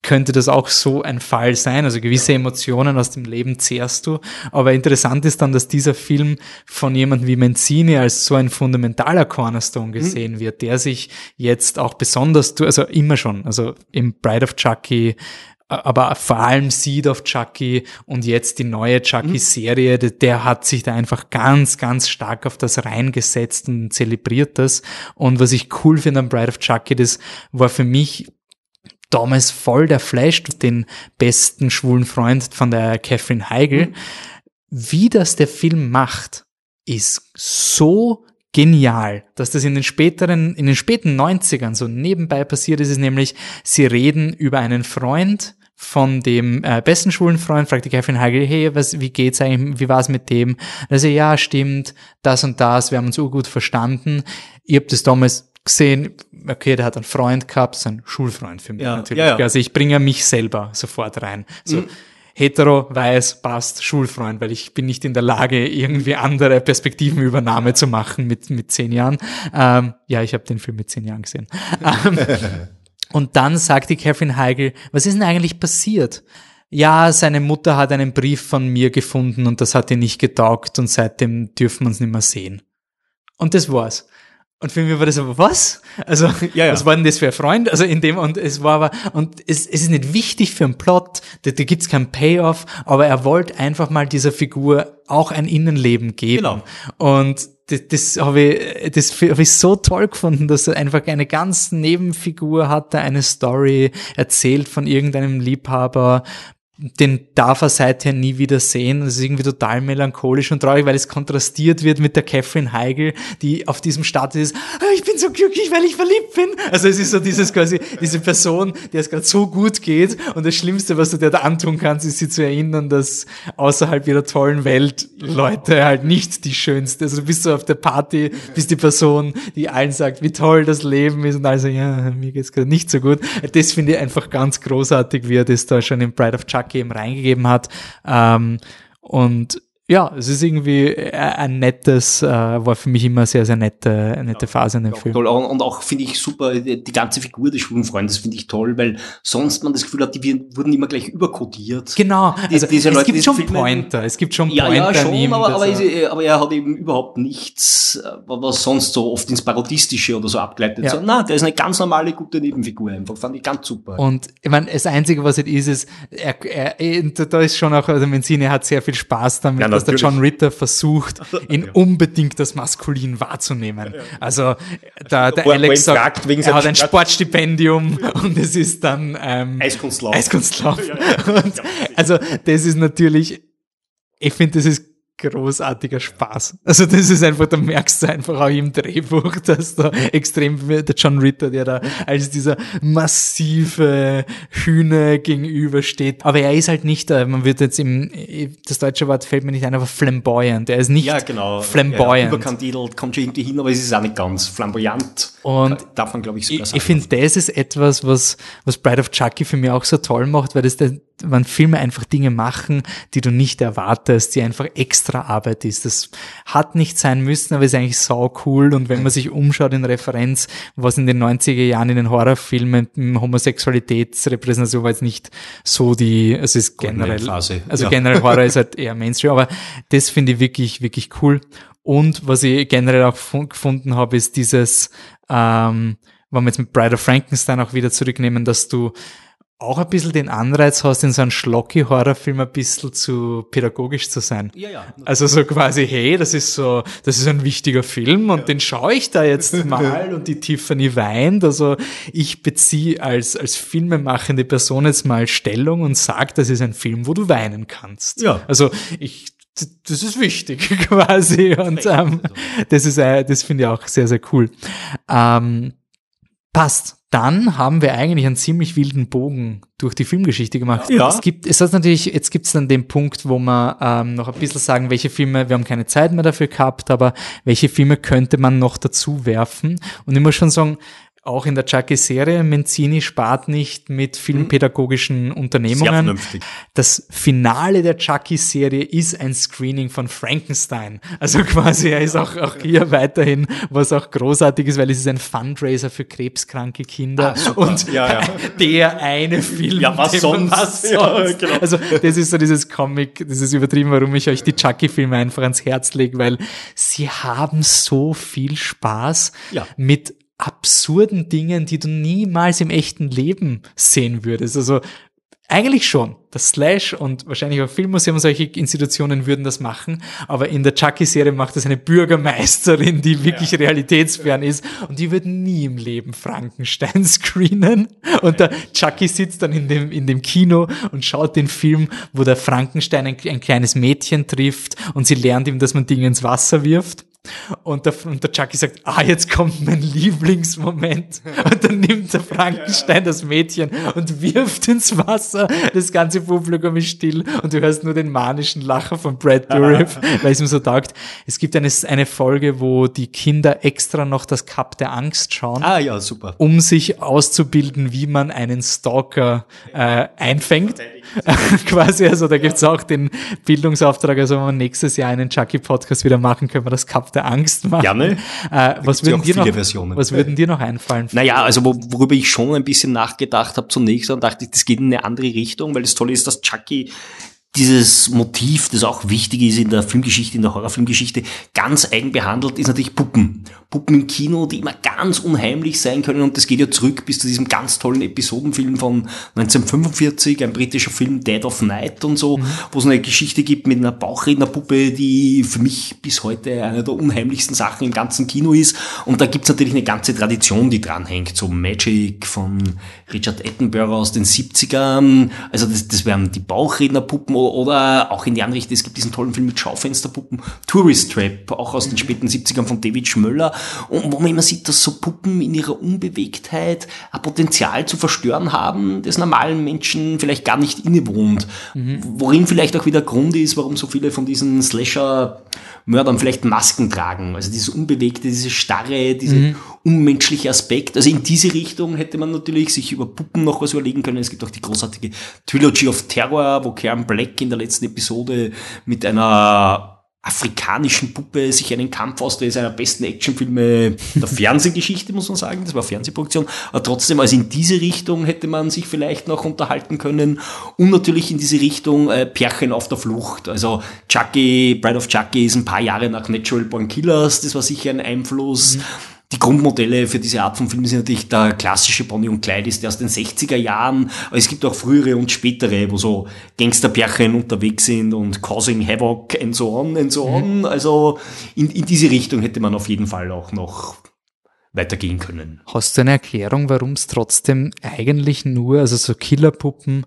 könnte das auch so ein Fall sein. Also gewisse Emotionen aus dem Leben zehrst du. Aber interessant ist dann, dass dieser Film von jemandem wie Menzini als so ein fundamentaler Cornerstone gesehen mhm. wird, der sich jetzt auch besonders, also immer schon, also im Bride of Chucky, aber vor allem Seed of Chucky und jetzt die neue Chucky-Serie, mhm. der, der hat sich da einfach ganz, ganz stark auf das reingesetzt und zelebriert das. Und was ich cool finde am Bride of Chucky, das war für mich damals voll der Flash, den besten schwulen Freund von der Catherine Heigl. Mhm. Wie das der Film macht, ist so genial, dass das in den späteren, in den späten 90ern so nebenbei passiert ist, ist nämlich, sie reden über einen Freund von dem äh, besten schwulen Freund, fragt die Catherine Heigl, hey, was, wie geht's eigentlich, wie war's mit dem? Also ja, stimmt, das und das, wir haben uns so gut verstanden. Ihr habt das damals gesehen, okay, der hat einen Freund gehabt, so ein Schulfreund für mich ja, natürlich. Ja, ja. Also ich bringe mich selber sofort rein. So, mhm. hetero, weiß, passt, Schulfreund, weil ich bin nicht in der Lage, irgendwie andere Perspektivenübernahme zu machen mit, mit zehn Jahren. Ähm, ja, ich habe den Film mit zehn Jahren gesehen. Ähm, und dann sagt die Catherine Heigl, was ist denn eigentlich passiert? Ja, seine Mutter hat einen Brief von mir gefunden und das hat ihr nicht getaugt und seitdem dürfen wir uns nicht mehr sehen. Und das war's. Und für mich war das aber was? Also, ja, ja. was war denn das für ein Freund? Also in dem, und es war aber, und es, es ist nicht wichtig für einen Plot, da, da gibt's keinen Payoff, aber er wollte einfach mal dieser Figur auch ein Innenleben geben. Genau. Und das, das habe ich, das hab ich so toll gefunden, dass er einfach eine ganz Nebenfigur hatte, eine Story erzählt von irgendeinem Liebhaber, den darf er seither nie wieder sehen. Das ist irgendwie total melancholisch und traurig, weil es kontrastiert wird mit der Catherine Heigl, die auf diesem Status ist, ah, ich bin so glücklich, weil ich verliebt bin. Also es ist so dieses quasi, diese Person, der es gerade so gut geht und das Schlimmste, was du dir da antun kannst, ist sie zu erinnern, dass außerhalb ihrer tollen Welt Leute halt nicht die schönste, also du bist so auf der Party, bist die Person, die allen sagt, wie toll das Leben ist und also ja, mir geht's gerade nicht so gut. Das finde ich einfach ganz großartig, wie er das da schon im Pride of Chuck eben reingegeben hat. Ähm, und ja, es ist irgendwie äh, ein nettes, äh, war für mich immer sehr, sehr nette, nette Phase in dem Ja, Film. toll. Und und auch finde ich super, die ganze Figur des schwulen Freundes finde ich toll, weil sonst man das Gefühl hat, die wurden immer gleich überkodiert. Genau, Die- also diese es Leute, gibt schon Filme- Pointer, es gibt schon Ja, Pointer ja, an schon, ihm. aber, aber, er- ist- aber er hat eben überhaupt nichts, äh, was sonst so oft ins Parodistische oder so abgleitet. Ja. So, na, der ist eine ganz normale, gute Nebenfigur einfach. Fand ich ganz super. Und ich meine, das Einzige, was halt ist, ist, er, er, da ist schon auch, also Menzini hat sehr viel Spaß damit, Ja, dass der. John Ritter versucht, ihn unbedingt das Maskulin wahrzunehmen. Also der, der Wo er- wo er Alex sagt, er hat ein Sport- Sportstipendium und es ist dann ähm, Eiskunstlauf. Eiskunstlauf. Und, also das ist natürlich, ich finde, das ist großartiger Spaß. Also das ist einfach, da merkst du einfach auch im Drehbuch, dass da extrem der John Ritter, der da als dieser massive Hühner gegenübersteht. Aber er ist halt nicht, äh, man wird jetzt im, das deutsche Wort fällt mir nicht ein, aber flamboyant. Er ist nicht Ja, genau. Ja, flamboyant. überkandidelt, kommt schon irgendwie hin, aber es ist auch nicht ganz flamboyant. Und Darf man, glaube ich, sogar ich, sagen. ich finde, das ist etwas, was, was Bride of Chucky für mich auch so toll macht, weil das der, wenn Filme einfach Dinge machen, die du nicht erwartest, die einfach extra Arbeit ist. Das hat nicht sein müssen, aber ist eigentlich sau cool. Und wenn man sich umschaut in Referenz, was in den 90er Jahren in den Horrorfilmen Homosexualitätsrepräsentation war jetzt nicht so die, es ist generell, Phase, also ja. generell Horror ist halt eher Mainstream, aber das finde ich wirklich, wirklich cool. Und was ich generell auch fun- gefunden habe, ist dieses, ähm, wenn wir jetzt mit Bride of Frankenstein auch wieder zurücknehmen, dass du auch ein bisschen den Anreiz hast, in so einem Schlocky-Horrorfilm ein bisschen zu pädagogisch zu sein. Ja, ja. Also so quasi, hey, das ist so, das ist ein wichtiger Film und den schaue ich da jetzt mal und die Tiffany weint. Also ich beziehe als, als filmemachende Person jetzt mal Stellung und sage, das ist ein Film, wo du weinen kannst. Ja. Also ich, das ist wichtig quasi und ähm, das ist, äh, das finde ich auch sehr, sehr cool. Ähm, passt. Dann haben wir eigentlich einen ziemlich wilden Bogen durch die Filmgeschichte gemacht. Ja. Es gibt, es hat natürlich, jetzt gibt es dann den Punkt, wo wir ähm, noch ein bisschen sagen, welche Filme, wir haben keine Zeit mehr dafür gehabt, aber welche Filme könnte man noch dazu werfen? Und ich muss schon sagen, auch in der Chucky-Serie, Menzini spart nicht mit filmpädagogischen Unternehmungen. Sehr. Das Finale der Chucky-Serie ist ein Screening von Frankenstein. Also quasi, er ist auch, auch hier weiterhin, was auch großartig ist, weil es ist ein Fundraiser für krebskranke Kinder. Ah. Und Ja, ja. der eine Film. Ja, was sonst? Was Ja, sonst? genau. Also das ist so dieses Comic, das ist übertrieben, warum ich euch die Chucky-Filme einfach ans Herz lege, weil sie haben so viel Spaß Ja. mit absurden Dingen, die du niemals im echten Leben sehen würdest. Also eigentlich schon. Das Slash und wahrscheinlich auch Filmmuseum und solche Institutionen würden das machen, aber in der Chucky-Serie macht das eine Bürgermeisterin, die wirklich realitätsfern ist. Und die wird nie im Leben Frankenstein screenen. Und der Chucky sitzt dann in dem, in dem Kino und schaut den Film, wo der Frankenstein ein, ein kleines Mädchen trifft. Und sie lernt ihm, dass man Dinge ins Wasser wirft und der, und der Chucky sagt, ah, jetzt kommt mein Lieblingsmoment. Und dann nimmt der Frankenstein das Mädchen und wirft ins Wasser. Das ganze Publikum ist still und du hörst nur den manischen Lacher von Brad Dourif, weil es ihm so taugt. Es gibt eine, eine Folge, wo die Kinder extra noch das Cup der Angst schauen Ah, ja, super. um sich auszubilden, wie man einen Stalker äh, einfängt. Quasi, also da gibt's auch den Bildungsauftrag, also wenn wir nächstes Jahr einen Chucky-Podcast wieder machen, können wir das Cup der Angst machen. Gerne. Äh, was ja würden dir noch, Versionen. was würden dir noch einfallen? Naja, also wo, worüber ich schon ein bisschen nachgedacht habe zunächst und dachte, ich, das geht in eine andere Richtung, weil das Tolle ist, dass Chucky dieses Motiv, das auch wichtig ist in der Filmgeschichte, in der Horrorfilmgeschichte, ganz eigen behandelt, ist natürlich Puppen. Puppen im Kino, die immer ganz unheimlich sein können. Und das geht ja zurück bis zu diesem ganz tollen Episodenfilm von 1945, ein britischer Film Dead of Night und so, wo es eine Geschichte gibt mit einer Bauchrednerpuppe, die für mich bis heute eine der unheimlichsten Sachen im ganzen Kino ist. Und da gibt's natürlich eine ganze Tradition, die dranhängt, so Magic von Richard Attenborough aus den 70ern, also das, das wären die Bauchrednerpuppen o- oder auch in die andere Richtung, es gibt diesen tollen Film mit Schaufensterpuppen, Tourist Trap, auch aus den späten 70ern von David Schmöller und wo man immer sieht, dass so Puppen in ihrer Unbewegtheit ein Potenzial zu verstören haben, das normalen Menschen vielleicht gar nicht innewohnt. Worin vielleicht auch wieder Grund ist, warum so viele von diesen Slasher-Mördern vielleicht Masken tragen. Also dieses Unbewegte, diese Starre, diese unmenschliche Aspekt. Also in diese Richtung hätte man natürlich sich über Puppen noch was überlegen können. Es gibt auch die großartige Trilogy of Terror, wo Karen Black In der letzten Episode mit einer afrikanischen Puppe sich einen Kampf aus, der ist einer besten Actionfilme der Fernsehgeschichte, muss man sagen. Das war Fernsehproduktion. Aber trotzdem, also in diese Richtung hätte man sich vielleicht noch unterhalten können. Und natürlich in diese Richtung äh, Pärchen auf der Flucht. Also Chucky, Bride of Chucky ist ein paar Jahre nach Natural Born Killers. Das war sicher ein Einfluss. Mhm. Die Grundmodelle für diese Art von Film sind natürlich der klassische Bonnie und Clyde ist der aus den 60er Jahren, aber es gibt auch frühere und spätere, wo so Gangsterpärchen unterwegs sind und causing havoc and so on and so on. Mhm. Also in, in diese Richtung hätte man auf jeden Fall auch noch weitergehen können. Hast du eine Erklärung, warum es trotzdem eigentlich nur, also so Killerpuppen,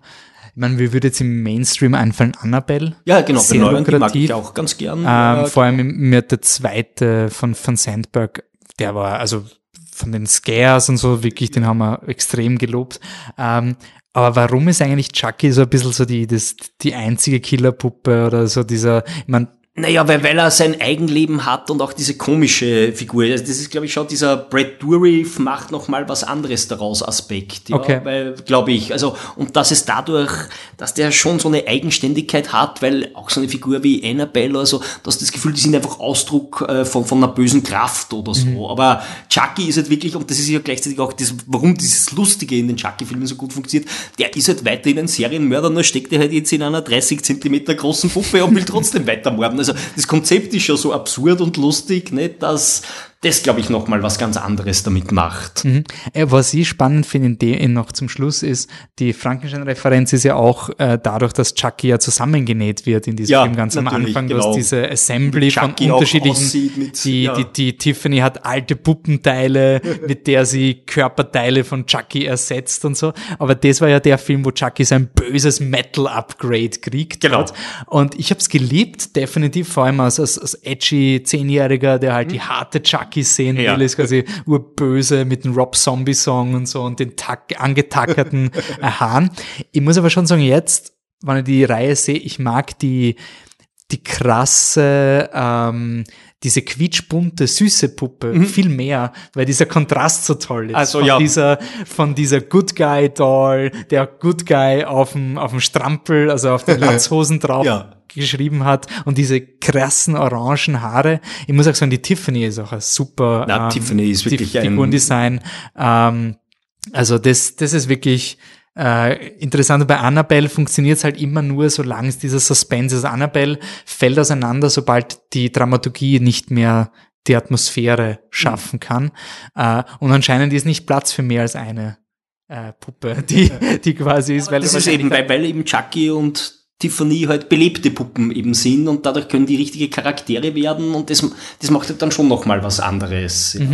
ich meine, wie würde jetzt im Mainstream einfallen? Annabelle? Ja, genau, Sehr bei Neuern, mag ich auch ganz gern. Ähm, vor allem mir der zweite von, von Sandberg der war, also von den Scares und so, wirklich, den haben wir extrem gelobt. Ähm, aber warum ist eigentlich Chucky so ein bisschen so die, das, die einzige Killerpuppe oder so dieser, ich meine, naja, weil, weil er sein Eigenleben hat und auch diese komische Figur. Also das ist, glaube ich, schon dieser Brad Dourif macht noch mal was anderes daraus Aspekt. Ja, okay. Weil, glaube ich, also, und dass es dadurch, dass der schon so eine Eigenständigkeit hat, weil auch so eine Figur wie Annabelle oder so, dass das Gefühl, die sind einfach Ausdruck äh, von, von einer bösen Kraft oder so. Mhm. Aber Chucky ist halt wirklich, und das ist ja gleichzeitig auch das, warum dieses Lustige in den Chucky-Filmen so gut funktioniert, der ist halt weiterhin ein Serienmörder, nur steckt er halt jetzt in einer 30 Zentimeter großen Puppe und will trotzdem weitermorden. Also das Konzept ist schon so absurd und lustig, nicht, dass das, glaube ich, nochmal was ganz anderes damit macht. Mhm. Was ich spannend finde, noch zum Schluss ist, die Frankenstein-Referenz ist ja auch äh, dadurch, dass Chucky ja zusammengenäht wird in diesem ja, Film ganz am Anfang, genau. dass diese Assembly von unterschiedlichen, mit, die, ja. die, die, Tiffany hat alte Puppenteile, mit der sie Körperteile von Chucky ersetzt und so. Aber das war ja der Film, wo Chucky sein böses Metal-Upgrade kriegt genau. hat. Und ich habe es geliebt, definitiv, vor allem als, als, als edgy Zehnjähriger, der halt mhm. die harte Chucky Chucky sehen ja. will, ist quasi urböse mit dem Rob Zombie Song und so und den tack, angetackerten Haaren. Ich muss aber schon sagen, jetzt, wenn ich die Reihe sehe, ich mag die, die krasse, ähm, diese quietschbunte, süße Puppe mhm. viel mehr, weil dieser Kontrast so toll ist. Also, von ja. dieser, von dieser Good Guy Doll, der Good Guy auf dem, auf dem Strampel, also auf den Latzhosen drauf. ja geschrieben hat und diese krassen orangen Haare. Ich muss auch sagen, die Tiffany ist auch ein super Na, ähm, Tiffany ist wirklich ein Figurendesign. Ähm, also das, das ist wirklich äh, interessant. Bei Annabelle funktioniert es halt immer nur, solange es dieser Suspense ist. Annabelle fällt auseinander, sobald die Dramaturgie nicht mehr die Atmosphäre schaffen kann. Äh, und anscheinend ist nicht Platz für mehr als eine äh, Puppe, die, die quasi ist. Weil das ist eben, weil, weil eben Chucky und Tiffany halt belebte Puppen eben sind und dadurch können die richtige Charaktere werden und das, das macht halt dann schon nochmal was anderes. Ja.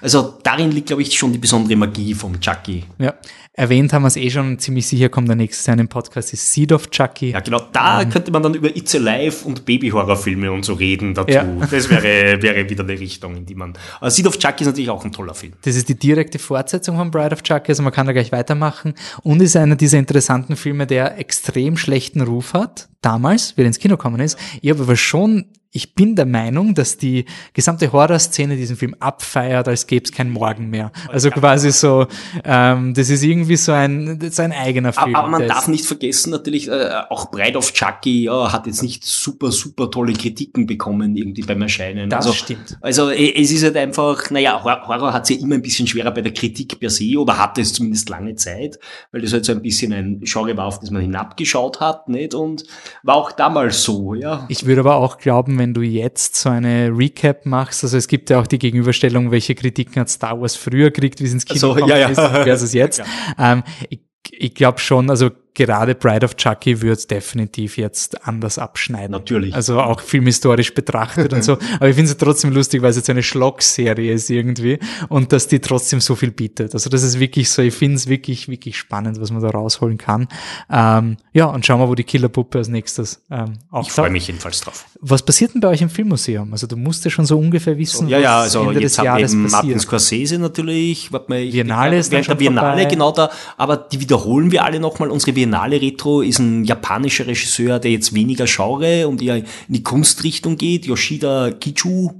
Also darin liegt, glaube ich, schon die besondere Magie vom Chucky. Ja, erwähnt haben wir es eh schon, ziemlich sicher kommt der nächste Jahr im Podcast, ist Seed of Chucky. Ja, genau, da ähm, könnte man dann über It's Alive und Baby-Horrorfilme und so reden dazu. Ja. Das wäre, wäre wieder eine Richtung, in die man... Aber Seed of Chucky ist natürlich auch ein toller Film. Das ist die direkte Fortsetzung von Bride of Chucky, also man kann da gleich weitermachen und ist einer dieser interessanten Filme, der extrem schlechten Ruf hat, damals, wie er ins Kino gekommen ist. Ich habe aber schon ich bin der Meinung, dass die gesamte Horrorszene diesen Film abfeiert, als gäbe es kein Morgen mehr. Also quasi so, ähm, das ist irgendwie so ein, so ein eigener Film. Aber, man darf nicht vergessen, natürlich, äh, auch Bride of Chucky ja, hat jetzt nicht super, super tolle Kritiken bekommen irgendwie beim Erscheinen. Das also, stimmt. Also es ist halt einfach, naja, Horror hat ja immer ein bisschen schwerer bei der Kritik per se oder hatte es zumindest lange Zeit, weil das halt so ein bisschen ein Genre war, auf das man hinabgeschaut hat, nicht? Und war auch damals so, ja. Ich würde aber auch glauben, wenn wenn du jetzt so eine Recap machst, also es gibt ja auch die Gegenüberstellung, welche Kritiken hat Star Wars früher gekriegt, wie es ins Kino also, ja, ja. ist, versus jetzt. Ja. Ähm, ich, ich glaube schon, also gerade Bride of Chucky wird definitiv jetzt anders abschneiden. Natürlich. Also auch filmhistorisch betrachtet und so. Aber ich finde es trotzdem lustig, weil es jetzt eine Schlock-Serie ist irgendwie und dass die trotzdem so viel bietet. Also das ist wirklich so, ich finde es wirklich, wirklich spannend, was man da rausholen kann. Ähm, ja, und schauen wir, wo die Killerpuppe als nächstes ähm, auch Ich freue mich jedenfalls drauf. Was passiert denn bei euch im Filmmuseum? Also du musst ja schon so ungefähr wissen, so, ja, ja, also Ende jetzt des Jahres eben passiert. Martin Scorsese natürlich, warte mal, ich, Biennale ist während der Biennale, vorbei. genau da, aber die wiederholen wir alle nochmal, unsere Biennale Retro ist ein japanischer Regisseur, der jetzt weniger Genre und eher in die Kunstrichtung geht, Yoshida Kichu,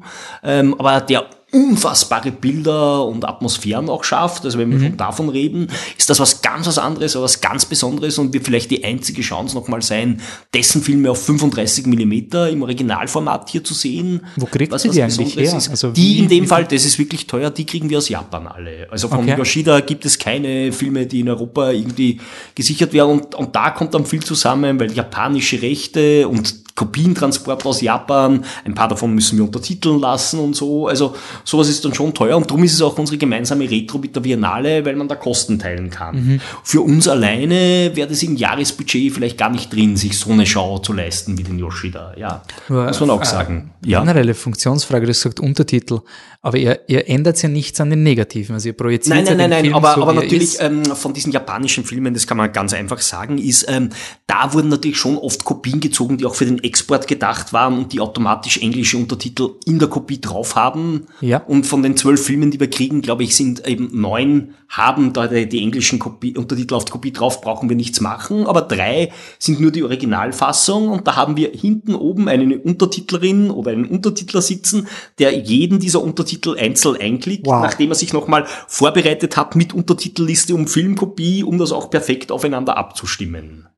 ähm, aber der unfassbare Bilder und Atmosphären auch schafft, also wenn wir mhm. schon davon reden, ist das was ganz was anderes, was ganz Besonderes und wird vielleicht die einzige Chance nochmal sein, dessen Filme auf 35 Millimeter im Originalformat hier zu sehen. Wo kriegt was, was die eigentlich her? Also die in dem Fall, das ist wirklich teuer, die kriegen wir aus Japan alle. Also von okay. Yoshida gibt es keine Filme, die in Europa irgendwie gesichert werden und, und da kommt dann viel zusammen, weil japanische Rechte und Kopientransport aus Japan, ein paar davon müssen wir untertiteln lassen und so. Also sowas ist dann schon teuer und darum ist es auch unsere gemeinsame Retro mit der Biennale, weil man da Kosten teilen kann. Mhm. Für uns alleine wäre das im Jahresbudget vielleicht gar nicht drin, sich so eine Show zu leisten wie den Yoshida. Ja, Nur, muss man auch äh, sagen. Ja. Generelle Funktionsfrage, du hast gesagt Untertitel, aber ihr, ihr ändert ja nichts an den Negativen, also ihr projiziert Nein, nein, nein, nein, Film aber, so, aber natürlich ähm, von diesen japanischen Filmen, das kann man ganz einfach sagen, ist, ähm, da wurden natürlich schon oft Kopien gezogen, die auch für den Export gedacht waren und die automatisch englische Untertitel in der Kopie drauf haben. Ja. Und von den zwölf Filmen, die wir kriegen, glaube ich, sind eben neun haben da die, die englischen Kopie, Untertitel auf die Kopie drauf, brauchen wir nichts machen. Aber drei sind nur die Originalfassung und da haben wir hinten oben eine Untertitlerin oder einen Untertitler sitzen, der jeden dieser Untertitel einzeln einklickt, wow. nachdem er sich nochmal vorbereitet hat mit Untertitelliste und Filmkopie, um das auch perfekt aufeinander abzustimmen.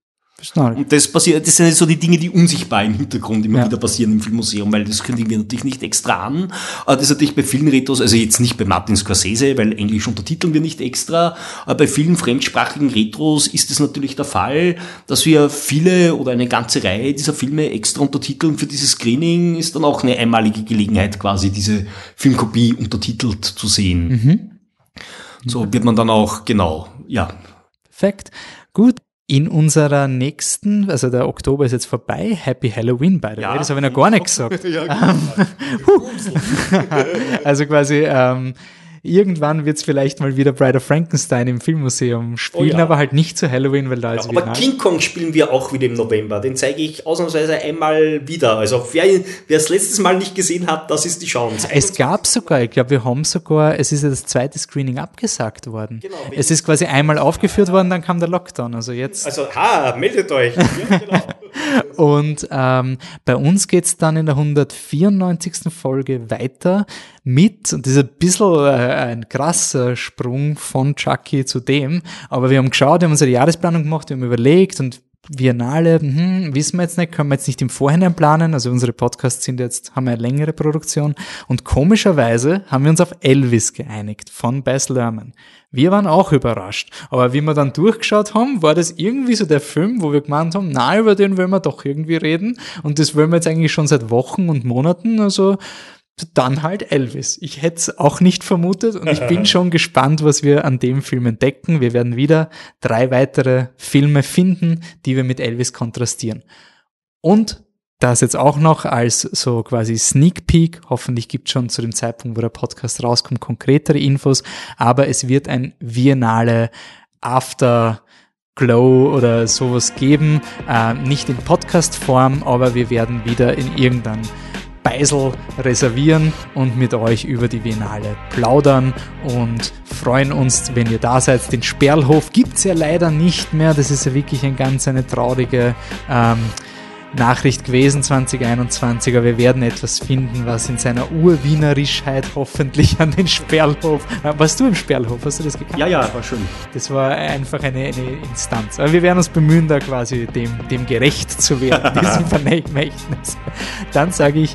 Und das passiert, das sind so die Dinge, die unsichtbar im Hintergrund immer ja. wieder passieren im Filmmuseum, weil das kündigen wir natürlich nicht extra an. Aber das ist natürlich bei vielen Retros, also jetzt nicht bei Martin Scorsese, weil Englisch untertiteln wir nicht extra, aber bei vielen fremdsprachigen Retros ist es natürlich der Fall, dass wir viele oder eine ganze Reihe dieser Filme extra untertiteln. Für dieses Screening ist dann auch eine einmalige Gelegenheit quasi, diese Filmkopie untertitelt zu sehen. Mhm. So wird man dann auch, genau, ja. Perfekt. Gut, in unserer nächsten, also der Oktober ist jetzt vorbei, Happy Halloween by the ja, way, das habe ich noch gar nicht gesagt. ja, genau. also quasi ähm, irgendwann wird es vielleicht mal wieder Bride of Frankenstein im Filmmuseum spielen, oh ja. aber halt nicht zu Halloween, weil da ja, ist Aber King Kong spielen wir auch wieder im November. Den zeige ich ausnahmsweise einmal wieder. Also wer, es letztes Mal nicht gesehen hat, das ist die Chance. Es gab sogar, ich glaube, wir haben sogar, es ist ja das zweite Screening abgesagt worden. Genau, es ist quasi einmal aufgeführt worden, dann kam der Lockdown. Also jetzt. Also, ha, meldet euch. Ja, genau. Und ähm, bei uns geht's dann in der 194. Folge weiter mit, und das ist ein bisschen äh, ein krasser Sprung von Chucky zu dem, aber wir haben geschaut, wir haben unsere Jahresplanung gemacht, wir haben überlegt und Biennale, hm, wissen wir jetzt nicht, können wir jetzt nicht im Vorhinein planen. Also unsere Podcasts sind jetzt, haben eine längere Produktion. Und komischerweise haben wir uns auf Elvis geeinigt von Bess Lerman. Wir waren auch überrascht. Aber wie wir dann durchgeschaut haben, war das irgendwie so der Film, wo wir gemeint haben, na, über den wollen wir doch irgendwie reden. Und das wollen wir jetzt eigentlich schon seit Wochen und Monaten. Also dann halt Elvis. Ich hätte es auch nicht vermutet und ich bin schon gespannt, was wir an dem Film entdecken. Wir werden wieder drei weitere Filme finden, die wir mit Elvis kontrastieren. Und das jetzt auch noch als so quasi Sneak Peek. Hoffentlich gibt es schon zu dem Zeitpunkt, wo der Podcast rauskommt, konkretere Infos. Aber es wird ein Viennale After Glow oder sowas geben. Äh, nicht in Podcast-Form, aber wir werden wieder in irgendeinem Beisel reservieren und mit euch über die Biennale plaudern und freuen uns, wenn ihr da seid. Den Sperlhof gibt's ja leider nicht mehr. Das ist ja wirklich ein ganz eine traurige ähm, Nachricht gewesen 2021, aber wir werden etwas finden, was in seiner Urwienerischheit hoffentlich an den Sperlhof. Äh, warst du im Sperlhof? Hast du das gekannt? Ja, ja, war schön. Das war einfach eine, eine Instanz. Aber wir werden uns bemühen, da quasi dem, dem gerecht zu werden, diesem Vermächtnis. Dann sage ich